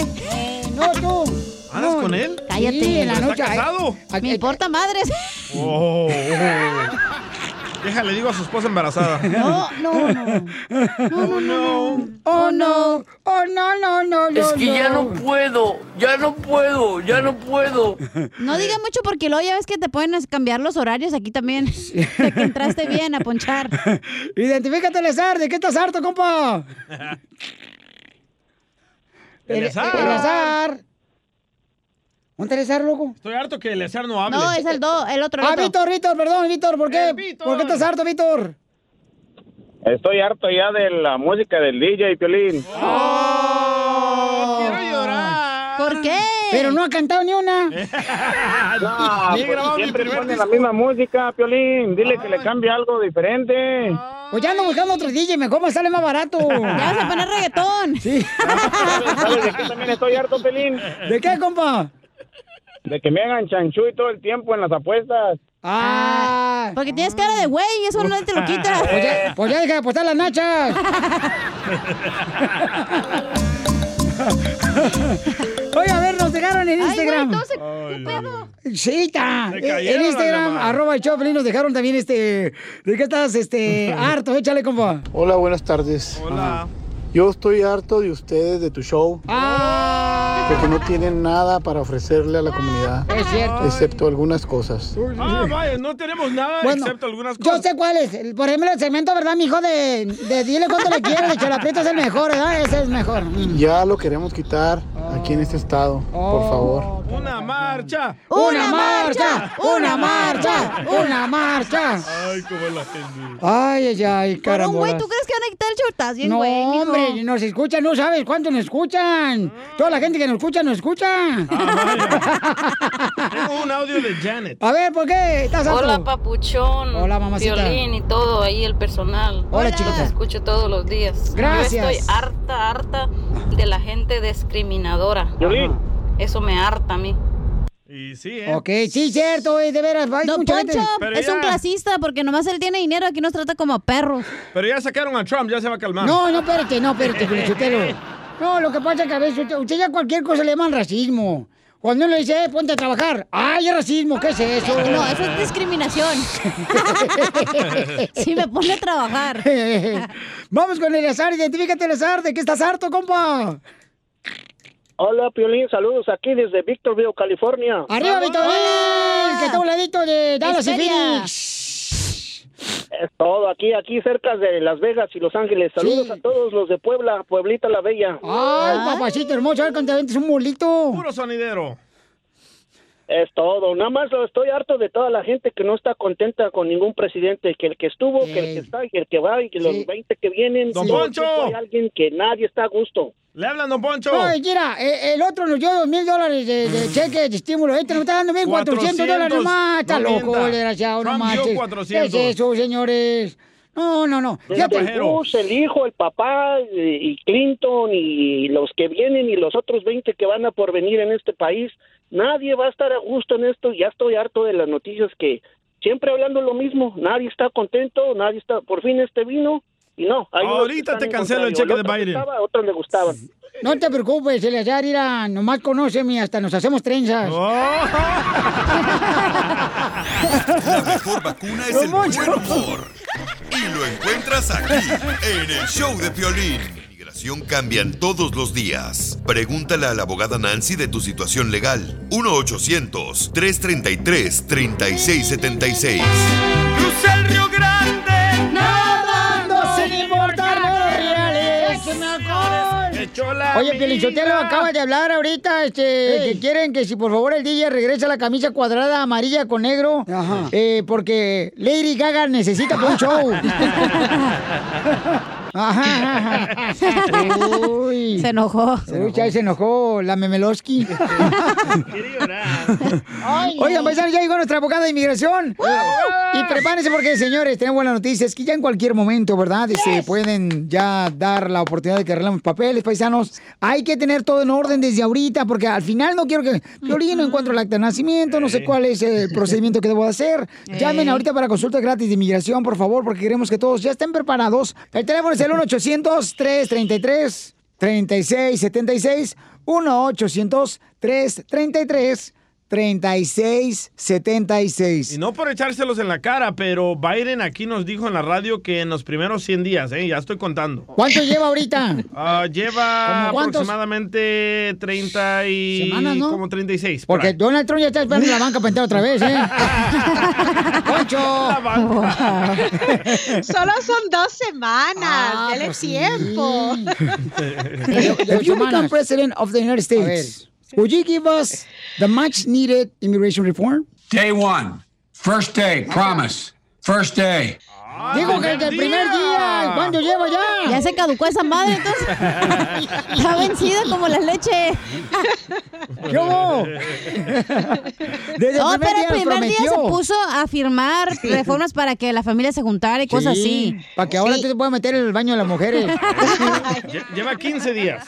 [SPEAKER 2] no, tú.
[SPEAKER 3] ¿Andas
[SPEAKER 2] No,
[SPEAKER 3] con él?
[SPEAKER 9] Cállate.
[SPEAKER 2] Sí, en la
[SPEAKER 3] ¿Está
[SPEAKER 2] noche.
[SPEAKER 3] casado?
[SPEAKER 9] Me importa madres.
[SPEAKER 3] Oh, oh. Déjale, digo a su esposa embarazada.
[SPEAKER 9] No, no, no.
[SPEAKER 3] No, no, no.
[SPEAKER 2] Oh, no. Oh, no, no, no, no.
[SPEAKER 39] Es que ya no puedo, ya no puedo, ya no puedo.
[SPEAKER 9] No diga mucho porque luego ya ves que te pueden cambiar los horarios aquí también. De que entraste bien a ponchar.
[SPEAKER 2] Identifícate, Lezar, ¿de qué estás harto, compa?
[SPEAKER 3] Eleazar.
[SPEAKER 2] Eleazar. ¿Dónde Eleazar, loco?
[SPEAKER 3] Estoy harto que Eleazar no hable.
[SPEAKER 9] No, es el do, el otro. el
[SPEAKER 2] Ah,
[SPEAKER 9] otro.
[SPEAKER 2] Víctor, Víctor, perdón, Víctor, ¿por qué? ¿Por qué estás harto, Víctor?
[SPEAKER 40] Estoy harto ya de la música del DJ, Piolín.
[SPEAKER 3] quiero
[SPEAKER 2] Pero no ha cantado ni una.
[SPEAKER 40] No, pues siempre
[SPEAKER 3] primer
[SPEAKER 40] pone la misma música, Piolín. Dile que le cambie algo diferente.
[SPEAKER 2] Pues ya ando buscando otro DJ, mejor me sale más barato.
[SPEAKER 9] Ya vas a poner reggaetón.
[SPEAKER 2] Sí.
[SPEAKER 40] ¿Sabes, sabes de qué también estoy harto, Piolín?
[SPEAKER 2] ¿De qué, compa?
[SPEAKER 40] De que me hagan chanchuy todo el tiempo en las apuestas.
[SPEAKER 2] Ah.
[SPEAKER 9] Porque tienes cara de güey y eso no te lo quita.
[SPEAKER 2] Pues ya, pues ya deja de apostar las nachas. Dejaron en
[SPEAKER 9] Ay,
[SPEAKER 2] Instagram.
[SPEAKER 9] güey, se- ¿qué pedo?
[SPEAKER 2] Sí, está.
[SPEAKER 3] Se
[SPEAKER 2] En Instagram, arroba el Choplin, nos dejaron también este. ¿De qué estás este harto? Échale, compa.
[SPEAKER 41] Hola, buenas tardes.
[SPEAKER 3] Hola.
[SPEAKER 41] Yo estoy harto de ustedes, de tu show,
[SPEAKER 2] Ah,
[SPEAKER 41] porque no tienen nada para ofrecerle a la comunidad,
[SPEAKER 2] es cierto.
[SPEAKER 41] excepto algunas cosas.
[SPEAKER 3] Ah, vaya, no tenemos nada
[SPEAKER 2] Bueno,
[SPEAKER 3] excepto algunas
[SPEAKER 2] Yo
[SPEAKER 3] cosas.
[SPEAKER 2] sé cuál es. Por ejemplo, el segmento, ¿verdad, mijo? De, de dile cuánto le quieres, de Chalaprieto es el mejor, ¿verdad? Ese es mejor. Mm.
[SPEAKER 41] Ya lo queremos quitar aquí en este estado, por favor.
[SPEAKER 3] Una marcha.
[SPEAKER 2] ¡Una marcha! ¡Una marcha! ¡Una marcha!
[SPEAKER 3] Ay, cómo la gente.
[SPEAKER 2] Ay, ay, ay,
[SPEAKER 9] Por un güey,
[SPEAKER 2] caramba.
[SPEAKER 9] ¿tú crees que van a quitar el? Estás bien,
[SPEAKER 2] No,
[SPEAKER 9] güey, mijo.
[SPEAKER 2] Hombre, nos escuchan, no sabes cuánto nos escuchan. Toda la gente que nos escucha, nos escucha.
[SPEAKER 3] Tengo un audio de Janet.
[SPEAKER 2] A ver, ¿por qué estás?
[SPEAKER 42] Hola, papuchón.
[SPEAKER 2] Hola, mamacita.
[SPEAKER 42] Violín y todo ahí, el personal.
[SPEAKER 2] Hola,
[SPEAKER 42] Los
[SPEAKER 2] chiquita.
[SPEAKER 42] escucho todos los días.
[SPEAKER 2] Gracias.
[SPEAKER 42] Yo estoy harta, harta de la gente discriminadora.
[SPEAKER 40] Piolín.
[SPEAKER 42] Eso me harta a mí.
[SPEAKER 3] Y sí, ¿eh?
[SPEAKER 2] Ok, sí, cierto, de veras. Hay
[SPEAKER 9] Don
[SPEAKER 2] mucha
[SPEAKER 9] Poncho
[SPEAKER 2] gente-
[SPEAKER 9] es un clasista porque nomás él tiene dinero, aquí nos trata como perros.
[SPEAKER 3] Pero ya sacaron a Trump, ya se va a calmar.
[SPEAKER 2] No, no, espérate, no, espérate, Felicitero. No, lo que pasa es que a veces usted, usted ya cualquier cosa le llaman racismo. Cuando uno le dice, eh, ponte a trabajar. ¡Ay, es racismo! ¿Qué es eso?
[SPEAKER 9] No, eso es discriminación. Sí, me pone a trabajar.
[SPEAKER 2] Vamos con Eleazar, identifícate, Eleazar, ¿de qué estás harto, compa?
[SPEAKER 43] Hola, Piolín, saludos aquí desde Victorville, California.
[SPEAKER 2] ¡Arriba, Víctor! Que está a un ladito de Dallas y. Phoenix.
[SPEAKER 43] Es todo, aquí, aquí cerca de Las Vegas y Los Ángeles. Saludos a todos los de Puebla, Pueblita la Bella.
[SPEAKER 2] ¡Ay, papacito hermoso! A ver cuando te un molito.
[SPEAKER 3] Puro sonidero.
[SPEAKER 43] Es todo, nada más estoy harto de toda la gente que no está contenta con ningún presidente, que el que estuvo, que el que está, y que el que va y que los 20 que vienen.
[SPEAKER 3] Don Poncho.
[SPEAKER 43] Hay alguien que nadie está a gusto.
[SPEAKER 3] Le hablan, don Poncho.
[SPEAKER 2] Oye, mira, eh, el otro nos dio dos mil dólares de, de cheque de estímulo. Este nos está dando bien 400 dólares más. Está
[SPEAKER 43] no
[SPEAKER 2] loco, el desgraciado, no manches.
[SPEAKER 43] 400.
[SPEAKER 2] ¿Qué es eso, señores? No, no, no. Fíjate.
[SPEAKER 43] El Bush, el hijo, el papá eh, y Clinton y los que vienen y los otros 20 que van a por venir en este país, nadie va a estar a gusto en esto. Ya estoy harto de las noticias que siempre hablando lo mismo, nadie está contento, nadie está, por fin este vino y no. hay
[SPEAKER 3] Ahorita te cancelo el cheque de Biden.
[SPEAKER 43] gustaba, otros le gustaban.
[SPEAKER 2] No te preocupes, Eleazar, mira, nomás conóceme, hasta nos hacemos trenzas.
[SPEAKER 8] La mejor vacuna es el buen humor. Y lo encuentras aquí, en el show de Piolín. Migración cambian todos los días. Pregúntale a la abogada Nancy de tu situación legal. 1-800-333-3676.
[SPEAKER 30] Crucé el Río Grande.
[SPEAKER 2] Acor- Oye, Pielichotelo acaba de hablar ahorita, este, que quieren que si por favor el DJ regrese a la camisa cuadrada amarilla con negro, eh, porque Lady Gaga necesita un show. Ajá. Uy.
[SPEAKER 9] Se enojó.
[SPEAKER 2] Uy, ya se enojó la Memeloski. Oigan, paisanos, ya llegó nuestra abogada de inmigración. Y prepárense porque, señores, tenemos buenas noticias que ya en cualquier momento, ¿verdad? Se pueden ya dar la oportunidad de que arreglemos papeles, paisanos. Hay que tener todo en orden desde ahorita porque al final no quiero que... Piolín, no encuentro el acta de nacimiento, no sé cuál es el procedimiento que debo hacer. Llamen ahorita para consulta gratis de inmigración, por favor, porque queremos que todos ya estén preparados. El teléfono es el 1-800-333-3676. 1-800-333-3676. 3676.
[SPEAKER 3] Y no por echárselos en la cara, pero Biden aquí nos dijo en la radio que en los primeros 100 días, ¿eh? ya estoy contando.
[SPEAKER 2] ¿Cuánto lleva ahorita?
[SPEAKER 3] Ah, lleva aproximadamente 30 y...
[SPEAKER 2] Semanas, ¿no?
[SPEAKER 3] Como 36. por
[SPEAKER 2] Porque
[SPEAKER 3] ahí.
[SPEAKER 2] Donald Trump ya está esperando en la banca para entrar otra vez, ¿eh? ¡Poncho!
[SPEAKER 44] Solo son dos semanas.
[SPEAKER 2] Ah,
[SPEAKER 44] Dele
[SPEAKER 2] pues sí.
[SPEAKER 44] tiempo.
[SPEAKER 2] If you become president of the United States, would you give us the much needed immigration reform?
[SPEAKER 45] Day one. First day, promise. First day.
[SPEAKER 2] Digo que desde el primer día. ¿Cuánto lleva ya?
[SPEAKER 9] Ya se caducó esa madre, entonces. Está vencida como la leche.
[SPEAKER 2] ¿Qué hubo? Desde
[SPEAKER 9] no,
[SPEAKER 2] el primer
[SPEAKER 9] pero el primer día se puso a firmar reformas para que la familia se juntara y cosas así.
[SPEAKER 2] Para que ahora tú te puedas meter en el baño de las mujeres.
[SPEAKER 3] Lle- Lleva 15 días.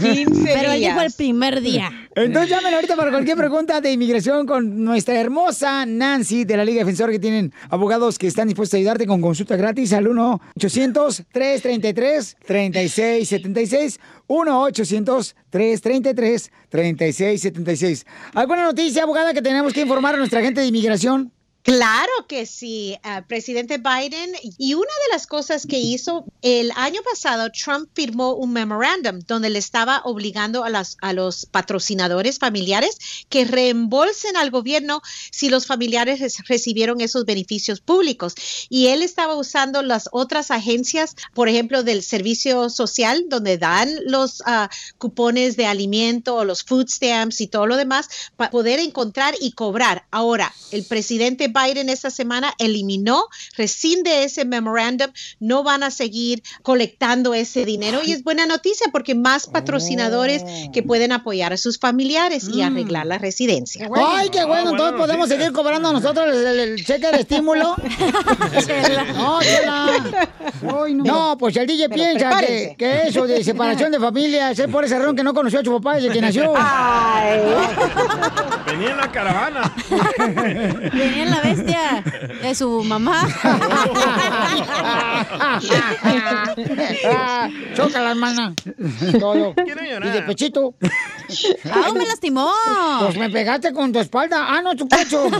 [SPEAKER 9] Pero él dijo el primer día.
[SPEAKER 2] Entonces llamen ahorita para cualquier pregunta de inmigración con nuestra hermosa Nancy de la Liga Defensora que tienen abogados que están dispuestos a ayudarte con consulta gratis al 1-800-333-3676. 1-800-333-3676. ¿Alguna noticia, abogada, que tenemos que informar a nuestra gente de inmigración?
[SPEAKER 44] Claro que sí, ah, presidente Biden. Y una de las cosas que hizo el año pasado, Trump firmó un memorándum donde le estaba obligando a, las, a los patrocinadores familiares que reembolsen al gobierno si los familiares res- recibieron esos beneficios públicos. Y él estaba usando las otras agencias, por ejemplo, del servicio social, donde dan los ah, cupones de alimento o los food stamps y todo lo demás, para poder encontrar y cobrar. Ahora, el presidente Biden esta semana eliminó, rescinde ese memorándum, no van a seguir colectando ese dinero y es buena noticia porque más patrocinadores que pueden apoyar a sus familiares y arreglar la residencia.
[SPEAKER 2] Ay, qué bueno, entonces podemos seguir cobrando nosotros el, el- el cheque de estímulo. no, chela. no. pues el DJ piensa que, eso de separación de familias es por ese error que no conoció a su papá desde que nació.
[SPEAKER 3] Venía en la caravana.
[SPEAKER 9] Venía en la bestia de su mamá.
[SPEAKER 2] Choca la hermana. Todo. Y de pechito.
[SPEAKER 9] Ah, me lastimó.
[SPEAKER 2] Pues me pegaste con tu espalda. Ah, no, tu pecho.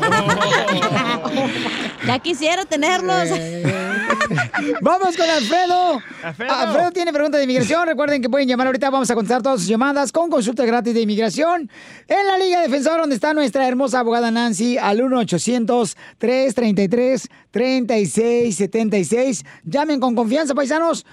[SPEAKER 9] Ya quisiera tenerlos.
[SPEAKER 2] Vamos con Alfredo. Alfredo. tiene preguntas de inmigración. Recuerden que pueden llamar ahorita. Vamos a contestar todas sus llamadas con consulta gratis de inmigración en la Liga Defensora, donde está nuestra hermosa abogada Nancy al 1-800-333-3676. Llamen con confianza, paisanos.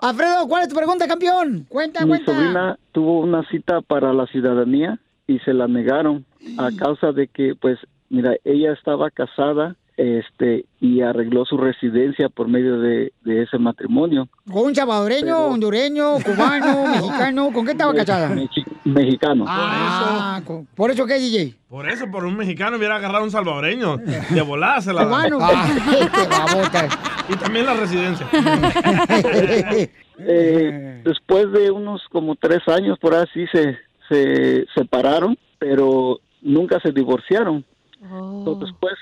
[SPEAKER 2] Alfredo, ¿cuál es tu pregunta, campeón? Cuenta,
[SPEAKER 46] Mi
[SPEAKER 2] cuenta.
[SPEAKER 46] sobrina tuvo una cita para la ciudadanía y se la negaron a causa de que, pues, mira, ella estaba casada este y arregló su residencia por medio de, de ese matrimonio.
[SPEAKER 2] ¿Con un salvadoreño, hondureño, cubano, mexicano? ¿Con qué estaba casada?
[SPEAKER 46] Mechi- mexicano.
[SPEAKER 2] Ah, con- ¿por eso qué, DJ?
[SPEAKER 3] Por eso, por un mexicano hubiera agarrado a un salvadoreño. De volada se la
[SPEAKER 2] Cubano. Ah, este babota.
[SPEAKER 3] Y también la residencia.
[SPEAKER 46] Eh, después de unos como tres años por así se, se separaron, pero nunca se divorciaron. Entonces, después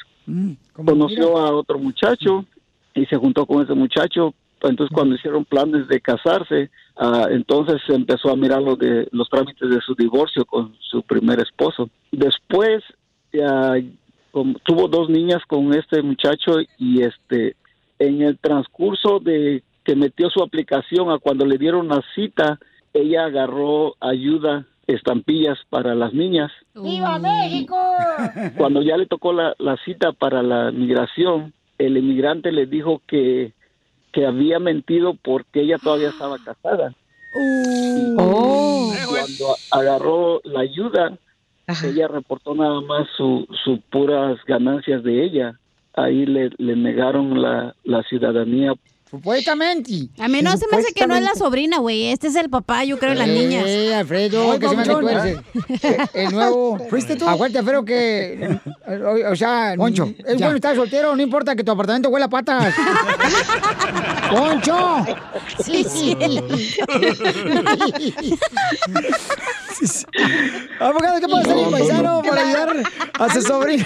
[SPEAKER 46] conoció a otro muchacho y se juntó con ese muchacho. Entonces, cuando hicieron planes de casarse, ah, entonces se empezó a mirar lo de los trámites de su divorcio con su primer esposo. Después tuvo dos niñas con este muchacho y este en el transcurso de que metió su aplicación a cuando le dieron la cita, ella agarró ayuda, estampillas para las niñas.
[SPEAKER 2] ¡Viva México!
[SPEAKER 46] Cuando ya le tocó la, la cita para la migración, el inmigrante le dijo que, que había mentido porque ella todavía estaba casada. Y Cuando agarró la ayuda, ella reportó nada más su, su puras ganancias de ella. Ahí le, le negaron la, la ciudadanía.
[SPEAKER 2] Supuestamente.
[SPEAKER 9] A mí no se me hace que no es la sobrina, güey. Este es el papá, yo creo, de las niñas.
[SPEAKER 2] Eh, Alfredo, que se me tú eres el, el nuevo. ¿Fuiste tú? Acuérdate, Alfredo, que. O, o sea,
[SPEAKER 47] Poncho,
[SPEAKER 2] es
[SPEAKER 47] ya.
[SPEAKER 2] bueno estar soltero, no importa que tu apartamento huela a patas. ¡Poncho!
[SPEAKER 9] Sí, sí.
[SPEAKER 2] Abogado, ¿qué puede hacer mi paisano para ayudar a su sobrino?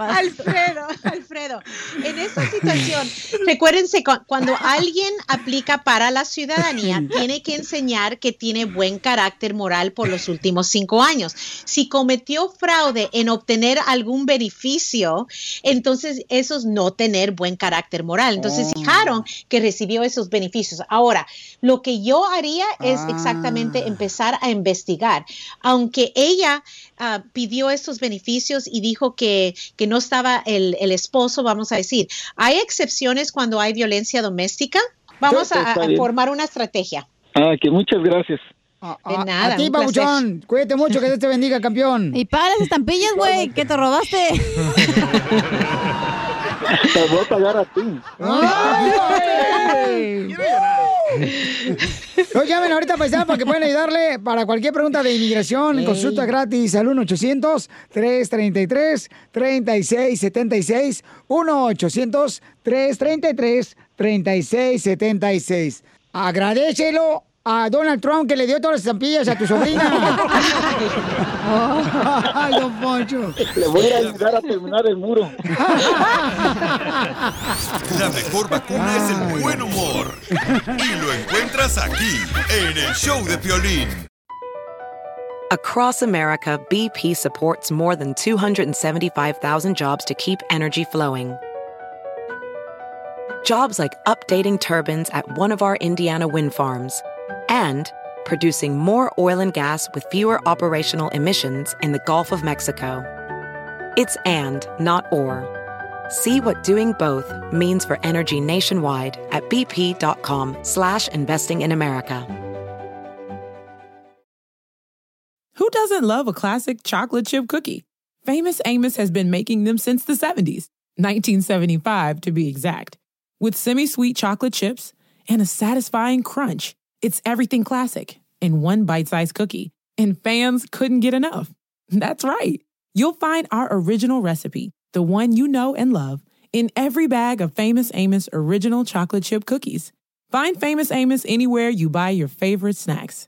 [SPEAKER 44] Alfredo, Alfredo, en esta situación, recuérdense, cu- cuando alguien aplica para la ciudadanía, tiene que enseñar que tiene buen carácter moral por los últimos cinco años. Si cometió fraude en obtener algún beneficio, entonces eso es no tener buen carácter moral. Entonces, fijaron que recibió esos beneficios. Ahora, lo que yo haría es exactamente empezar a investigar. Aunque ella ah, pidió estos beneficios y dijo que, que no estaba el, el esposo, vamos a decir, hay excepciones cuando hay violencia doméstica. Vamos a, formar una estrategia.
[SPEAKER 46] Ah, que muchas gracias.
[SPEAKER 44] De nada.
[SPEAKER 2] A ti. Pabuchón. Cuídate mucho, que Dios te bendiga, campeón.
[SPEAKER 9] Y paga las estampillas, güey, que te robaste.
[SPEAKER 46] Te voy a pagar a ti.
[SPEAKER 2] No llamen ahorita paisano para que puedan ayudarle para cualquier pregunta de inmigración, consulta gratis al 1-800-333-3676. 1-800-333-3676. Agradecelo a Donald Trump que le dio todas las estampillas a tu sobrina. Oh. Ay, don Poncho.
[SPEAKER 46] Le voy a ayudar a terminar el muro.
[SPEAKER 8] La mejor vacuna es el buen humor. Y lo encuentras aquí, en el show de Piolín.
[SPEAKER 1] Across America, BP supports more than 275,000 jobs to keep energy flowing. Jobs like updating turbines at one of our Indiana wind farms and producing more oil and gas with fewer operational emissions in the Gulf of Mexico. It's and, not or. See what doing both means for energy nationwide at bp.com slash investing in America.
[SPEAKER 48] Who doesn't love a classic chocolate chip cookie?
[SPEAKER 49] Famous Amos has been making them since the 70s, 1975 to be exact. With semi sweet chocolate chips and a satisfying crunch, it's everything classic in one bite sized cookie, and fans couldn't get enough. That's right. You'll find our original recipe, the one you know and love, in every bag of Famous Amos original chocolate chip cookies. Find Famous Amos anywhere you buy your favorite snacks.